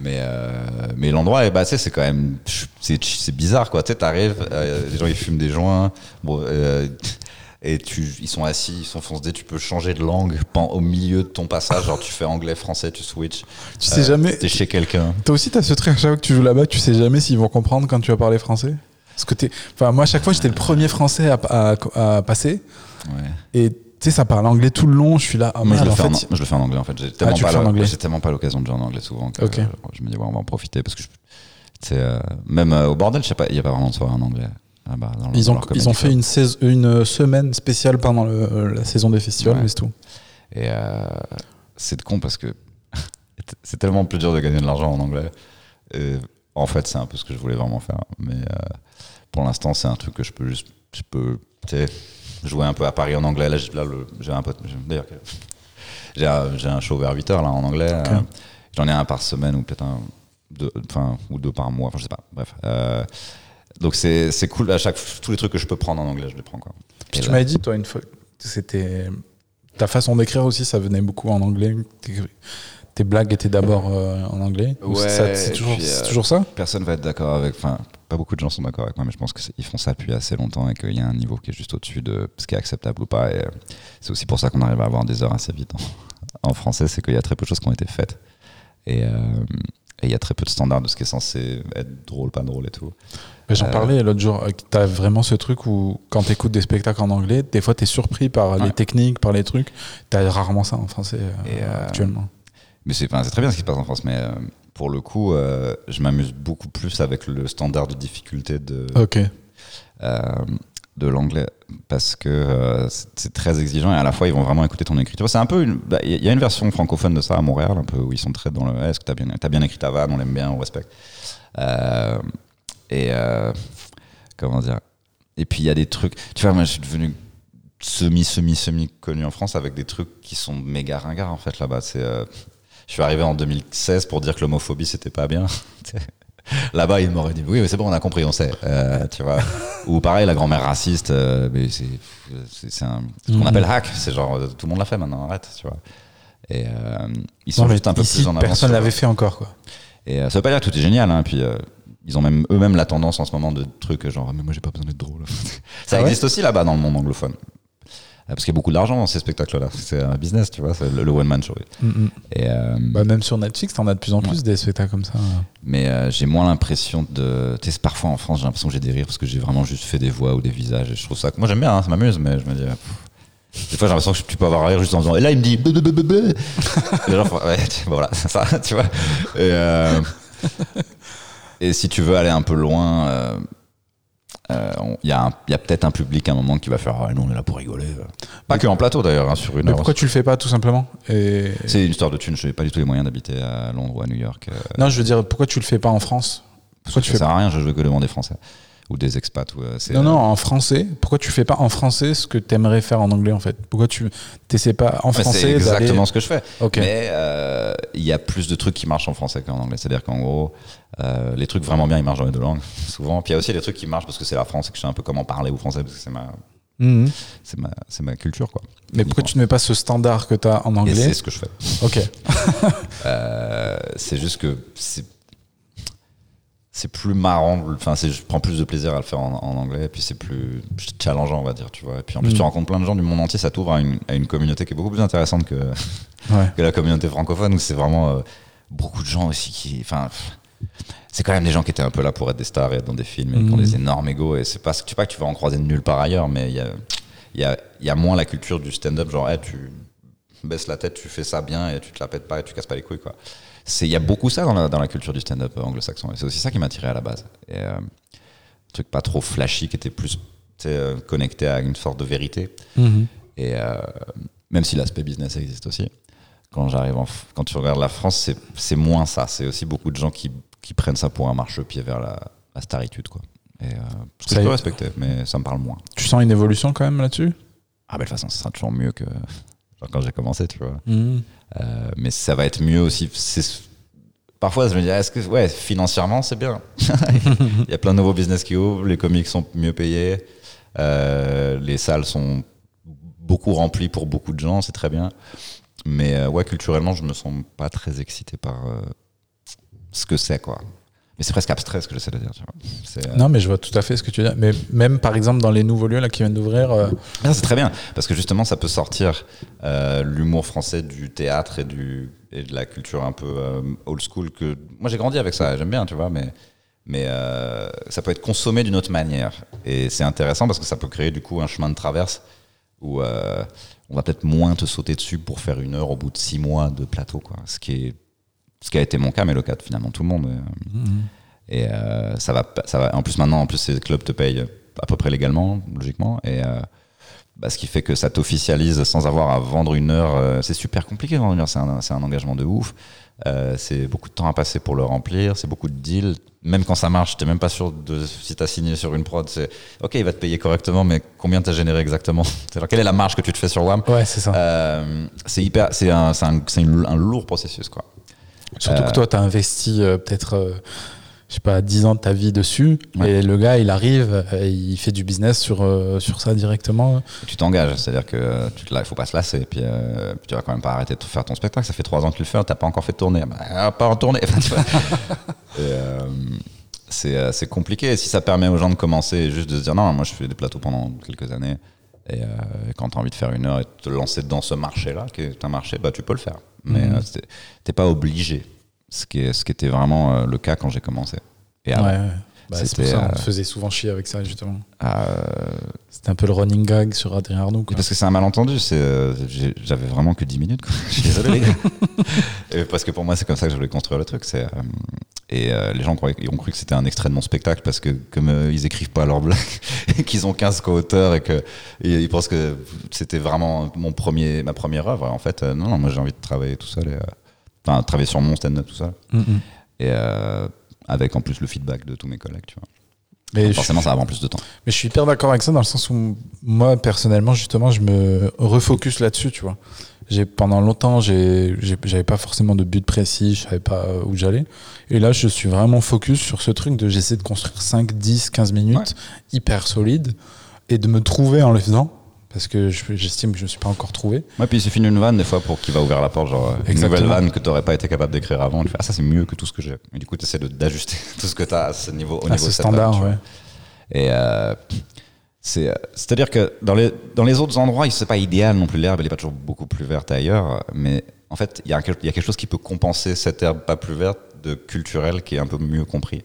Mais, euh, mais l'endroit, eh bah, tu sais, c'est quand même. C'est c'est bizarre, quoi. Tu sais, t'arrives, euh, les gens ils fument des joints. Bon, euh, et tu, ils sont assis, ils sont foncés. Tu peux changer de langue au milieu de ton passage. Genre, tu fais anglais, français, tu switches. Tu sais Euh, jamais. T'es chez quelqu'un. Toi aussi, t'as ce truc à chaque fois que tu joues là-bas, tu sais jamais s'ils vont comprendre quand tu vas parler français? Parce que t'es. Enfin, moi, à chaque fois, j'étais le premier français à, à- à passer. Ouais. Et tu sais, ça parle anglais tout le long. Je suis là. Ah, Moi, je le, fais en, je le fais en anglais en fait. J'ai tellement, anglais. j'ai tellement pas l'occasion de jouer en anglais souvent que euh, je me dis, ouais, on va en profiter. Parce que je- euh, même euh, au bordel, je sais pas, il n'y a pas vraiment de soirée en anglais. Dans le- Ils ont, ils fait une, une semaine spéciale pendant le- la saison des festivals, Ouais. mais c'est tout. Et euh, c'est de con parce que c'est tellement plus dur de gagner de l'argent en anglais. Et en fait, c'est un peu ce que je voulais vraiment faire. Mais euh, pour l'instant, c'est un truc que je peux juste. Je peux jouer un peu à Paris en anglais. Là, j'ai un pote. j'ai- D'ailleurs, que- j'ai un, un show vers 8h là, en anglais. Euh, J'en ai un par semaine ou peut-être un. Deux, enfin, ou deux par mois. Enfin, je sais pas. Bref. Donc, c'est cool. À chaque, tous les trucs que je peux prendre en anglais, je les prends. Quoi. Puis Et tu m'avais dit, toi, une fois, c'était. Ta façon d'écrire aussi, ça venait beaucoup en anglais. Tes, blagues étaient d'abord euh, en anglais. Ou Ouais, c'est toujours, euh, toujours ça? personne va être d'accord avec. Enfin, pas beaucoup de gens sont d'accord avec moi, mais je pense qu'ils font ça depuis assez longtemps et qu'il y a un niveau qui est juste au-dessus de ce qui est acceptable ou pas. Et euh, c'est aussi pour ça qu'on arrive à avoir des heures assez vite en, en français, c'est qu'il y a très peu de choses qui ont été faites. Et euh, et il y a très peu de standards de ce qui est censé être drôle, pas drôle et tout. J'en Euh, parlais l'autre jour. euh, T'as vraiment ce truc où, quand t'écoutes des spectacles en anglais, des fois t'es surpris par les techniques, par les trucs. T'as rarement ça en français euh, Et, actuellement. Mais c'est enfin, très bien ce qui se passe en France, mais euh, pour le coup, euh, je m'amuse beaucoup plus avec le standard de difficulté de, euh, de l'anglais parce que c'est très exigeant et à la fois ils vont vraiment écouter ton écriture. C'est un peu bah, il y a une version francophone de ça à Montréal, un peu où ils sont très dans le Eh, est-ce que t'as bien, bien écrit ta vanne, on l'aime bien, on respecte. Et euh, comment dire? Et puis il y a des trucs. Tu vois, moi je suis devenu semi semi semi connu en France avec des trucs qui sont méga ringards en fait là-bas. C'est euh, je suis arrivé en 2016 pour dire que l'homophobie c'était pas bien. Là-bas, ils m'auraient dit oui, mais c'est bon, on a compris, on sait. Euh, tu vois. Ou pareil, la grand-mère raciste, euh, mais c'est c'est ce qu'on Mhm. appelle hack. C'est genre tout le monde l'a fait maintenant, arrête, tu vois. Et euh, ils sont Non, juste un peu ici, plus en avance. personne l'avait fait encore. Quoi. Et ça veut pas dire que tout est génial. Hein, puis ils ont même eux-mêmes la tendance en ce moment de trucs genre mais moi j'ai pas besoin d'être drôle. ça Ah ouais existe aussi là-bas dans le monde anglophone. Euh, Parce qu'il y a beaucoup d'argent dans ces spectacles-là. C'est un business, tu vois, c'est le, le one-man show. Mm-mm. Et, euh, Bah, même sur Netflix, t'en as de plus en plus Ouais. des spectacles comme ça. mais euh, j'ai moins l'impression de. Tu sais, parfois en France, j'ai l'impression que j'ai des rires parce que j'ai vraiment juste fait des voix ou des visages. Et je trouve ça. Moi j'aime bien, hein, ça m'amuse, mais je me dis. Des fois j'ai l'impression que tu peux avoir un rire juste en disant. Et là il me dit. bleu, bleu, bleu. Et genre, ouais, tu- voilà, c'est ça, tu vois. Et, euh, et si tu veux aller un peu loin. euh, euh, Il y a, il peut-être un public à un moment qui va faire ah, nous on est là pour rigoler. Pas que en plateau d'ailleurs, hein, sur une Mais heure. pourquoi tu le fais pas tout simplement Et... C'est une histoire de thunes, je n'ai pas du tout les moyens d'habiter à Londres ou à New York. euh, Non, je veux dire, pourquoi tu le fais pas en France? Pourquoi tu ça fais sert à rien, je veux que devant des Français. Ou des expats. Ou, euh, c'est, Non, euh, non, en français. Pourquoi tu fais pas en français ce que t'aimerais faire en anglais en fait? Pourquoi tu t'essaies pas en mais français c'est exactement ce que je fais. Mais euh, il y a plus de trucs qui marchent en français qu'en anglais. C'est-à-dire qu'en gros, euh, les trucs vraiment bien, ils marchent dans les deux langues, souvent. Puis il y a aussi les trucs qui marchent parce que c'est la France et que je sais un peu comment parler au français parce que c'est ma, Mhm. c'est ma, ma culture, quoi. Mais pourquoi tu ne mets pas ce standard que t'as en Et anglais? c'est ce que je fais. Ok. Euh, c'est juste que c'est c'est plus marrant. Enfin, je prends plus de plaisir à le faire en, en anglais, et puis c'est plus challengeant, on va dire, tu vois. Et puis en plus, Mm. tu rencontres plein de gens du monde entier, ça t'ouvre à une, à une communauté qui est beaucoup plus intéressante que, Ouais. que la communauté francophone, où c'est vraiment euh, beaucoup de gens aussi qui. Enfin, c'est quand même des gens qui étaient un peu là pour être des stars et être dans des films et qui ont Mhm. des énormes égos. Et c'est pas, sais pas que tu vas en croiser de nulle part ailleurs, mais il y a, il y, a, y a moins la culture du stand-up, genre, hey, tu baisses la tête, tu fais ça bien et tu te la pètes pas et tu casses pas les couilles, quoi. Il y a beaucoup ça dans la, dans la culture du stand-up anglo-saxon. Et c'est aussi ça qui m'a attiré à la base. Et, euh, un truc pas trop flashy, qui était plus euh, connecté à une sorte de vérité. Mhm. Et euh, même si l'aspect business existe aussi, quand j'arrive quand tu regardes la France, c'est- moins ça. C'est aussi beaucoup de gens qui, qui prennent ça pour un marchepied vers la, la staritude, quoi. Et, euh, ce que Ça je y peux est. respecter, mais ça me parle moins. Tu sens une évolution quand même là-dessus? Ah, ben, de toute façon, ça sera toujours mieux que genre quand j'ai commencé, tu vois. Mhm. Euh, mais ça va être mieux aussi. Parfois, je me dis, est-ce que, ouais, financièrement, c'est bien. Il y a plein de nouveaux business qui ouvrent, les comics sont mieux payés, euh, les salles sont beaucoup remplies pour beaucoup de gens, c'est très bien. Mais euh, ouais, culturellement, je me sens pas très excité par ce que c'est, quoi. Mais c'est presque abstrait ce que j'essaie de dire, tu vois. C'est, euh, Non, mais je vois tout à fait ce que tu veux dire. Mais même par exemple dans les nouveaux lieux là qui viennent d'ouvrir, euh, Ça, c'est très bien, parce que justement, ça peut sortir euh, l'humour français du théâtre et, du, et de la culture un peu old school. que Moi, j'ai grandi avec ça, j'aime bien, tu vois, mais, mais ça peut être consommé d'une autre manière. Et c'est intéressant parce que ça peut créer du coup un chemin de traverse où on va peut-être moins te sauter dessus pour faire une heure au bout de six mois de plateau, quoi. Ce qui, est, ce qui a été mon cas, mais le cas de finalement tout le monde. euh, et euh, ça va, ça va. En plus maintenant, en plus ces clubs te payent à peu près légalement, logiquement, et euh, bah, ce qui fait que ça t'officialise sans avoir à vendre une heure. euh, c'est super compliqué de vendre une heure. C'est un, c'est un engagement de ouf. C'est beaucoup de temps à passer pour le remplir. C'est beaucoup de deals. Même quand ça marche, t'es même pas sûr de si t'as signé sur une prod. C'est ok, il va te payer correctement, mais combien t'as généré exactement? C'est-à-dire, Quelle est la marge que tu te fais sur WAM? Ouais, c'est ça. C'est hyper, c'est un, c'est un, un lourd processus quoi. Surtout que toi, tu as investi euh, peut-être, euh, je sais pas, 10 ans de ta vie dessus. Ouais. Et le gars, il arrive, et il fait du business sur, euh, sur ça directement. tu t'engages, c'est-à-dire que tu te, là, il faut pas se lasser, et puis, euh, tu vas quand même pas arrêter de faire ton spectacle. Ça fait trois ans que tu le fais, t'as pas encore fait de tournée, bah, pas en tournée. Euh, c'est euh, c'est compliqué. Et si ça permet aux gens de commencer et juste de se dire non, moi je fais des plateaux pendant quelques années, et euh, quand tu as envie de faire une heure et de te lancer dans ce marché-là, qui est un marché, bah, tu peux le faire. Mais Mhm. euh, t'es pas obligé, ce qui, est, ce qui était vraiment euh, le cas quand j'ai commencé. Et Ouais, avant, ouais. Bah, c'est pour C'était, ça, on euh, faisait souvent chier avec ça, justement. euh, C'était un peu le running gag sur Adrien Arnaud. quoi. Parce que c'est un malentendu, c'est, euh, j'avais vraiment que 10 minutes. Quoi. Je suis désolé, les gars. Et parce que pour moi, c'est comme ça que je voulais construire le truc. C'est, euh, et euh, les gens croyaient, ils ont cru que c'était un extrait de mon spectacle parce que comme euh, ils écrivent pas leurs blagues, et qu'ils ont 15 co-auteurs et que et ils pensent que c'était vraiment mon premier, ma première œuvre. En fait, euh, non, non, moi j'ai envie de travailler tout seul. Et, euh, Enfin, travailler sur mon stand-up tout seul. Mm. Et euh, avec en plus le feedback de tous mes collègues, tu vois. Mais je, Forcément, ça va prendre plus de temps. mais je suis hyper d'accord avec ça dans le sens où moi, personnellement, justement, je me refocus là-dessus, tu vois. J'ai, pendant longtemps, j'avais pas forcément de but précis, je savais pas euh, où j'allais. Et là, je suis vraiment focus sur ce truc de j'essaie de construire 5, 10, 15 minutes Ouais. hyper solides et de me trouver en le faisant. Parce que je- j'estime que je ne suis pas encore trouvé. Ouais, puis il suffit d'une vanne des fois pour qu'il va ouvrir la porte, genre euh, une Exactement. nouvelle vanne que tu n'aurais pas été capable d'écrire avant. Tu fais, ah, ça c'est mieux que tout ce que j'ai. Et du coup, tu essaies d'ajuster tout ce que tu as à ce niveau, au à niveau ce standard, vanne, ouais. Et euh, c'est, euh, c'est-à-dire que dans les, dans les autres endroits, c'est pas idéal non plus. L'herbe, elle est pas toujours beaucoup plus verte ailleurs. Mais en fait, il y, y a quelque chose qui peut compenser cette herbe pas plus verte de culturel qui est un peu mieux compris.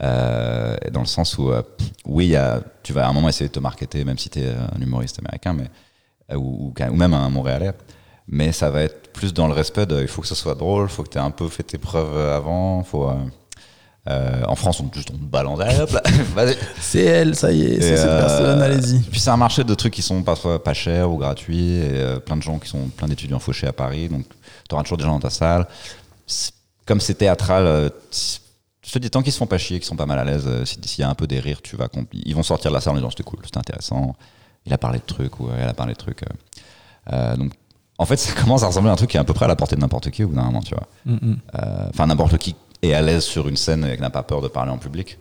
Euh, dans le sens où, euh, oui, y a, tu vas à un moment essayer de te marketer, même si tu es un humoriste américain, mais, euh, ou, ou, ou même un Montréalais. Mais ça va être plus dans le respect de, il faut que ce soit drôle, il faut que tu aies un peu fait tes preuves avant. Faut, euh, euh, en France, on, juste on te balance. C'est elle, ça y est, c'est cette euh, personne, allez-y. Puis c'est un marché de trucs qui sont parfois pas chers ou gratuits, et euh, plein de gens qui sont plein d'étudiants fauchés à Paris, donc tu auras toujours des gens dans ta salle. Comme c'est théâtral, euh, je te dis, tant qu'ils se font pas chier, qu'ils sont pas mal à l'aise, euh, si- s'il y a un peu des rires, tu vas ils vont sortir de la salle en disant c'était cool, c'était intéressant, il a parlé de trucs, ou elle a parlé de trucs. euh. Euh, donc en fait, ça commence à ressembler à un truc qui est à peu près à la portée de n'importe qui au bout d'un moment, tu vois. Mm, mm. Euh, Enfin, n'importe qui est à l'aise sur une scène et qui n'a pas peur de parler en public.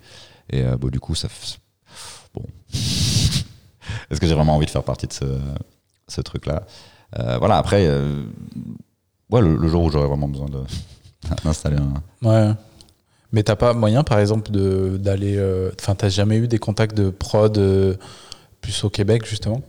Et euh, bon, du coup, ça. Bon. Est-ce que j'ai vraiment envie de faire partie de ce, ce truc-là? Euh, Voilà, après, euh, ouais, le, le jour où j'aurai vraiment besoin d'installer un. Ouais. Mais t'as pas moyen, par exemple, d'aller. euh, Enfin, t'as jamais eu des contacts de prod euh, plus au Québec, justement?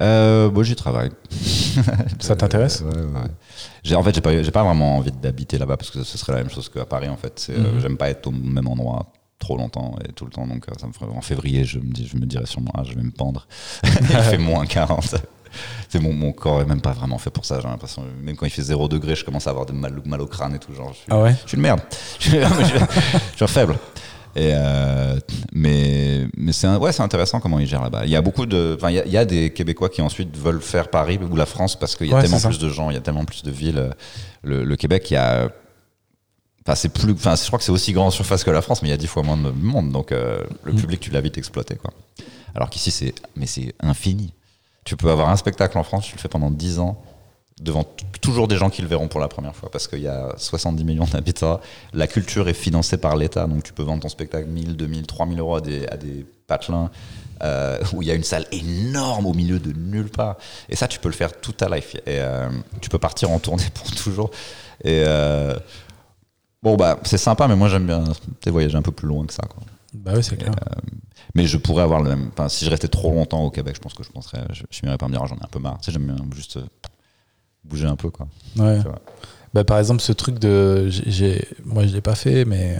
Euh, bon, j'y travaille. Ça t'intéresse? Ouais, ouais. En fait, j'ai pas, pas vraiment envie d'habiter là-bas parce que ce serait la même chose qu'à Paris. En fait, euh, Mhm. j'aime pas être au même endroit trop longtemps et tout le temps. Donc, ça me ferait, en février, je me, dis, je me dirais sûrement, ah, je vais me pendre. il fait moins 40. C'est mon, mon corps est même pas vraiment fait pour ça. J'ai l'impression, même quand il fait 0 degré, je commence à avoir des mal, mal au crâne et tout. Genre, je suis, Ah ouais je suis une merde. Je suis, je faible. Et euh, mais mais c'est ouais c'est intéressant comment ils gèrent là-bas. Il y a beaucoup de il y a- il y, a des Québécois qui ensuite veulent faire Paris ou la France parce qu'il y a Ouais, tellement ça. plus de gens, il y a tellement plus de villes. Le, le Québec il y a enfin c'est plus enfin je crois que c'est aussi grand en surface que la France mais il y a dix fois moins de monde donc euh, le Mm. public tu l'as vite exploité quoi. Alors qu'ici c'est mais c'est infini. Tu peux avoir un spectacle en France, tu le fais pendant 10 ans devant toujours des gens qui le verront pour la première fois parce qu'il y a 70 millions d'habitants. La culture est financée par l'État, donc tu peux vendre ton spectacle 1000, 2000, 3000 euros à des, à des patelins euh, où il y a une salle énorme au milieu de nulle part. Et ça, tu peux le faire toute ta life. Et euh, tu peux partir en tournée pour toujours. Euh, bon, bah, c'est sympa, mais moi j'aime bien voyager un peu plus loin que ça. Bah oui, c'est clair. Mais je pourrais avoir le même. Enfin, si je restais trop longtemps au Québec, je pense que je penserais. Je, je finirais par me dire, ah, j'en ai un peu marre. Tu sais, j'aime bien juste euh, bouger un peu, quoi. Ouais. Bah, par exemple, ce truc de. j'ai- Moi, je l'ai pas fait, mais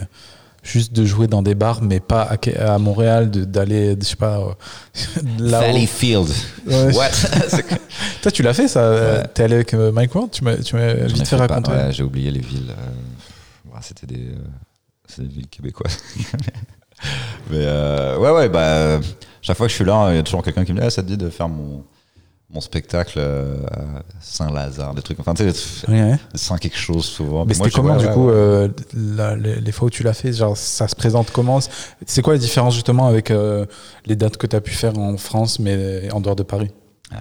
juste de jouer dans des bars, mais pas à, à Montréal, d'aller, je sais pas, euh, là Valleyfield. Ouais. What? C'est que- Toi, tu l'as fait, ça Ouais. T'es allé avec euh, Mike Ward? Tu m'as vite fait raconter. ouais, J'ai oublié les villes. euh, ouais, C'était des, euh, des villes québécoises. Mais euh, ouais, ouais, bah, chaque fois que je suis là, il y a toujours quelqu'un qui me dit ah, ça te dit de faire mon, mon spectacle euh, à Saint-Lazare, des trucs. Enfin, tu sais, Ouais, ouais. sans quelque chose souvent. Mais c'était comment, du ouais, coup, ouais. euh, la- les, les fois où tu l'as fait Genre, ça se présente comment? C'est quoi la différence, justement, avec euh, les dates que tu as pu faire en France, mais en dehors de Paris? Euh,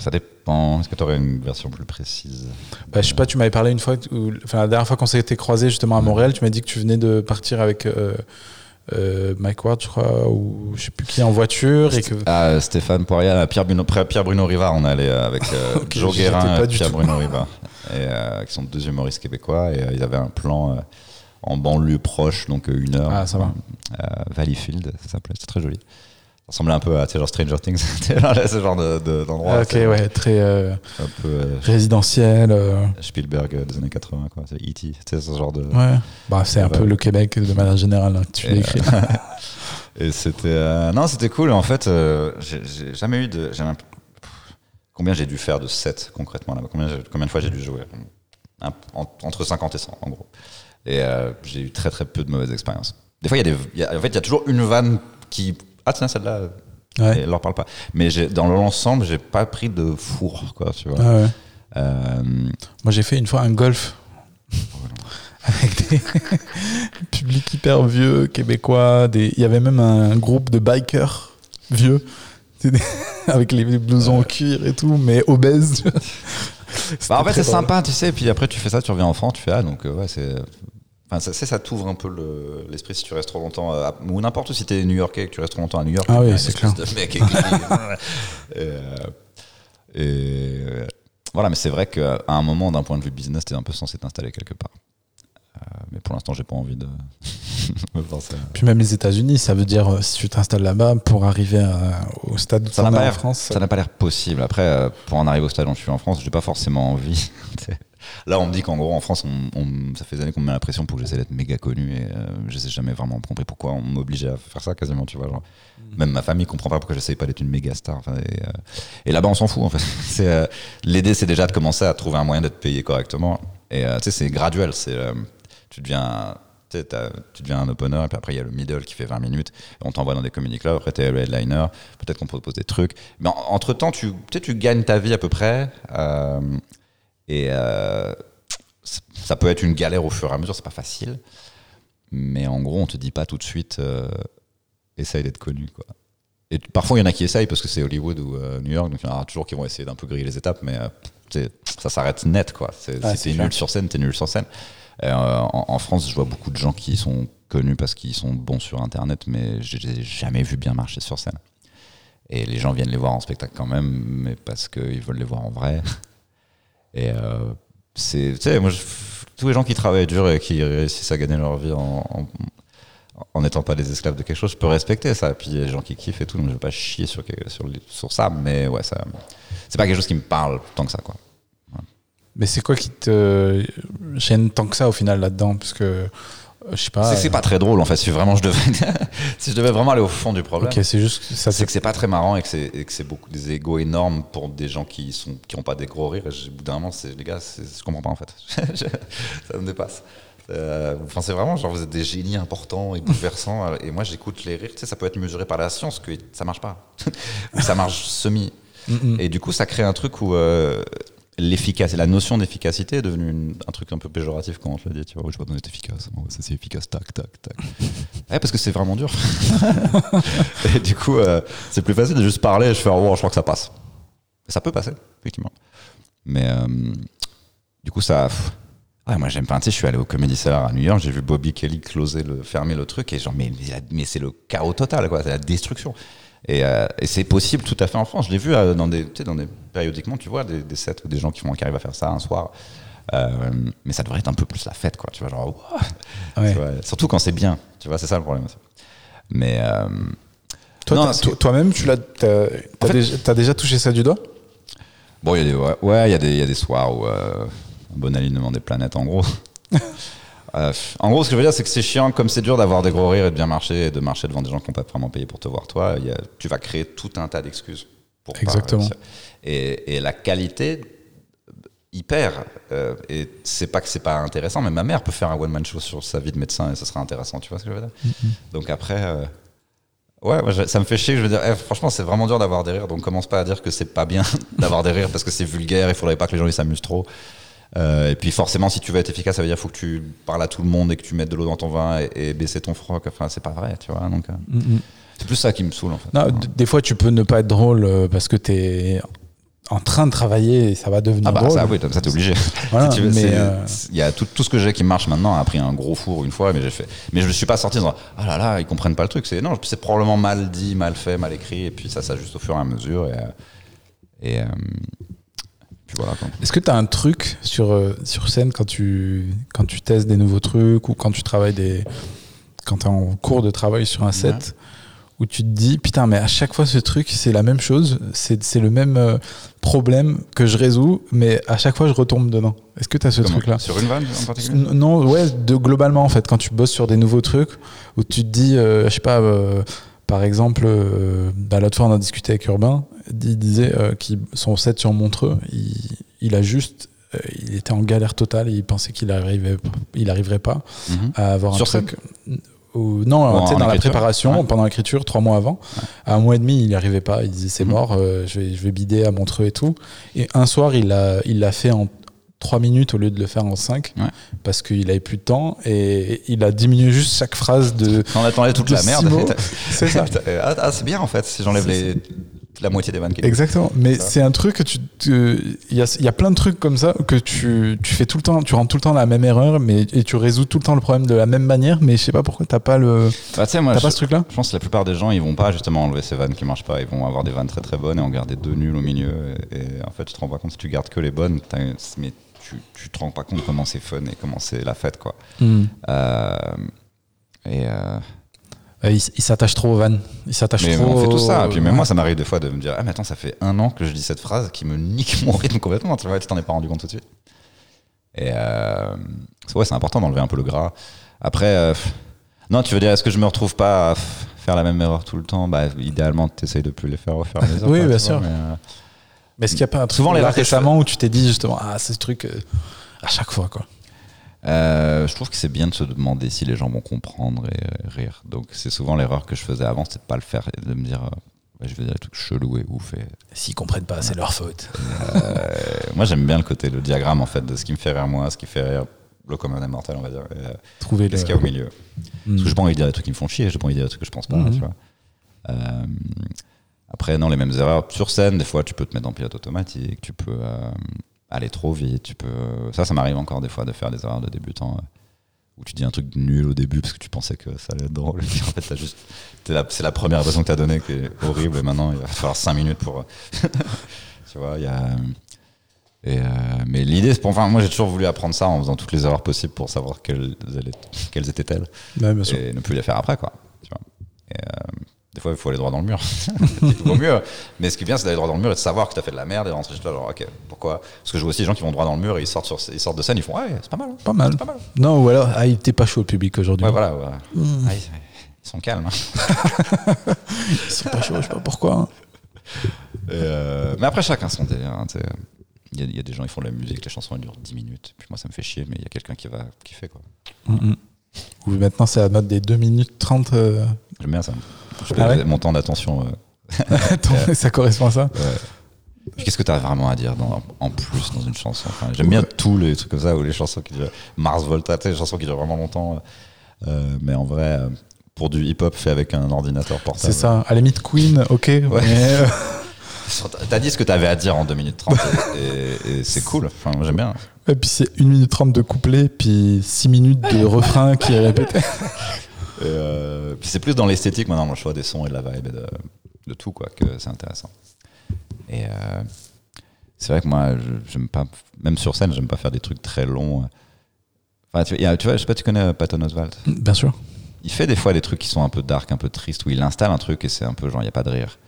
ça dépend. Est-ce que tu aurais une version plus précise? Bah, Je sais pas, tu m'avais parlé une fois, où- enfin, la dernière fois qu'on s'était croisés, justement, à Montréal, tu m'as dit que tu venais de partir avec euh, Mike Ward, je crois, ou je sais plus qui, en voiture, et que. Ah, Stéphane Poirier, Pierre Bruno, Pierre Bruno Rivard, on allait avec euh, Ok, Joe j'étais Guérin et Pierre tout. Bruno Rivard, et, euh, qui sont deux humoristes québécois, et euh, ils avaient un plan euh, en banlieue proche, donc une heure. Ah, ça va. Valleyfield, ça s'appelait, c'était très joli. Ça ressemblait un peu à genre Stranger Things, genre, ce genre de- de- d'endroit. Ah, ok, ouais, très euh, Un peu euh, résidentiel. euh, Spielberg des années 80, quoi. C'est E.T., sais, ce genre de. ouais. Bah, c'est un peu le Québec de manière générale, hein, que tu l'écris. Et c'était. non, c'était cool. En fait, j'ai jamais eu de. Combien j'ai dû faire de sets concrètement là? Combien, combien de fois j'ai dû jouer? Un- Entre 50 et 100, en gros. Et j'ai eu très très peu de mauvaises expériences. Des fois, il y a des. il y a- en fait, il y a toujours une vanne qui. Ah, tiens, celle-là. Ouais. Leur parle pas. Mais dans l'ensemble, j'ai pas pris de four, quoi, tu vois. Ah ouais. Euh, Moi, j'ai fait une fois un golf avec des publics hyper vieux, québécois. Des... Il y avait même un groupe de bikers vieux, avec les blousons en cuir et tout, mais obèses. Bah, en fait, c'est sympa, tu sais. Et puis après, tu fais ça, tu reviens en France, tu fais ah, donc euh, ouais, c'est. Enfin, ça, ça t'ouvre un peu le- l'esprit si tu restes trop longtemps, euh, à- ou n'importe où, si t'es New-Yorkais et que tu restes trop longtemps à New York. Ah oui, c'est de mec et, euh, et, voilà, mais c'est vrai qu'à un moment, d'un point de vue business, t'es un peu censé t'installer quelque part. Euh, mais pour l'instant, j'ai pas envie de me penser. à- Puis même les États-Unis, ça veut dire si tu t'installes là-bas pour arriver à- au stade où Ça tu n'a en pas France. Ça n'a pas l'air possible. Après, pour en arriver au stade où je suis en France, j'ai pas forcément envie. Là, on me dit qu'en gros, en France, on, on- ça fait des années qu'on me met la pression pour que j'essaie d'être méga connu et euh, je sais jamais vraiment compris pourquoi on m'obligeait à faire ça quasiment, tu vois. Genre. Même ma famille comprend pas pourquoi j'essaye pas d'être une méga star. Enfin, et, euh, et là-bas, on s'en fout en fait. C'est, euh, L'idée, c'est déjà de commencer à trouver un moyen d'être payé correctement. Et euh, tu sais, c'est graduel. C'est, tu deviens. tu deviens un opener, et puis après il y a le middle qui fait 20 minutes, on t'envoie dans des comedy clubs, après t'es le headliner, peut-être qu'on propose des trucs. Mais en- entre-temps, tu, tu gagnes ta vie à peu près, euh, et euh, ça peut être une galère au fur et à mesure, c'est pas facile. Mais en gros, on te dit pas tout de suite, euh, essaye d'être connu. Quoi. Et parfois, il y en a qui essayent parce que c'est Hollywood ou euh, New York, donc il y en aura toujours qui vont essayer d'un peu griller les étapes, mais ça s'arrête net. Quoi. C'est, Ah, si c'est t'es nul sur scène, t'es nul sur scène. En, en France, je vois beaucoup de gens qui sont connus parce qu'ils sont bons sur Internet, mais je les ai jamais vus bien marcher sur scène. Et les gens viennent les voir en spectacle quand même, mais parce qu'ils veulent les voir en vrai. Et euh, c'est, tu sais, moi, tous les gens qui travaillent dur et qui réussissent à gagner leur vie en, en, n'étant pas des esclaves de quelque chose, je peux respecter ça. Puis des gens qui kiffent et tout, donc je vais pas chier sur, sur, sur ça, mais ouais, ça, c'est pas quelque chose qui me parle tant que ça, quoi. Mais c'est quoi qui te gêne tant que ça au final là-dedans? Parce que je sais pas. C'est pas très drôle en fait. Si vraiment je devais, si je devais vraiment aller au fond du problème. C'est juste ça. C'est que c'est pas très marrant et que c'est beaucoup des égos énormes pour des gens qui sont qui ont pas des gros rires. Et au bout d'un moment, c'est les gars, je comprends pas en fait. ça me dépasse. Euh, enfin, c'est vraiment genre vous êtes des génies importants et bouleversants. et moi, j'écoute les rires. Tu sais, ça peut être mesuré par la science que ça marche pas. ça marche semi. Et du coup, ça crée un truc où euh, l'efficacité, la notion d'efficacité est devenue un truc un peu péjoratif quand on te le dit. Tu vois, je vais pas être efficace. ça c'est efficace, tac, tac, tac. ouais, parce que c'est vraiment dur. et du coup, euh, c'est plus facile de juste parler et je fais, oh, je crois que ça passe. ça peut passer, effectivement. Mais euh, du coup, ça. Ouais, moi j'aime pas. Tu sais, je suis allé au Comedy Cellar à New York, j'ai vu Bobby Kelly closer le, fermer le truc et genre, mais, mais c'est le chaos total, quoi. C'est la destruction. Euh, et, c'est possible tout à fait en France. Je l'ai vu euh, dans des, dans des, périodiquement, tu vois, des, sets des gens qui, font, qui arrivent à faire ça un soir. Euh, mais ça devrait être un peu plus la fête, quoi. Tu vois, genre, surtout quand c'est bien. Tu vois, c'est ça le problème. Mais toi, toi-même, tu l'as, t'as, déjà, touché ça du doigt? Bon, il y a des, ouais, il y a des, y a des soirs où un bon alignement des planètes, en gros. Euh, en gros, ce que je veux dire, c'est que c'est chiant, comme c'est dur d'avoir des gros rires et de bien marcher et de marcher devant des gens qui n'ont pas vraiment payé pour te voir toi. tu vas créer tout un tas d'excuses pour Exactement. et, et, la qualité hyper. Euh, et c'est pas que c'est pas intéressant, mais ma mère peut faire un one man show sur sa vie de médecin et ça sera intéressant. Tu vois ce que je veux dire? Mm-hmm. Donc après. Euh, ouais, ça me fait chier. Je veux dire, eh, franchement, c'est vraiment dur d'avoir des rires. Donc commence pas à dire que c'est pas bien d'avoir des rires parce que c'est vulgaire. Il faudrait pas que les gens s'amusent trop. Euh, et puis forcément, si tu veux être efficace, ça veut dire qu'il faut que tu parles à tout le monde et que tu mettes de l'eau dans ton vin et, baisser ton froc. Enfin, c'est pas vrai, tu vois. Donc, euh, mm, mm. c'est plus ça qui me saoule en fait. Non, des fois, tu peux ne pas être drôle euh, parce que tu es en train de travailler et ça va devenir ah bah, drôle. Ça, oui, ça t'es obligé. il y a tout, tout ce que j'ai qui marche maintenant a pris un gros four une fois, mais j'ai fait. Mais je ne suis pas sorti en disant ah là là, ils comprennent pas le truc. C'est non, c'est probablement mal dit, mal fait, mal écrit, et puis ça, ça juste au fur et à mesure. Et, et est-ce que tu as un truc sur, euh, sur scène quand tu, quand tu testes des nouveaux trucs ou quand tu travailles des. Quand tu es en cours de travail sur un set où tu te dis putain, mais à chaque fois ce truc, c'est la même chose, c'est le même euh, problème que je résous, mais à chaque fois je retombe dedans. Est-ce que tu as ce truc-là? Sur une vanne en particulier? Non, ouais, de, globalement en fait, quand tu bosses sur des nouveaux trucs où tu te dis, euh, je sais pas par exemple, euh, bah, l'autre fois on a discuté avec Urbain, il disait euh, que son set sur Montreux, il, a juste, euh, il était en galère totale, il pensait qu'il arrivait, il arriverait pas mhm. à avoir un truc. non, dans la préparation, pendant l'écriture, trois mois avant, à un mois et demi, il n'y arrivait pas. Il disait c'est mhm. mort, je, vais, je vais bider à Montreux et tout. Et un soir, il l'a il l'a fait en 3 minutes au lieu de le faire en 5 parce qu'il avait plus de temps et il a diminué juste chaque phrase de. On attendait toute la merde. C'est ça. Ah, ah, c'est bien en fait si j'enlève les la moitié des vannes Exactement. Mais c'est un truc que tu. Il y a, y a, plein de trucs comme ça que tu, tu, fais tout le temps, tu rentres tout le temps la même erreur mais, et tu résous tout le temps le problème de la même manière, mais je sais pas pourquoi t'as pas le. Bah, moi, pas ce truc-là? Je pense que la plupart des gens, ils vont pas justement enlever ces vannes qui marchent pas. Ils vont avoir des vannes très très bonnes et en garder deux nulles au milieu. Et, en fait, tu te rends pas compte si tu gardes que les bonnes, mais tu, tu te rends pas compte comment c'est fun et comment c'est la fête, quoi. Euh, et. Euh, il, s'attache trop aux vannes. Il s'attache trop. On fait tout ça. Et puis même moi, ça m'arrive des fois de me dire Ah, mais attends, ça fait un an que je dis cette phrase qui me nique mon rythme complètement. Tu vois, tu t'en es pas rendu compte tout de suite. Et euh, ouais, c'est important d'enlever un peu le gras. Après, non, tu veux dire, est-ce que je me retrouve pas à faire la même erreur tout le temps? Bah, idéalement, tu essayes de plus les faire refaire les oui, bien sûr. Mais est-ce qu'il n'y a pas un truc Souvent, les récemment où tu t'es dit justement, ah, c'est ce truc euh, à chaque fois, quoi euh, je trouve que c'est bien de se demander si les gens vont comprendre et euh, rire. Donc c'est souvent l'erreur que je faisais avant, c'était de pas le faire et de me dire je vais dire des trucs chelous et ouf. Et... S'ils comprennent pas, c'est leur faute. moi j'aime bien le côté, le diagramme en fait, de ce qui me fait rire moi, ce qui fait rire le commun mortel, on va dire. Trouver ce qu'il y a au milieu. Parce que je pas envie de dire des trucs qui me font chier, j'ai pas envie de dire des trucs que je pense pas. Mhm. Tu vois. Après, non, les mêmes erreurs sur scène, des fois, tu peux te mettre en pilote automatique, tu peux euh, aller trop vite, tu peux. Ça, ça m'arrive encore des fois de faire des erreurs de débutant euh, où tu dis un truc nul au début parce que tu pensais que ça allait être drôle. En fait, juste, c'est la première raison que tu as donnée qui est horrible et maintenant il va falloir 5 minutes pour. tu vois, il y a. Et euh, mais l'idée, c'est pour, enfin, moi j'ai toujours voulu apprendre ça en faisant toutes les erreurs possibles pour savoir quelles, elles- quelles étaient-elles Ouais, et ne plus les faire après, quoi. Tu vois. Et, des fois, il faut aller droit dans le mur. il vaut mieux. Mais ce qui est bien, c'est d'aller droit dans le mur et de savoir que tu as fait de la merde et rentrer toi, genre, ok, pourquoi? Parce que je vois aussi des gens qui vont droit dans le mur et ils sortent, sur, ils sortent de scène, ils font, ouais, c'est pas mal. hein. Pas mal. Pas mal. Non, ou alors, ah, il était pas chaud le public aujourd'hui. Ouais, voilà. ouais. Mmh. Ah, ils, ils sont calmes. hein. Ils sont pas chauds, je sais pas pourquoi. hein. Euh, mais après, chacun son délire. hein. Il y, a- il y a des gens, ils font de la musique, les chansons elles durent 10 minutes. Puis moi, ça me fait chier, mais il y a quelqu'un qui va kiffer, quoi. Mm, mm. Ou maintenant, c'est à la mode des 2 minutes 30. euh, J'aime bien ça. Je Ah ouais mon temps d'attention. euh, ça correspond à ça ouais. Qu'est-ce que tu as vraiment à dire dans- en plus dans une chanson? Enfin, J'aime bien tous les trucs comme ça, ou les chansons qui durent. Mars Volta, les chansons qui durent vraiment longtemps. euh, mais en vrai, euh, pour du hip-hop fait avec un ordinateur portable. C'est ça. À la limite, Queen, ok. mais, euh, T'as dit ce que t'avais à dire en 2 minutes 30 et, et- et c'est cool. Enfin, j'aime bien. et puis c'est 1 minute 30 de couplet, puis 6 minutes de refrain qui est répété. Euh, puis c'est plus dans l'esthétique maintenant, le choix des sons et de la vibe et de, de tout, quoi, que c'est intéressant. Et euh, c'est vrai que moi, j'aime pas, même sur scène, j'aime pas faire des trucs très longs. Enfin, tu, a- tu vois, je sais pas, tu connais euh, Patton Oswalt? Bien sûr. Il fait des fois des trucs qui sont un peu dark, un peu tristes, où il installe un truc et c'est un peu genre, il n'y a pas de rire.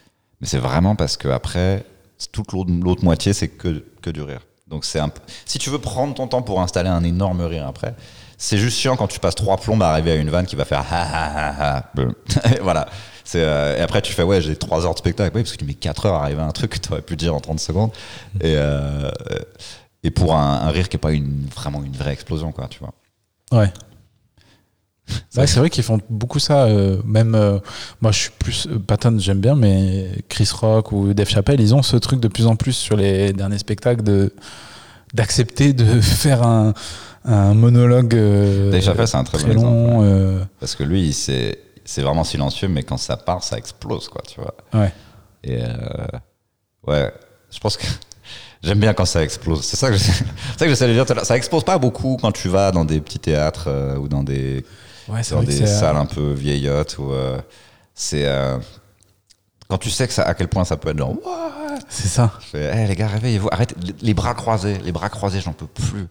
Mais c'est vraiment parce que après, toute l'autre moitié, c'est que, que du rire. Donc c'est un si tu veux prendre ton temps pour installer un énorme rire après, c'est juste chiant quand tu passes trois plombes à arriver à une vanne qui va faire ha ha ha ha. Voilà. Euh, et après tu fais ouais j'ai trois heures de spectacle oui, parce que tu mets 4 heures à arriver à un truc que tu aurais pu dire en 30 secondes et, euh, et pour un, un rire qui est pas une, vraiment une vraie explosion quoi tu vois Ouais. C'est vrai qu'ils font beaucoup ça. euh, même moi, je suis plus Patton, j'aime bien, mais Chris Rock ou Dave Chappelle, ils ont ce truc de plus en plus sur les derniers spectacles de d'accepter de faire un, un monologue euh, Dave Chappelle, c'est un très, très bon exemple, long. euh, Parce que lui, c'est c'est vraiment silencieux, mais quand ça part, ça explose, quoi, tu vois. ouais. Et euh, ouais, je pense que j'aime bien quand ça explose. C'est ça que j'essaie- de dire. tout à l'heure. Ça explose pas beaucoup quand tu vas dans des petits théâtres euh, ou dans des, Ouais, dans des salles un peu vieillottes. Ou, euh, c'est quand tu sais que ça, à quel point ça peut être genre. C'est ça. je fais, Hey, les gars, réveillez-vous. Arrêtez. Les- Les bras croisés. Les bras croisés, j'en peux plus.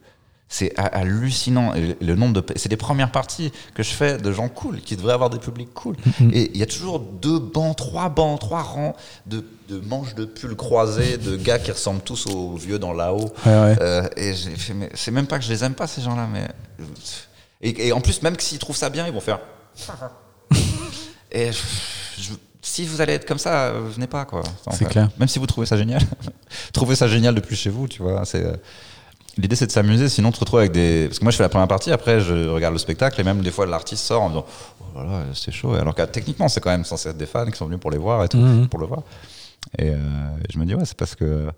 C'est ha- hallucinant. Le nombre de. C'est les premières parties que je fais de gens cool, qui devraient avoir des publics cool. Et il y a toujours deux bancs, trois bancs, trois rangs de, de manches de pulls croisés, de gars qui ressemblent tous aux vieux dans là-haut. Ouais, ouais. Euh, et j'ai fait, mais c'est même pas que je les aime pas, ces gens-là, mais. Et, et en plus, même s'ils trouvent ça bien, ils vont faire. Et je- si vous allez être comme ça, euh, venez pas, quoi. C'est clair. Même si vous trouvez ça génial. trouvez ça génial depuis chez vous, tu vois. C'est. L'idée c'est de s'amuser, sinon tu te retrouves avec des. Parce que moi je fais la première partie, après je regarde le spectacle et même des fois l'artiste sort en disant Oh là là, c'est chaud. Alors que techniquement c'est quand même censé être des fans qui sont venus pour les voir et tout, Mhm. pour le voir. Et euh, je me dis Ouais, c'est parce que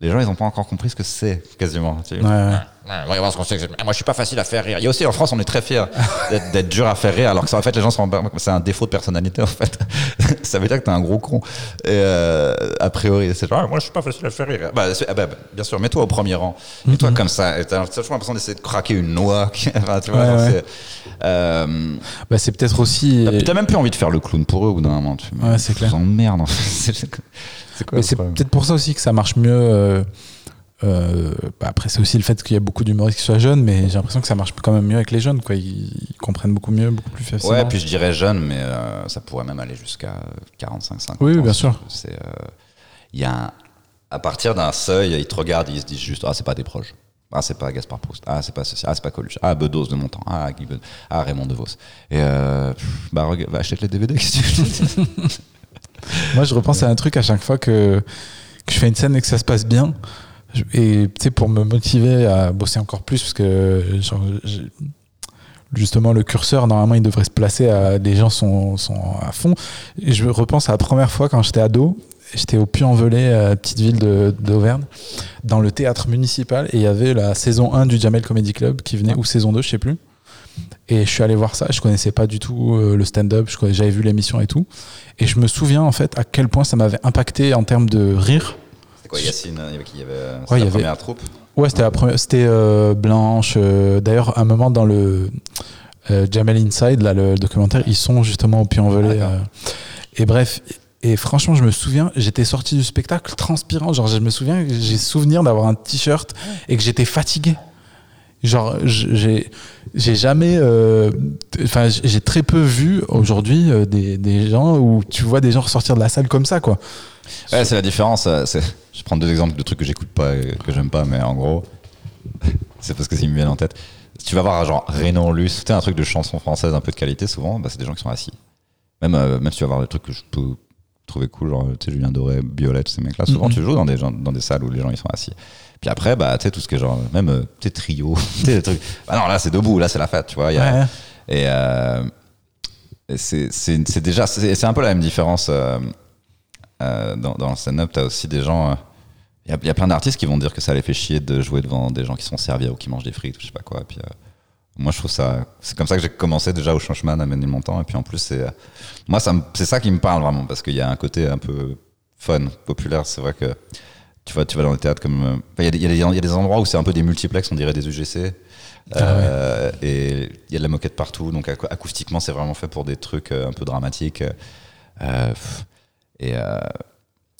les gens ils ont pas encore compris ce que c'est quasiment. tu sais. Ouais, voir ce qu'on sait. Moi, je suis pas facile à faire rire. Il y a aussi en France, on est très fiers d'être, dur à faire rire, alors que ça, en fait, les gens sont, c'est un défaut de personnalité en fait. ça veut dire que t'es un gros con. Et euh, a priori, c'est genre, Ah, moi, je suis pas facile à faire rire. Bah, ah bah, bah, bien sûr, mets-toi au premier rang. Mets-toi comme ça. Et t'as toujours l'impression d'essayer de craquer une noix. Tu vois, Ouais, ouais. euh, Bah, c'est peut-être aussi. t'as- t'as même plus envie de faire le clown pour eux au bout d'un moment. Tu, Ouais, c'est clair. Ils emmerdent. en fait. c'est, quoi c'est peut-être pour ça aussi que ça marche mieux. euh, euh, bah après, c'est aussi le fait qu'il y a beaucoup d'humoristes qui soient jeunes, mais j'ai l'impression que ça marche quand même mieux avec les jeunes. Quoi. Ils, ils comprennent beaucoup mieux, beaucoup plus facilement. Ouais, puis je dirais jeune, mais euh, ça pourrait même aller jusqu'à 45-50 Oui, oui, ans. bien sûr. C'est, euh, il y a un- à partir d'un seuil, ils te regardent, ils se disent juste, ah, c'est pas des proches. Ah, c'est pas Gaspard Proust. Ah, c'est pas ceci. Ah, c'est pas Coluche. Ah, Bedos de Montant. Ah, Guy. Ah, Raymond DeVos. Et euh, pff, bah, bah, achète les DVD. Moi, je repense à un truc à chaque fois que, que je fais une scène et que ça se passe bien. Et tu sais, pour me motiver à bosser encore plus, parce que justement, le curseur, normalement, il devrait se placer à. Les gens sont, sont à fond. Et je repense à la première fois quand j'étais ado. J'étais au Puy-en-Velay, petite ville d'Auvergne, dans le théâtre municipal. Et il y avait la saison 1 du Jamel Comedy Club qui venait, ou saison 2, je sais plus. Et je suis allé voir ça. Je connaissais pas du tout euh, le stand-up. J'avais vu l'émission et tout. Et je me souviens en fait à quel point ça m'avait impacté en termes de rire. Quoi, Yacine Il y avait qui euh, Ouais, la avait- première troupe. Ouais, c'était la première. C'était euh, Blanche. euh, D'ailleurs, à un moment dans le euh, Jamel Inside, là, le documentaire, ils sont justement au Puy-en-Velay. Ah, euh, et bref. Et franchement, je me souviens, j'étais sorti du spectacle transpirant. Genre, je me souviens, j'ai souvenir d'avoir un t-shirt et que j'étais fatigué. Genre, j'ai j'ai jamais, euh, enfin, j'ai très peu vu aujourd'hui euh, des, des gens où tu vois des gens ressortir de la salle comme ça, quoi. Ouais, c'est la différence. euh, c'est- Je prends deux exemples de trucs que j'écoute pas et que j'aime pas, mais en gros, c'est parce que ça me vient en tête. Si tu vas voir genre Renan Luce, c'était un truc de chanson française un peu de qualité, souvent, bah, c'est des gens qui sont assis. Même, euh, même si tu vas voir des trucs que je peux trouver cool, genre tu sais, Julien Doré, Biolette, ces mecs-là, souvent Mhm. tu joues dans des, gens- dans des salles où les gens ils sont assis. Puis après, bah, tu sais, tout ce qui est genre, même euh, sais, trio, tu sais, des trucs. Bah non, là c'est debout, là c'est la fête, tu vois. il y a- Ouais. et, euh, et c'est c'est- c'est déjà, c'est c'est un peu la même différence euh, euh, dans, dans le stand-up. T'as aussi des gens. euh, Il y, a, il y a plein d'artistes qui vont dire que ça les fait chier de jouer devant des gens qui sont servis ou qui mangent des frites ou je sais pas quoi. Et puis, euh, moi, je trouve ça. C'est comme ça que j'ai commencé déjà au Changeman à mener mon temps. Et puis en plus, c'est. euh, Moi, c'est ça qui me parle vraiment parce qu'il y a un côté un peu fun, populaire. C'est vrai que tu vas, tu vas dans les théâtres comme. euh, Il y, a des- y y a endroits où c'est un peu des multiplex, on dirait des UGC. Euh, Et il y a de la moquette partout. Donc acou- acoustiquement, c'est vraiment fait pour des trucs euh, un peu dramatiques. Euh, pff, et. euh,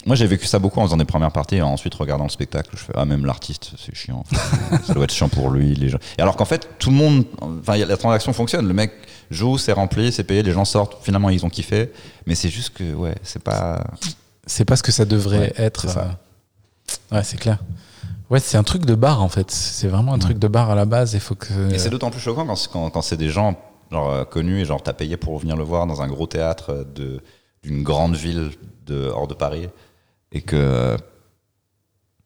moi, j'ai vécu ça beaucoup en faisant des premières parties et ensuite regardant le spectacle. Je fais ah même l'artiste, c'est chiant. ça doit être chiant pour lui. Les gens. Et alors qu'en fait, tout le monde, enfin, la transaction fonctionne. Le mec joue, c'est rempli, c'est payé, les gens sortent. Finalement, ils ont kiffé. Mais c'est juste que ouais, c'est pas. C'est pas ce que ça devrait Ouais, être. ça. euh, Ouais, c'est clair. Ouais, c'est un truc de bar en fait. C'est vraiment un truc de bar à la base. Il faut que. Et c'est d'autant plus choquant quand, c'est- quand, quand c'est des gens genre, euh, connus et genre t'as payé pour venir le voir dans un gros théâtre de d'une grande ville de, hors de Paris et que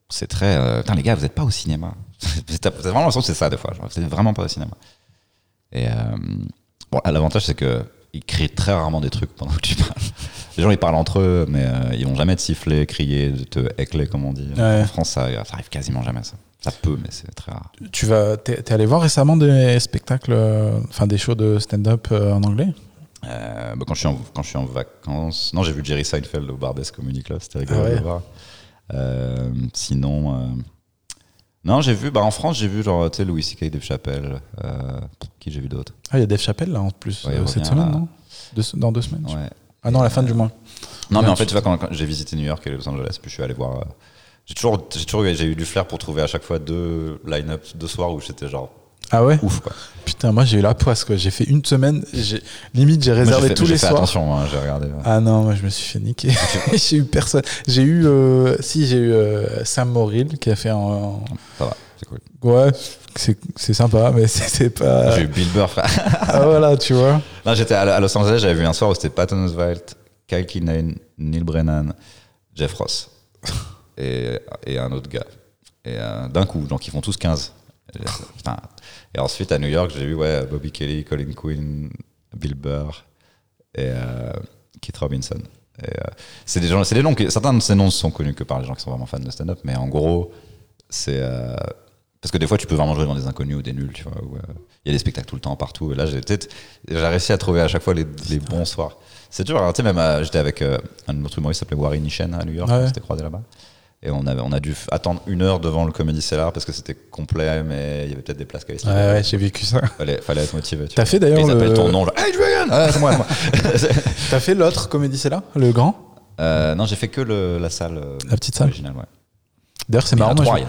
c'est très. euh, Putain, les gars, vous êtes pas au cinéma. C'est t'as- vraiment l'impression que c'est ça des fois. genre, Vous êtes vraiment pas au cinéma. Et euh, bon, l'avantage c'est que ils crient très rarement des trucs pendant que tu parles. Les gens ils parlent entre eux, mais euh, ils vont jamais te siffler, crier, te écler comme on dit. Ouais. En France, ça, ça arrive quasiment jamais ça. Ça peut, mais c'est très rare. Tu vas, t'es, t'es allé voir récemment des spectacles, euh, enfin des shows de stand-up euh, en anglais? Euh, bah, quand, je suis en, quand je suis en vacances. Non, j'ai vu Jerry Seinfeld au Barbès Comedy Club, c'était rigolo Ah ouais. de le voir. Euh, sinon. euh, Non, j'ai vu, bah, en France, j'ai vu genre, tu sais, Louis C.K. Dave Chappelle. Qui j'ai vu d'autres Ah, il y a Dave Chappelle là en plus Ouais, cette semaine, là. non? Deux Dans deux semaines Ouais. Ah non, à la fin du mois. Non, mais en fait, tu- vois, quand, quand j'ai visité New York et Los Angeles, puis je suis allé voir. j'ai toujours, j'ai toujours j'ai eu du flair pour trouver à chaque fois deux line-up, deux soirs où j'étais genre Ah ouais ouf quoi. Putain, moi j'ai eu la poisse quoi. J'ai fait une semaine, j'ai- limite j'ai Moi, j'ai réservé fait- tous les fait soirs. attention, moi, j'ai regardé. ouais. Ah non, moi je me suis fait niquer. j'ai eu personne. J'ai eu, euh, si j'ai eu euh, Sam Morrill qui a fait un. Ça va, c'est cool. Ouais, c'est c'est sympa, mais c'est c'est pas. J'ai eu Bill Burr, frère. Ah voilà, tu vois. Là, j'étais à Los Angeles, j'avais vu un soir où c'était Patton Oswalt, Kyle Kinane, Neil Brennan, Jeff Ross et, et un autre gars. Et euh, d'un coup, donc ils font tous 15. Et, putain. Et ensuite, à New York, j'ai vu ouais, Bobby Kelly, Colin Quinn, Bill Burr et euh, Keith Robinson. Euh, c'est des gens, c'est des noms qui, certains de ces noms sont connus que par les gens qui sont vraiment fans de stand-up, mais en gros, c'est euh, parce que des fois, tu peux vraiment jouer dans des inconnus ou des nuls, tu vois. euh, Il y a des spectacles tout le temps partout. Et là, j'ai réussi à trouver à chaque fois les, les bons soirs. C'est dur. hein. Tu sais, même j'étais avec un autre humoriste qui s'appelait Warren Nishen à New York. Ouais. On s'était croisés là-bas. Et on, avait, on a dû attendre une heure devant le Comedy Cellar parce que c'était complet, mais il y avait peut-être des places qui avaient Ouais, ouais, j'ai vécu ça. fallait, fallait être motivé. T'as fait d'ailleurs Ils appellent le. ton nom, genre, Hey Julian Ah, c'est moi, moi. T'as fait l'autre c'est là Le grand? Euh, non, j'ai fait que le, la salle. euh, La petite salle originale, ouais. D'ailleurs, c'est marrant. moi, trois, je-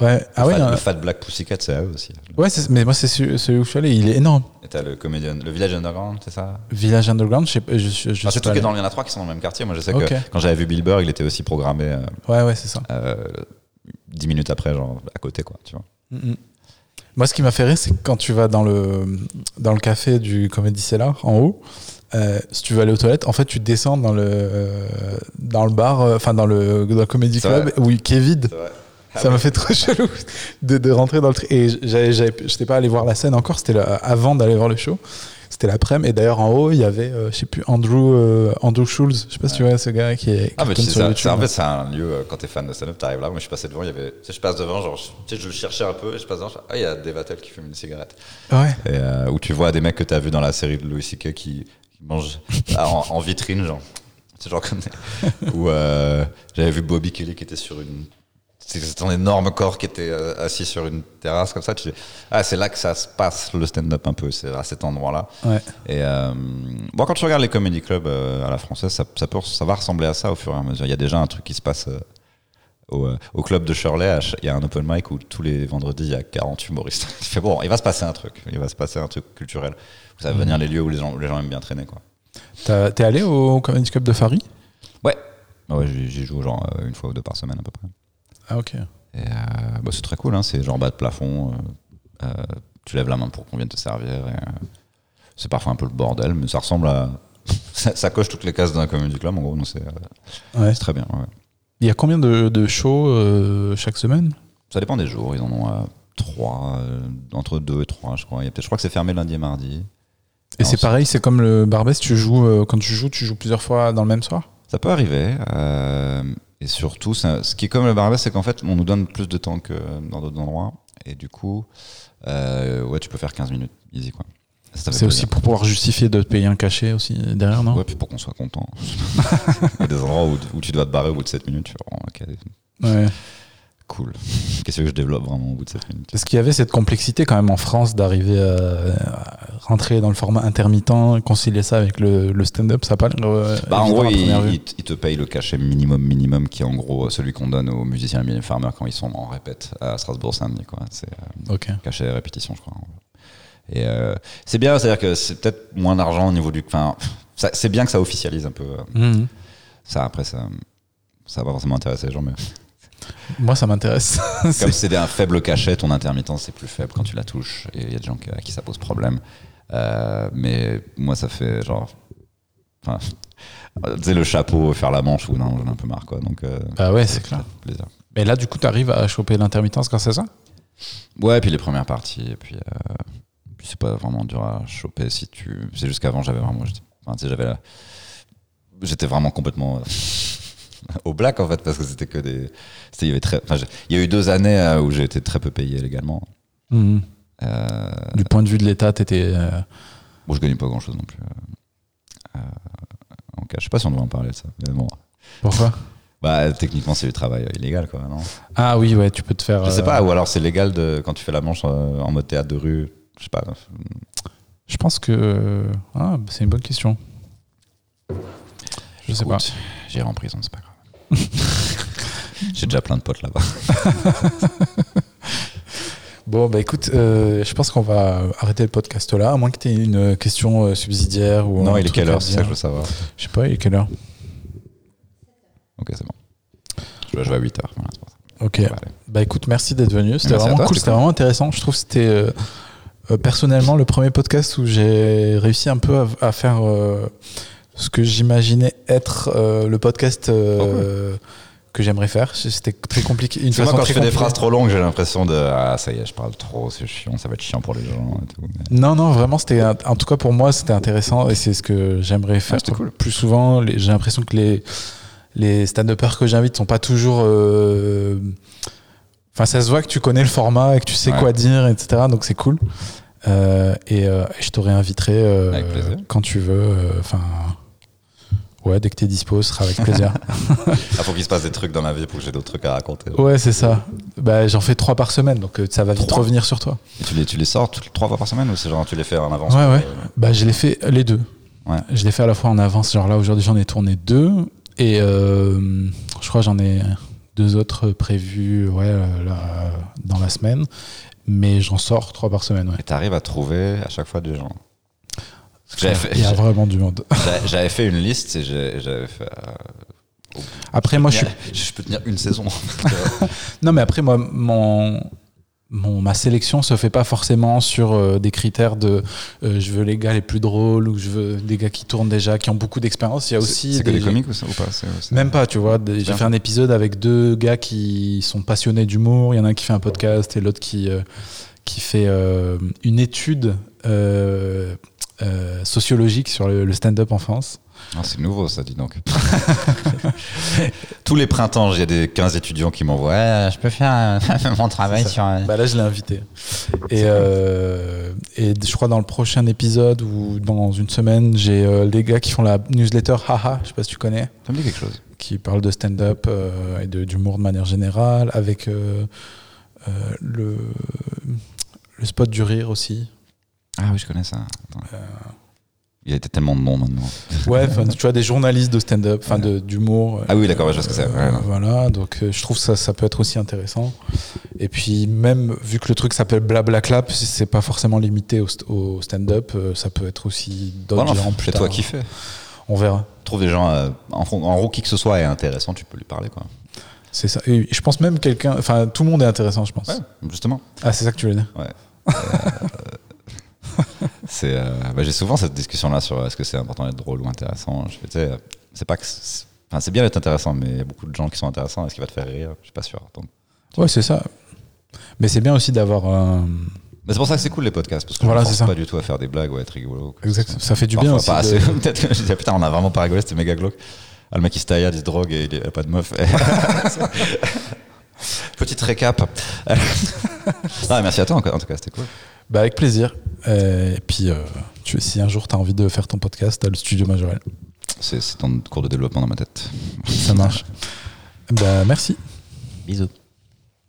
Ouais, ah ouais, le, fat, le Fat Black Pussycat, c'est à eux aussi. ouais mais moi, c'est celui où je suis allé, il est énorme. Et t'as le comédien, le Village Underground, c'est ça? Village Underground, je sais pas. Je, je, je Ah, suis c'est tout pas qui est allé. dans, il y en a trois qui sont dans le même quartier. Moi, je sais que quand j'avais vu Bill Burr, il était aussi programmé euh, Ouais, ouais, c'est ça. euh, dix minutes après, genre à côté, quoi. Tu vois. Mm, mm. Moi, ce qui m'a fait rire, c'est que quand tu vas dans le, dans le café du Comedy Cellar, en haut, euh, si tu veux aller aux toilettes, en fait, tu descends dans le, euh, dans le bar, enfin, dans le, dans le Comedy Club, où, qui est vide. vrai. Ça m'a fait trop chelou de, de rentrer dans le truc. Et j'avais, j'étais pas allé voir la scène encore, c'était avant d'aller voir le show. C'était l'après-midi. Et d'ailleurs, en haut, il y avait, euh, je sais plus, Andrew, euh, Andrew Schulz. Je sais pas si tu vois ce gars qui est. Ah, mais tu sais, ça- en fait, c'est un lieu, euh, quand t'es fan de stand-up, t'arrives là. Moi, je suis passé devant, il y avait. Tu sais, je passe devant, genre, je- tu sais, je le cherchais un peu, et je passe devant, je ah, il y a Dave Attell qui fume une cigarette. Ouais. Et euh, où tu vois des mecs que t'as vu dans la série de Louis C.K. qui, mangent ah, en, en vitrine, genre. C'est genre comme. Ou j'avais vu Bobby Kelly qui était sur une. C'est ton énorme corps qui était euh, assis sur une terrasse comme ça. Tu dis, ah, c'est là que ça se passe le stand-up un peu, c'est à cet endroit-là. Ouais. Et euh, bon, quand tu regardes les comedy clubs euh, à la française, ça, ça, peut, ça va ressembler à ça au fur et à mesure. Il y a déjà un truc qui se passe au, au club de Shirley. Il y a un open mic où tous les vendredis, il y a 40 humoristes. tu fais, bon, il va se passer un truc. Il va se passer un truc culturel. Ça va venir les lieux où les gens, où les gens aiment bien traîner, T'es allé au Comedy Club de Paris? Ouais. Ouais, j'y joue genre une fois ou deux par semaine à peu près. Ah, ok. Et euh, bah, c'est très cool, hein, c'est genre bas de plafond. euh, euh, tu lèves la main pour qu'on vienne te servir. c'est parfois un peu le bordel, mais ça ressemble à. ça, ça coche toutes les cases d'un comedy club, en gros, c'est Ouais. c'est très bien. ouais. Il y a combien de, de shows chaque semaine? Ça dépend des jours, ils en ont trois, euh, entre deux et trois, je crois. Il y a peut-être- je crois que c'est fermé lundi et mardi. Et c'est c'est- pareil, c'est comme le Barbès, tu joues, euh, quand tu joues, tu joues plusieurs fois dans le même soir? Ça peut arriver. euh, et surtout, ça- ce qui est comme le Barbès, c'est qu'en fait, on nous donne plus de temps que dans d'autres endroits. Et du coup, euh, ouais, tu peux faire 15 minutes, easy quoi. C'est aussi pour pouvoir justifier de te payer un cachet aussi derrière, non? Ouais, puis pour qu'on soit content. Il y a des endroits où, où tu dois te barrer au bout de 7 minutes. Tu oh, Ouais. Cool. Qu'est-ce que je développe vraiment au bout de 7 minutes Parce qu'il y avait cette complexité quand même en France d'arriver à, rentrer dans le format intermittent, concilier ça avec le, le stand-up, ça l'air, euh, Bah, en gros, il, te- il te paye le cachet minimum, minimum, qui est en gros celui qu'on donne aux musiciens et Mylène Farmer quand ils sont en répète à Strasbourg-Saint-Denis. C'est euh, cachet et répétition, je crois. Et euh, c'est bien, c'est-à-dire que c'est peut-être moins d'argent au niveau du. Enfin, c'est bien que ça officialise un peu. euh, Mhm. Ça, après, ça, ça va pas forcément intéresser les gens, mais Moi, ça m'intéresse. comme C'est- c'est un faible cachet, ton intermittence c'est plus faible quand tu la touches. Et il y a des gens à qui ça pose problème. Euh, mais moi, ça fait genre. Enfin, tu sais, le chapeau, faire la manche, ou non, j'en ai un peu marre, quoi. Donc, euh, bah ouais, c'est clair. plaisir. Mais là, du coup, tu arrives à choper l'intermittence grâce à ça? Ouais, puis les premières parties, et puis, euh, puis c'est pas vraiment dur à choper si tu. C'est juste qu'avant, j'avais vraiment. Enfin. J'étais vraiment complètement. au black en fait parce que c'était que des il y avait très enfin, il y a eu deux années euh, où j'ai été très peu payé légalement Mhm. Euh, Du point de vue de l'État, t'étais. euh, Bon, je gagnais pas grand chose non plus. Euh, en cas, je sais pas si on doit en parler de ça. Mais bon. Pourquoi Bah, techniquement, c'est du travail illégal, quoi, non? Ah oui, ouais, tu peux te faire. Je sais pas, ou alors c'est légal de, quand tu fais la manche en mode théâtre de rue. Je sais pas. Je pense que. Ah, c'est une bonne question. Je sais pas. J'irai en prison, c'est pas grave. J'ai déjà plein de potes là-bas. Bon, bah écoute, euh, je pense qu'on va arrêter le podcast là, à moins que tu aies une question euh, subsidiaire ou. non, il est quelle heure C'est ça que je veux savoir. Je sais pas, il est quelle heure Ok, c'est bon. Je dois jouer à 8 heures. Voilà, c'est pour ça. Ok. Aller. Bah écoute, merci d'être venu. C'était vraiment toi, cool, c'était vraiment intéressant. Je trouve que c'était euh, euh, personnellement le premier podcast où j'ai réussi un peu à, à faire euh, ce que j'imaginais être euh, le podcast euh, que j'aimerais faire. C'était très compliqué. Une que moi, façon quand je fais des phrases trop longues, j'ai l'impression de Ah, ça y est, je parle trop, c'est chiant, ça va être chiant pour les gens et tout. Mais- Non, non, vraiment, c'était en tout cas pour moi, c'était intéressant et c'est ce que j'aimerais faire c'était cool. plus souvent. J'ai l'impression que les les stand-uppers que j'invite sont pas toujours. euh, Enfin, ça se voit que tu connais le format et que tu sais Ouais. quoi dire, etc. Donc c'est cool. Euh, et, euh, je te réinviterai euh, quand tu veux. Enfin, ouais, dès que t'es dispo, ce sera avec plaisir. Ah, faut qu'il se passe des trucs dans ma vie pour que j'ai d'autres trucs à raconter. ouais, c'est ça. Bah, j'en fais trois par semaine, donc euh, ça va vite Trois revenir sur toi. Et tu les, tu les sors toutes, trois fois par semaine ou c'est genre tu les fais en avance Ouais, ouais. euh, Bah, je l'ai fait les deux. Ouais. Je l'ai fait à la fois en avance. Genre là, aujourd'hui, j'en ai tourné deux. Et euh, je crois que j'en ai deux autres prévus ouais, là, dans la semaine. Mais j'en sors trois par semaine. Ouais. Et t'arrives à trouver à chaque fois des gens. J'avais fait, Il y a vraiment du monde. j'avais- fait une liste et j'avais fait. euh, Après, moi, je suis. je peux tenir une saison. Non, mais après, moi, mon. Mon, ma sélection se fait pas forcément sur euh, des critères de euh, je veux les gars les plus drôles ou je veux des gars qui tournent déjà, qui ont beaucoup d'expérience. Il y a aussi C'est c'est que des des- comiques ou, ça, ou pas Même pas, tu vois. des- J'ai fait un épisode avec deux gars qui sont passionnés d'humour. Il y en a un qui fait un podcast et l'autre qui, euh, qui fait une étude euh, sociologique sur le, le stand-up en France. Ah, c'est nouveau, ça, dit donc. Tous les printemps, a des 15 étudiants qui m'envoient Ouais, je peux faire euh, mon travail sur. euh, Bah là, je l'ai invité. Et, euh, et je crois dans le prochain épisode ou dans une semaine, j'ai euh, les gars qui font la newsletter Haha, je sais pas si tu connais, Ça me dit quelque chose. qui parlent de stand-up et d'humour de manière générale, avec le, le spot du rire aussi. Ah oui, je connais ça. Euh, Il y a tellement de noms maintenant. Ouais, tu vois, des journalistes de stand-up, enfin d'humour. Ah oui, d'accord, ouais, je vois ce que c'est. Ouais, Euh, ouais. voilà, donc euh, je trouve ça, ça peut être aussi intéressant. Et puis même vu que le truc s'appelle Blabla Clap, c'est pas forcément limité au, st- au stand-up, euh, ça peut être aussi d'autres Voilà, gens plus Fais-toi tard. kiffer. On verra. Trouve des gens, euh, en, en gros, qui que ce soit est intéressant, tu peux lui parler, quoi. C'est ça. Et je pense même quelqu'un, enfin tout le monde est intéressant, je pense. Ouais, justement. Ah, c'est ça que tu veux dire. C'est, euh, bah, j'ai souvent cette discussion-là sur est-ce que c'est important d'être drôle ou intéressant? Je sais, c'est pas que, c'est, enfin, c'est bien d'être intéressant, mais il y a beaucoup de gens qui sont intéressants. Est-ce qu'il va te faire rire? Je suis pas sûr. Donc, Ouais, c'est ça. Mais c'est bien aussi d'avoir. Mais c'est pour ça que c'est cool les podcasts, parce que Voilà, je c'est pense ça. pas du tout à faire des blagues ou à être rigolo. Exact. Ça fait du bien aussi. pas assez. de- Peut-être que je disais, putain, on a vraiment pas rigolé, c'était méga glauque. Ah, le mec il se taillade, il se drogue et il a pas de meuf. Petite récap. Ah, merci à toi en tout cas, c'était cool. Bah, avec plaisir. Euh, et puis, euh, tu, si un jour tu as envie de faire ton podcast, t'as le studio Majorel. C'est, c'est en cours de développement dans ma tête. Ça marche. bah, merci. Bisous.